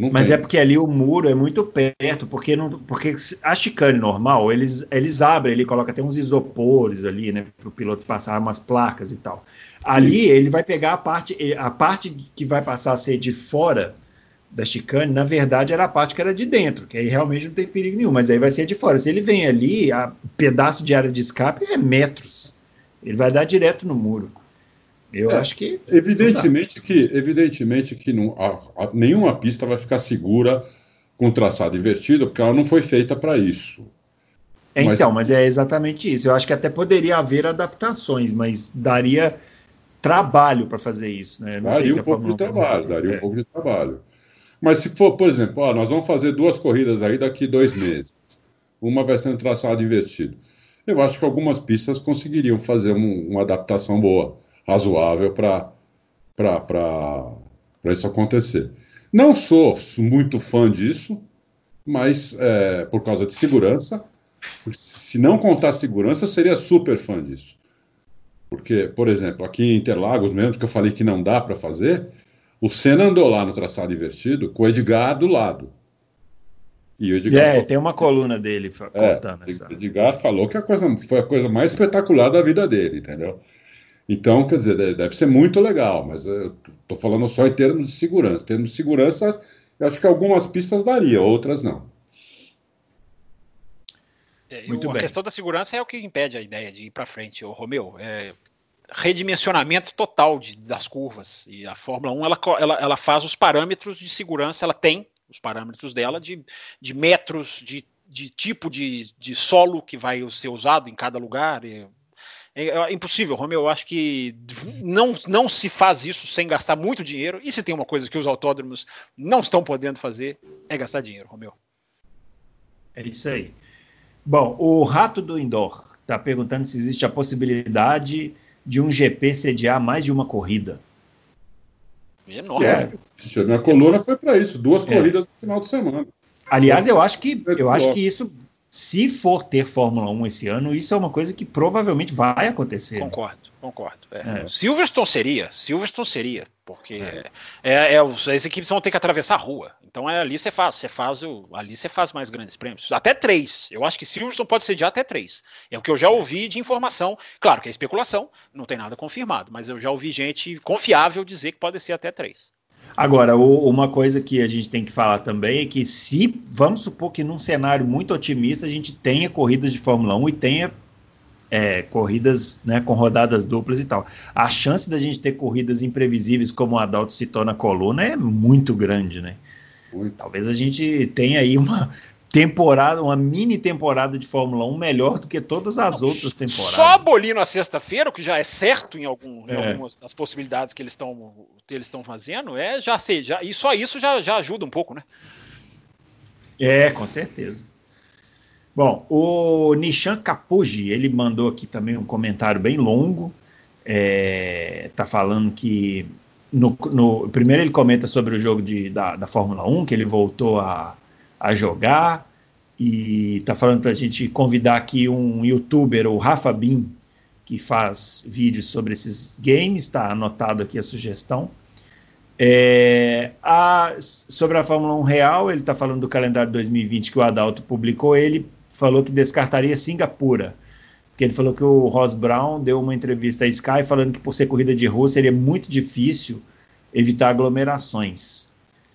Não Mas tem. é porque ali o muro é muito perto, porque, não, porque a chicane normal, eles, eles abrem, ele coloca até uns isopores ali, né, para o piloto passar umas placas e tal. Ali Sim. ele vai pegar a parte, a parte que vai passar a ser de fora da chicane, na verdade era a parte que era de dentro, que aí realmente não tem perigo nenhum, mas aí vai ser de fora. Se ele vem ali, o pedaço de área de escape é metros. Ele vai dar direto no muro. Eu é, acho que. Evidentemente que, evidentemente que não, a, a, nenhuma pista vai ficar segura com traçado invertido, porque ela não foi feita para isso. É, mas, então, mas é exatamente isso. Eu acho que até poderia haver adaptações, mas daria trabalho para fazer isso. Né? Não daria um pouco de trabalho, daria é. um pouco de trabalho. Mas se for, por exemplo, ó, nós vamos fazer duas corridas aí daqui dois meses. Uma vai ser um traçado invertido. Eu acho que algumas pistas conseguiriam fazer um, uma adaptação boa, razoável para isso acontecer. Não sou muito fã disso, mas é, por causa de segurança. Se não contar segurança, eu seria super fã disso. Porque, por exemplo, aqui em Interlagos mesmo, que eu falei que não dá para fazer, o Senna andou lá no traçado invertido com o Edgar do lado. E o Edgar é, falou... tem uma coluna dele é, contando essa. O Edgar falou que a coisa, foi a coisa mais espetacular da vida dele, entendeu? Então, quer dizer, deve ser muito legal, mas eu estou falando só em termos de segurança. Em termos de segurança, eu acho que algumas pistas daria, outras não. É, Muito a bem. questão da segurança é o que impede a ideia de ir para frente, o Romeu. É redimensionamento total de, das curvas. E a Fórmula 1 ela, ela, ela faz os parâmetros de segurança, ela tem os parâmetros dela de, de metros, de, de tipo de, de solo que vai ser usado em cada lugar. É, é, impossível, Romeu. Eu acho que não, não se faz isso sem gastar muito dinheiro. E se tem uma coisa que os autódromos não estão podendo fazer, é gastar dinheiro, Romeu. É isso aí. Bom, o Rato do Indoor está perguntando se existe a possibilidade de um GP sediar mais de uma corrida. Enorme. É. Minha coluna foi para isso, duas é. corridas no final de semana. Aliás, eu acho que eu acho que isso se for ter Fórmula 1 esse ano, isso é uma coisa que provavelmente vai acontecer. Concordo, concordo. É. É. Silverstone seria, Silverstone seria, porque é. É, é, as equipes vão ter que atravessar a rua. Então é ali você faz, você faz o, ali você faz mais grandes prêmios, até três. Eu acho que Silverstone pode sediar até três. É o que eu já ouvi de informação. Claro que é especulação, não tem nada confirmado, mas eu já ouvi gente confiável dizer que pode ser até três. Agora, o, uma coisa que a gente tem que falar também é que se, vamos supor que num cenário muito otimista, a gente tenha corridas de Fórmula 1 e tenha é, corridas né, com rodadas duplas e tal. A chance da gente ter corridas imprevisíveis, como o Adalto citou na coluna, é muito grande, né? Muito. Talvez a gente tenha aí uma, temporada, uma mini temporada de Fórmula 1 melhor do que todas as outras temporadas. Só abolir na sexta-feira, o que já é certo em, algum, é. em algumas das possibilidades que eles estão eles estão fazendo, é já sei, já, e só isso já, já ajuda um pouco, né? É, com certeza. Bom, o Nishan Kapuji, ele mandou aqui também um comentário bem longo. É, tá falando que no, no, primeiro ele comenta sobre o jogo de, da, da Fórmula 1, que ele voltou a, a jogar, e tá falando para a gente convidar aqui um youtuber, o Rafa Bin, que faz vídeos sobre esses games, está anotado aqui a sugestão. É, a, sobre a Fórmula 1 real, ele está falando do calendário 2020 que o Adalto publicou, ele falou que descartaria Singapura, porque ele falou que o Ross Brown deu uma entrevista à Sky falando que por ser corrida de rua seria muito difícil evitar aglomerações.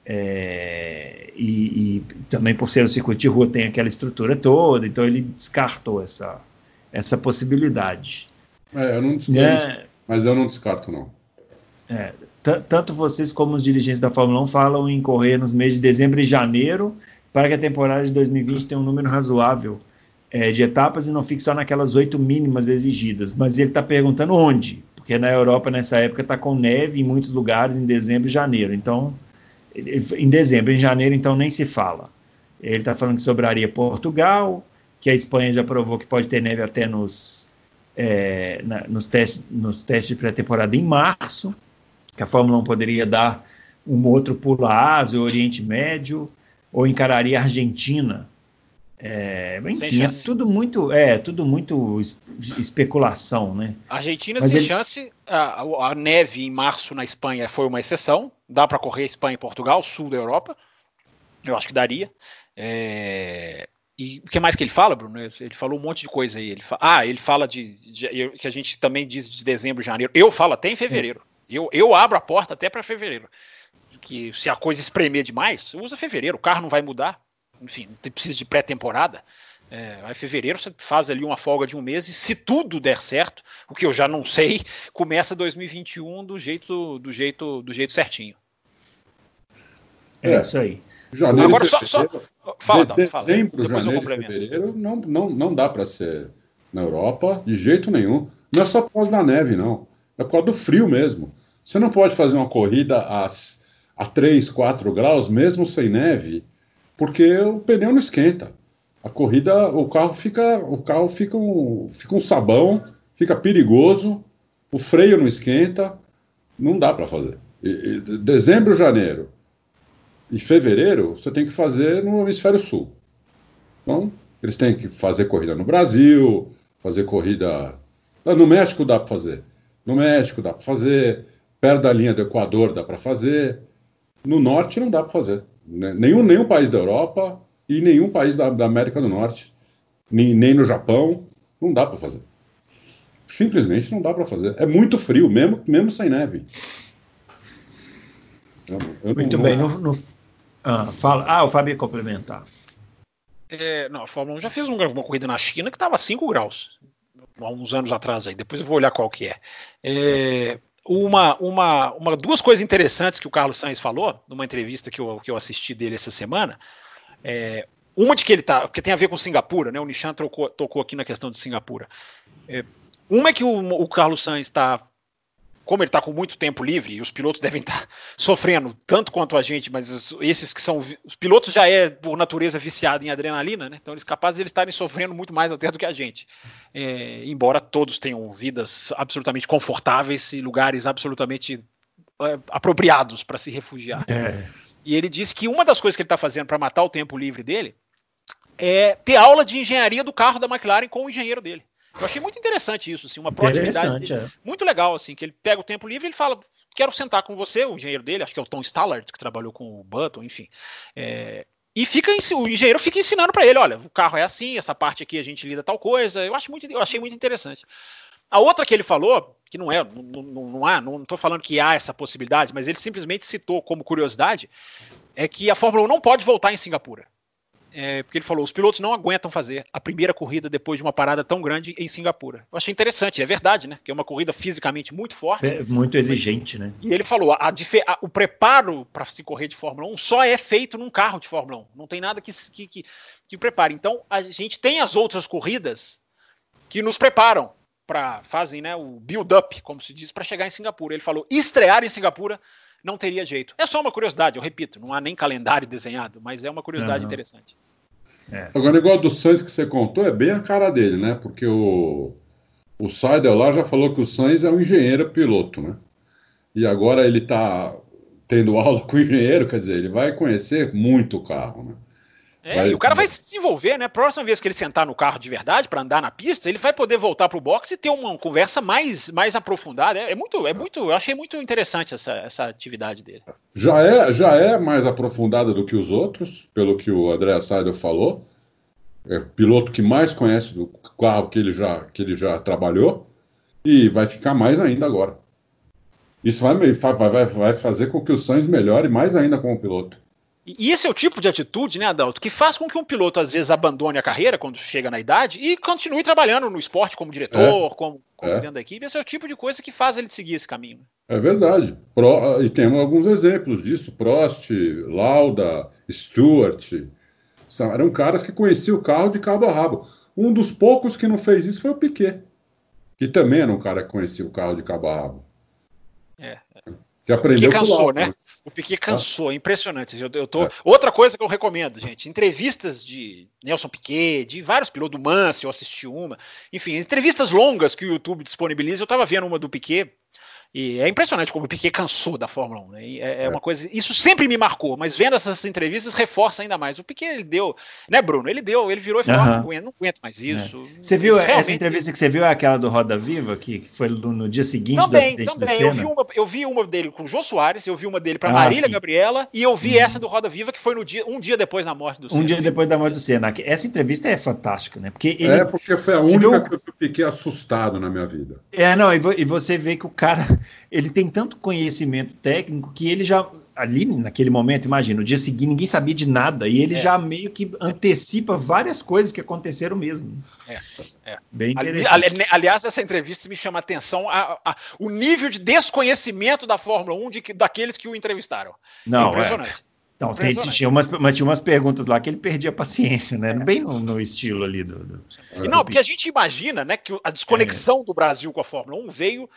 É, e, e, também por ser um circuito de rua tem aquela estrutura toda, então ele descartou essa, essa possibilidade. É, eu não é, mas eu não descarto, não. É, tanto vocês como os dirigentes da Fórmula 1 falam em correr nos meses de dezembro e janeiro para que a temporada de 2020 tenha um número razoável é, de etapas e não fique só naquelas oito mínimas exigidas. Mas ele está perguntando onde, porque na Europa nessa época está com neve em muitos lugares em dezembro e janeiro. Então, em dezembro, em janeiro então nem se fala. Ele está falando que sobraria Portugal, que a Espanha já provou que pode ter neve até nos, é, na, nos, testes, nos testes de pré-temporada em março, que a Fórmula 1 poderia dar um outro pulo à Ásia, Oriente Médio, ou encararia a Argentina. É, enfim, é tudo muito, é tudo muito especulação, né? Argentina Mas sem ele... chance. A, a, neve em março na Espanha foi uma exceção. Dá para correr Espanha e Portugal, sul da Europa. Eu acho que daria. É... E o que mais que ele fala, Bruno? Ele falou um monte de coisa aí. Ele fa... Ah, ele fala de, de, que a gente também diz de dezembro, janeiro. Eu falo até em fevereiro. Eu, eu abro a porta até para fevereiro que se a coisa espremer demais, usa fevereiro, o carro não vai mudar. Enfim, não precisa de pré-temporada. É, aí fevereiro você faz ali uma folga de um mês e se tudo der certo, o que eu já não sei, [laughs] começa 2021 do jeito do jeito do jeito certinho. É, é isso aí. Janeiro, Agora só, só fala, de, dezembro, fala. janeiro, fevereiro não não não dá para ser na Europa de jeito nenhum. Não é só por causa da neve não, é por causa do frio mesmo. Você não pode fazer uma corrida às a 3, 4 graus, mesmo sem neve, porque o pneu não esquenta. A corrida, o carro fica, o carro fica um, fica um sabão, fica perigoso, o freio não esquenta, não dá para fazer. E, e, dezembro, janeiro e fevereiro, você tem que fazer no hemisfério sul. Então, eles têm que fazer corrida no Brasil, fazer corrida. No México dá para fazer. No México dá para fazer. Perto da linha do Equador dá para fazer. No norte não dá para fazer. Né? Nenhum, nenhum país da Europa e nenhum país da, da América do Norte, nem, nem no Japão, não dá para fazer. Simplesmente não dá para fazer. É muito frio, mesmo, mesmo sem neve. Eu, eu muito não, bem. Não... No, no, ah, fala, ah, o Fábio ia complementar. É, não, a Fórmula 1 já fez uma, uma corrida na China que estava a 5 graus, há uns anos atrás aí. Depois eu vou olhar qual que é. é uma, uma, uma, duas coisas interessantes que o Carlos Sainz falou numa entrevista que eu, que eu assisti dele essa semana. É, uma de que ele tá, porque tem a ver com Singapura, né? O Nishan tocou, tocou aqui na questão de Singapura. É, uma é que o, o Carlos Sainz está como ele está com muito tempo livre, e os pilotos devem estar tá [laughs] sofrendo tanto quanto a gente, mas esses que são. Os pilotos já é, por natureza, viciado em adrenalina, né? Então eles capazes de eles estarem sofrendo muito mais até do que a gente. É, embora todos tenham vidas absolutamente confortáveis e lugares absolutamente é, apropriados para se refugiar. É. E ele disse que uma das coisas que ele está fazendo para matar o tempo livre dele é ter aula de engenharia do carro da McLaren com o engenheiro dele. Eu achei muito interessante isso, assim, uma proatividade é. muito legal, assim, que ele pega o tempo livre e ele fala, quero sentar com você, o engenheiro dele, acho que é o Tom Stallard, que trabalhou com o Button, enfim, é, e fica o engenheiro fica ensinando para ele, olha, o carro é assim, essa parte aqui a gente lida tal coisa, eu acho muito, eu achei muito interessante. A outra que ele falou, que não é, não, não, não há, não estou falando que há essa possibilidade, mas ele simplesmente citou como curiosidade, é que a Fórmula 1 não pode voltar em Singapura é, porque ele falou: os pilotos não aguentam fazer a primeira corrida depois de uma parada tão grande em Singapura. Eu achei interessante, é verdade, né? Que é uma corrida fisicamente muito forte. É muito exigente, né? E ele falou: a, a, o preparo para se correr de Fórmula 1 só é feito num carro de Fórmula 1. Não tem nada que, que, que, que prepare. Então, a gente tem as outras corridas que nos preparam para fazem né, o build-up, como se diz, para chegar em Singapura. Ele falou: estrear em Singapura não teria jeito. É só uma curiosidade, eu repito, não há nem calendário desenhado, mas é uma curiosidade uhum. interessante. É. Agora, o negócio do Sainz que você contou é bem a cara dele, né? Porque o, o Seidel lá já falou que o Sainz é um engenheiro piloto, né? E agora ele está tendo [laughs] aula com o engenheiro, quer dizer, ele vai conhecer muito o carro, né? É, vai... e o cara vai se desenvolver, né? Próxima vez que ele sentar no carro de verdade para andar na pista, ele vai poder voltar pro box e ter uma conversa mais, mais aprofundada. É, é muito, é muito, eu achei muito interessante essa, essa atividade dele. Já é, já é mais aprofundada do que os outros, pelo que o André Seidel falou. É o piloto que mais conhece do carro que ele já, que ele já trabalhou e vai ficar mais ainda agora. Isso vai, vai, vai fazer com que o Sainz melhore mais ainda como piloto. E esse é o tipo de atitude, né, Adalto, que faz com que um piloto às vezes abandone a carreira quando chega na idade e continue trabalhando no esporte como diretor, é. como, como é. dentro da equipe. Esse é o tipo de coisa que faz ele seguir esse caminho. É verdade. Pro, e temos alguns exemplos disso: Prost, Lauda, Stewart. São, eram caras que conheciam o carro de cabo a rabo. Um dos poucos que não fez isso foi o Piquet, que também era um cara que conhecia o carro de cabo a rabo. É. Que aprendeu que cansou, né? O Piquet cansou, impressionante. Eu, eu tô... É. Outra coisa que eu recomendo, gente, entrevistas de Nelson Piquet, de vários pilotos do Mansell, eu assisti uma. Enfim, entrevistas longas que o YouTube disponibiliza. Eu estava vendo uma do Piquet e é impressionante como o Piquet cansou da Fórmula 1. Né? É, é, é, uma coisa. Isso sempre me marcou, mas vendo essas entrevistas reforça ainda mais. O Piquet ele deu, né, Bruno? Ele deu, ele virou e falou: uhum. não, aguento, não, aguento, mais é. isso. É. Você viu realmente... essa entrevista que você viu? É aquela do Roda Viva, que, foi no, no, dia seguinte também, do acidente também. do Senna? Eu vi, uma, eu vi uma dele com o Jô Soares, eu vi uma dele para ah, Marília sim. Gabriela, e eu vi uhum. essa do Roda Viva, que foi no dia, um dia depois da morte do Senna. Um dia depois da morte do Senna. Essa entrevista é fantástica, né? Porque ele, é, porque foi a única viu... que eu fiquei assustado na minha vida. É, não, e você vê que o cara ele tem tanto conhecimento técnico que ele já ali naquele momento, imagina, no dia seguinte ninguém sabia de nada e ele é. já meio que antecipa várias coisas que aconteceram mesmo. É, é. Bem interessante. Ali, ali, aliás, essa entrevista me chama a atenção a, a, o nível de desconhecimento da Fórmula 1 de, daqueles que o entrevistaram. Não, é. impressionante. Então, tem, tinha, umas, mas tinha umas perguntas lá que ele perdia a paciência, né? Bem no, no estilo ali do. do não, do porque a gente imagina né, que a desconexão do Brasil com a Fórmula 1 veio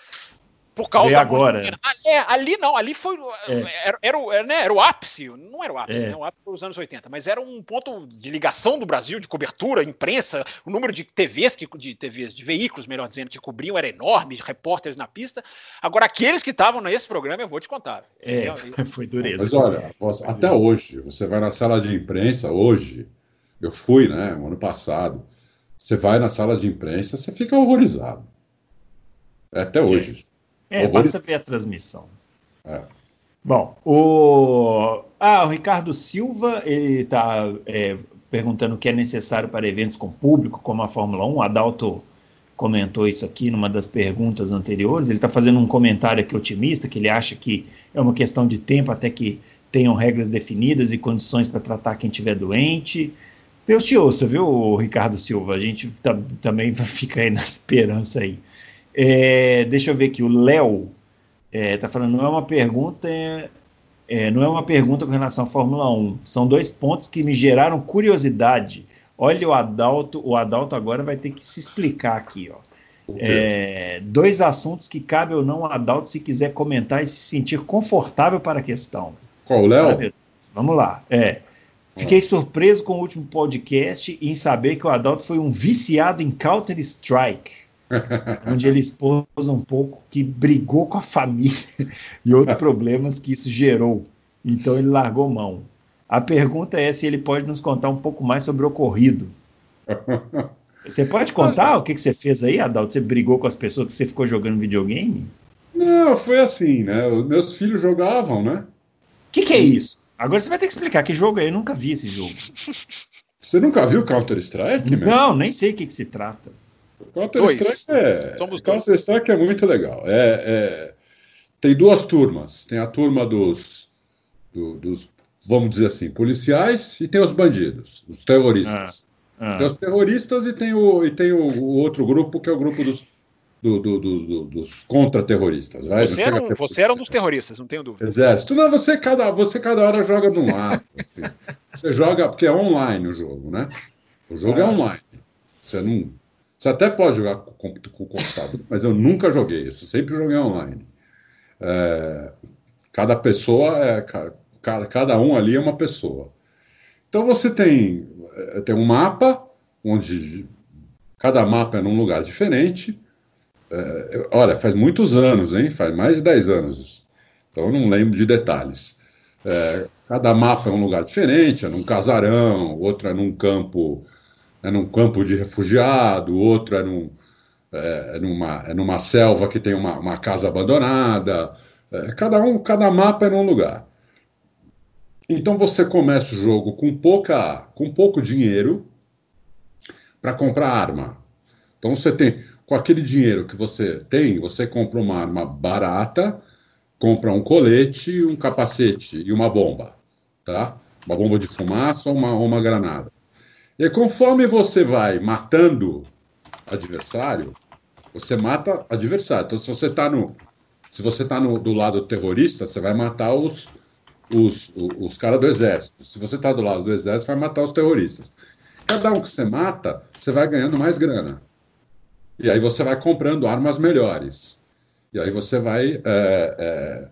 por causa da agora. Ali, é, ali não, ali foi. É. Era, era, era, né, era, o ápice, não era o ápice, é. né, o ápice foi os anos 80, mas era um ponto de ligação do Brasil, de cobertura, imprensa, o número de TVs, que, de TVs, de veículos, melhor dizendo, que cobriam era enorme, repórteres na pista. Agora, aqueles que estavam nesse programa, eu vou te contar. É, é [laughs] foi dureza. Mas olha, até hoje, você vai na sala de imprensa, hoje, eu fui, né, ano passado, você vai na sala de imprensa, você fica horrorizado. É até hoje. É, basta ver a transmissão. É. Bom, o. Ah, o Ricardo Silva, ele está é, perguntando o que é necessário para eventos com público, como a Fórmula 1. O Adalto comentou isso aqui numa das perguntas anteriores. Ele está fazendo um comentário aqui otimista, que ele acha que é uma questão de tempo até que tenham regras definidas e condições para tratar quem estiver doente. Deus te ouça, viu, Ricardo Silva? A gente tá, também [laughs] fica aí na esperança aí. É, deixa eu ver aqui, o Léo está é, tá falando, não é uma pergunta, é, é, não é uma pergunta com relação à Fórmula 1. São dois pontos que me geraram curiosidade. Olha o Adalto, o Adalto agora vai ter que se explicar aqui, ó. É, dois assuntos que cabe ou não ao Adalto se quiser comentar e se sentir confortável para a questão. Qual, Léo? Vamos lá. É. Fiquei surpreso com o último podcast em saber que o Adalto foi um viciado em Counter-Strike. [laughs] onde ele expôs um pouco que brigou com a família [laughs] e outros problemas que isso gerou. Então ele largou mão. A pergunta é se ele pode nos contar um pouco mais sobre o ocorrido. [laughs] Você pode contar o que, que você fez aí, Adalto? Você brigou com as pessoas que você ficou jogando videogame? Não, foi assim, né? Os meus filhos jogavam, né? O que, que é isso? Agora você vai ter que explicar que jogo é. Eu nunca vi esse jogo. Você nunca viu Counter-Strike? Não, nem sei o que, que se trata. Counter-Strike é, Counter é muito legal. É, é, tem duas turmas. Tem a turma dos, do, dos, vamos dizer assim, policiais e tem os bandidos, os terroristas. Ah, ah. Tem os terroristas e tem, o, e tem o, o outro grupo que é o grupo dos, do, do, do, dos contra-terroristas. Você, era um, você era um dos terroristas, não tenho dúvida. Exército. Não, você cada, você cada hora joga de um lado. Assim. Você joga, porque é online o jogo, né? O jogo é ah. é online. Você não você até pode jogar com, com o computador, mas eu nunca joguei isso, sempre joguei online. É, cada pessoa é. Cada, cada um ali é uma pessoa. Então você tem, eh, tem um mapa, onde cada mapa é num lugar diferente. É, olha, faz muitos anos, hein? Faz mais de 10 anos. Então eu não lembro de detalhes. É, cada mapa é um lugar diferente, é num casarão, outro é num campo, é num campo de refugiado, outro é, num, é, é numa, é numa selva que tem uma, uma casa abandonada. É, cada um, cada mapa é num lugar. Então você começa o jogo com pouca, com pouco dinheiro para comprar arma. Então você tem, com aquele dinheiro que você tem, você compra uma arma barata, compra um colete, um capacete e uma bomba, tá? Uma bomba de fumaça ou uma, uma granada. E conforme você vai matando adversário, você mata adversário. Então, se você está no, se você tá no, do lado terrorista, você vai matar os, os, os, os caras do exército. Se você está do lado do exército, vai matar os terroristas. Cada um que você mata, você vai ganhando mais grana. E aí você vai comprando armas melhores. E aí você vai. É, é...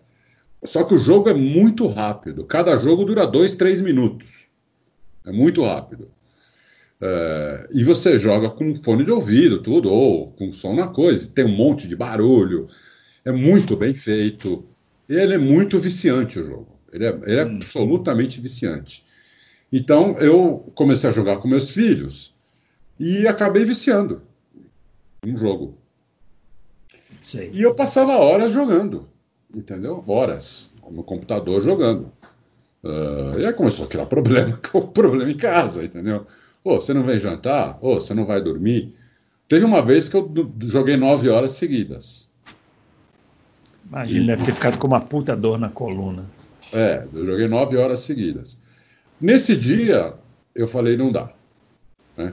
Só que o jogo é muito rápido. Cada jogo dura dois, três minutos. É muito rápido. É... E você joga com fone de ouvido, tudo, ou com som na coisa. Tem um monte de barulho. É muito bem feito. Ele é muito viciante o jogo. Ele é, ele é hum. absolutamente viciante. Então eu comecei a jogar com meus filhos e acabei viciando um jogo. Sei. E eu passava horas jogando, entendeu? Horas no computador jogando. Uh, e aí começou a criar [laughs] problema, [laughs] problema em casa, entendeu? Ô, você não vem jantar? Ô, você não vai dormir? Teve uma vez que eu joguei nove horas seguidas. Imagina, e... deve ter ficado com uma puta dor na coluna. É, eu joguei nove horas seguidas. Nesse dia, eu falei, não dá. Né?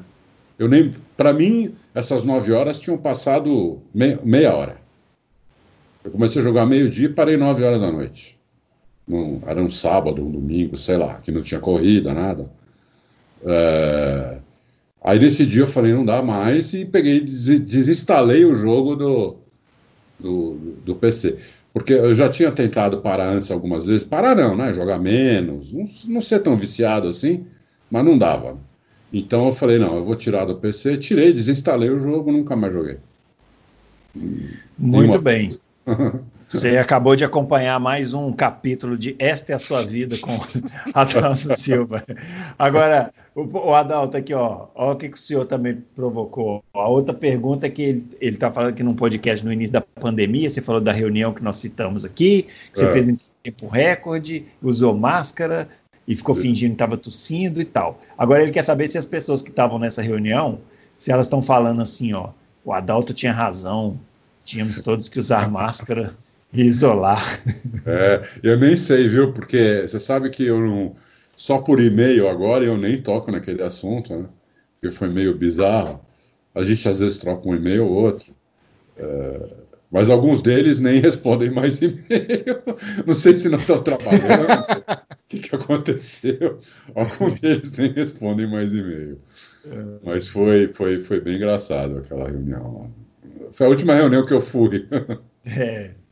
Eu nem, para mim, essas nove horas tinham passado meia, meia hora. Eu comecei a jogar meio-dia e parei nove horas da noite. Num, era um sábado, um domingo, sei lá, que não tinha corrida, nada. É... Aí nesse dia eu falei, não dá mais, e peguei desinstalei o jogo do, do, do PC. Porque eu já tinha tentado parar antes algumas vezes. Parar não, né? Jogar menos, não, não ser tão viciado assim, mas não dava. Então eu falei, não, eu vou tirar do PC, tirei, desinstalei o jogo, nunca mais joguei. Muito bem. [laughs] Você [laughs] acabou de acompanhar mais um capítulo de Esta é a Sua Vida com [laughs] Adalto Silva. Agora, o, o Adalto aqui, ó, ó o que, que o senhor também provocou. A outra pergunta é que ele está falando que num podcast no início da pandemia, você falou da reunião que nós citamos aqui, que você é. fez em tempo recorde, usou máscara e ficou fingindo que estava tossindo e tal. Agora ele quer saber se as pessoas que estavam nessa reunião, se elas estão falando assim, ó, o Adalto tinha razão, tínhamos todos que usar máscara isolar. É, eu nem sei, viu? Porque você sabe que eu não. Só por e-mail agora eu nem toco naquele assunto, né? Porque foi meio bizarro. A gente às vezes troca um e-mail ou outro. É, mas alguns deles nem [laughs] respondem mais e-mail. Não sei se não estão trabalhando. O que, que aconteceu? Alguns deles nem respondem mais e-mail. Mas foi, foi, foi bem engraçado aquela reunião lá. Foi a última reunião que eu fui. É.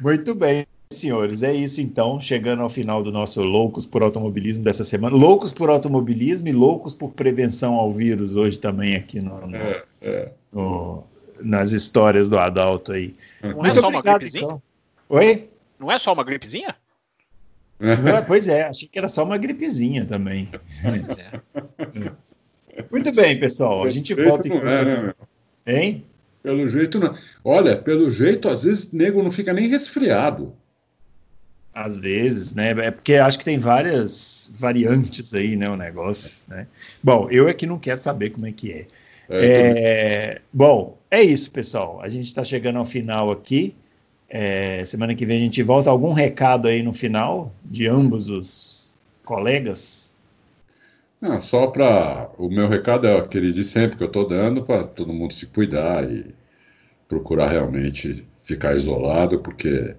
Muito bem, senhores. É isso então, chegando ao final do nosso Loucos por Automobilismo dessa semana. Loucos por automobilismo e loucos por prevenção ao vírus hoje também aqui no, no, é, é. no nas histórias do Adalto aí. Não Muito é só obrigado, uma gripezinha? Então. Oi? Não é só uma gripezinha? Não, pois é, achei que era só uma gripezinha também. É. Muito bem, pessoal. A gente volta então. É, né, hein? Pelo jeito, não. Olha, pelo jeito, às vezes, nego não fica nem resfriado. Às vezes, né? É porque acho que tem várias variantes aí, né? O negócio, né? Bom, eu é que não quero saber como é que é. é, é bom, é isso, pessoal. A gente está chegando ao final aqui. É, semana que vem a gente volta. Algum recado aí no final de ambos os colegas? Não, só para. O meu recado é aquele de sempre que eu estou dando para todo mundo se cuidar e procurar realmente ficar isolado, porque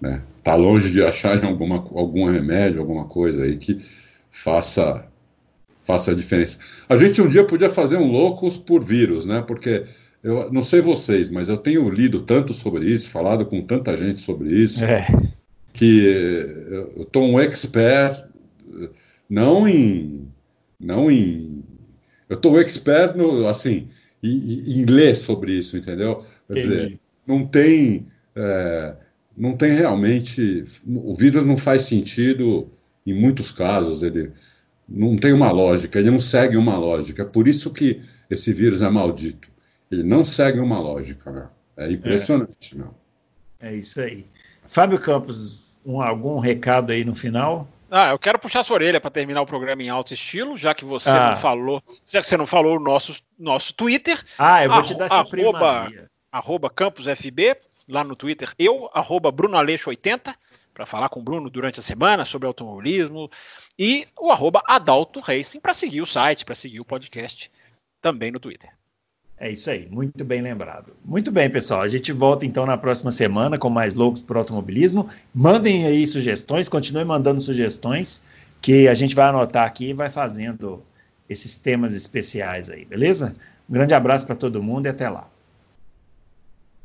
né, tá longe de achar [laughs] alguma, algum remédio, alguma coisa aí que faça faça a diferença. A gente um dia podia fazer um loucos por vírus, né? Porque eu não sei vocês, mas eu tenho lido tanto sobre isso, falado com tanta gente sobre isso, é. que eu estou um expert não em. Não em. Eu estou expert no, assim, em, em, ler sobre isso, entendeu? Quer Entendi. dizer, não tem. É, não tem realmente. O vírus não faz sentido em muitos casos. Ele não tem uma lógica, ele não segue uma lógica. É por isso que esse vírus é maldito. Ele não segue uma lógica, né? É impressionante, é. meu. É isso aí. Fábio Campos, um, algum recado aí no final? Ah, eu quero puxar sua orelha para terminar o programa em alto estilo, já que você ah. não falou, já que você não falou o nosso, nosso Twitter. Ah, eu vou te dar essa arroba, primazia. Arroba CampusFB, lá no Twitter, eu, arroba BrunoAleixo80, para falar com o Bruno durante a semana sobre automobilismo, e o arroba Adalto Racing para seguir o site, para seguir o podcast também no Twitter. É isso aí, muito bem lembrado. Muito bem, pessoal. A gente volta então na próxima semana com mais loucos para automobilismo. Mandem aí sugestões, continuem mandando sugestões, que a gente vai anotar aqui e vai fazendo esses temas especiais aí, beleza? Um grande abraço para todo mundo e até lá.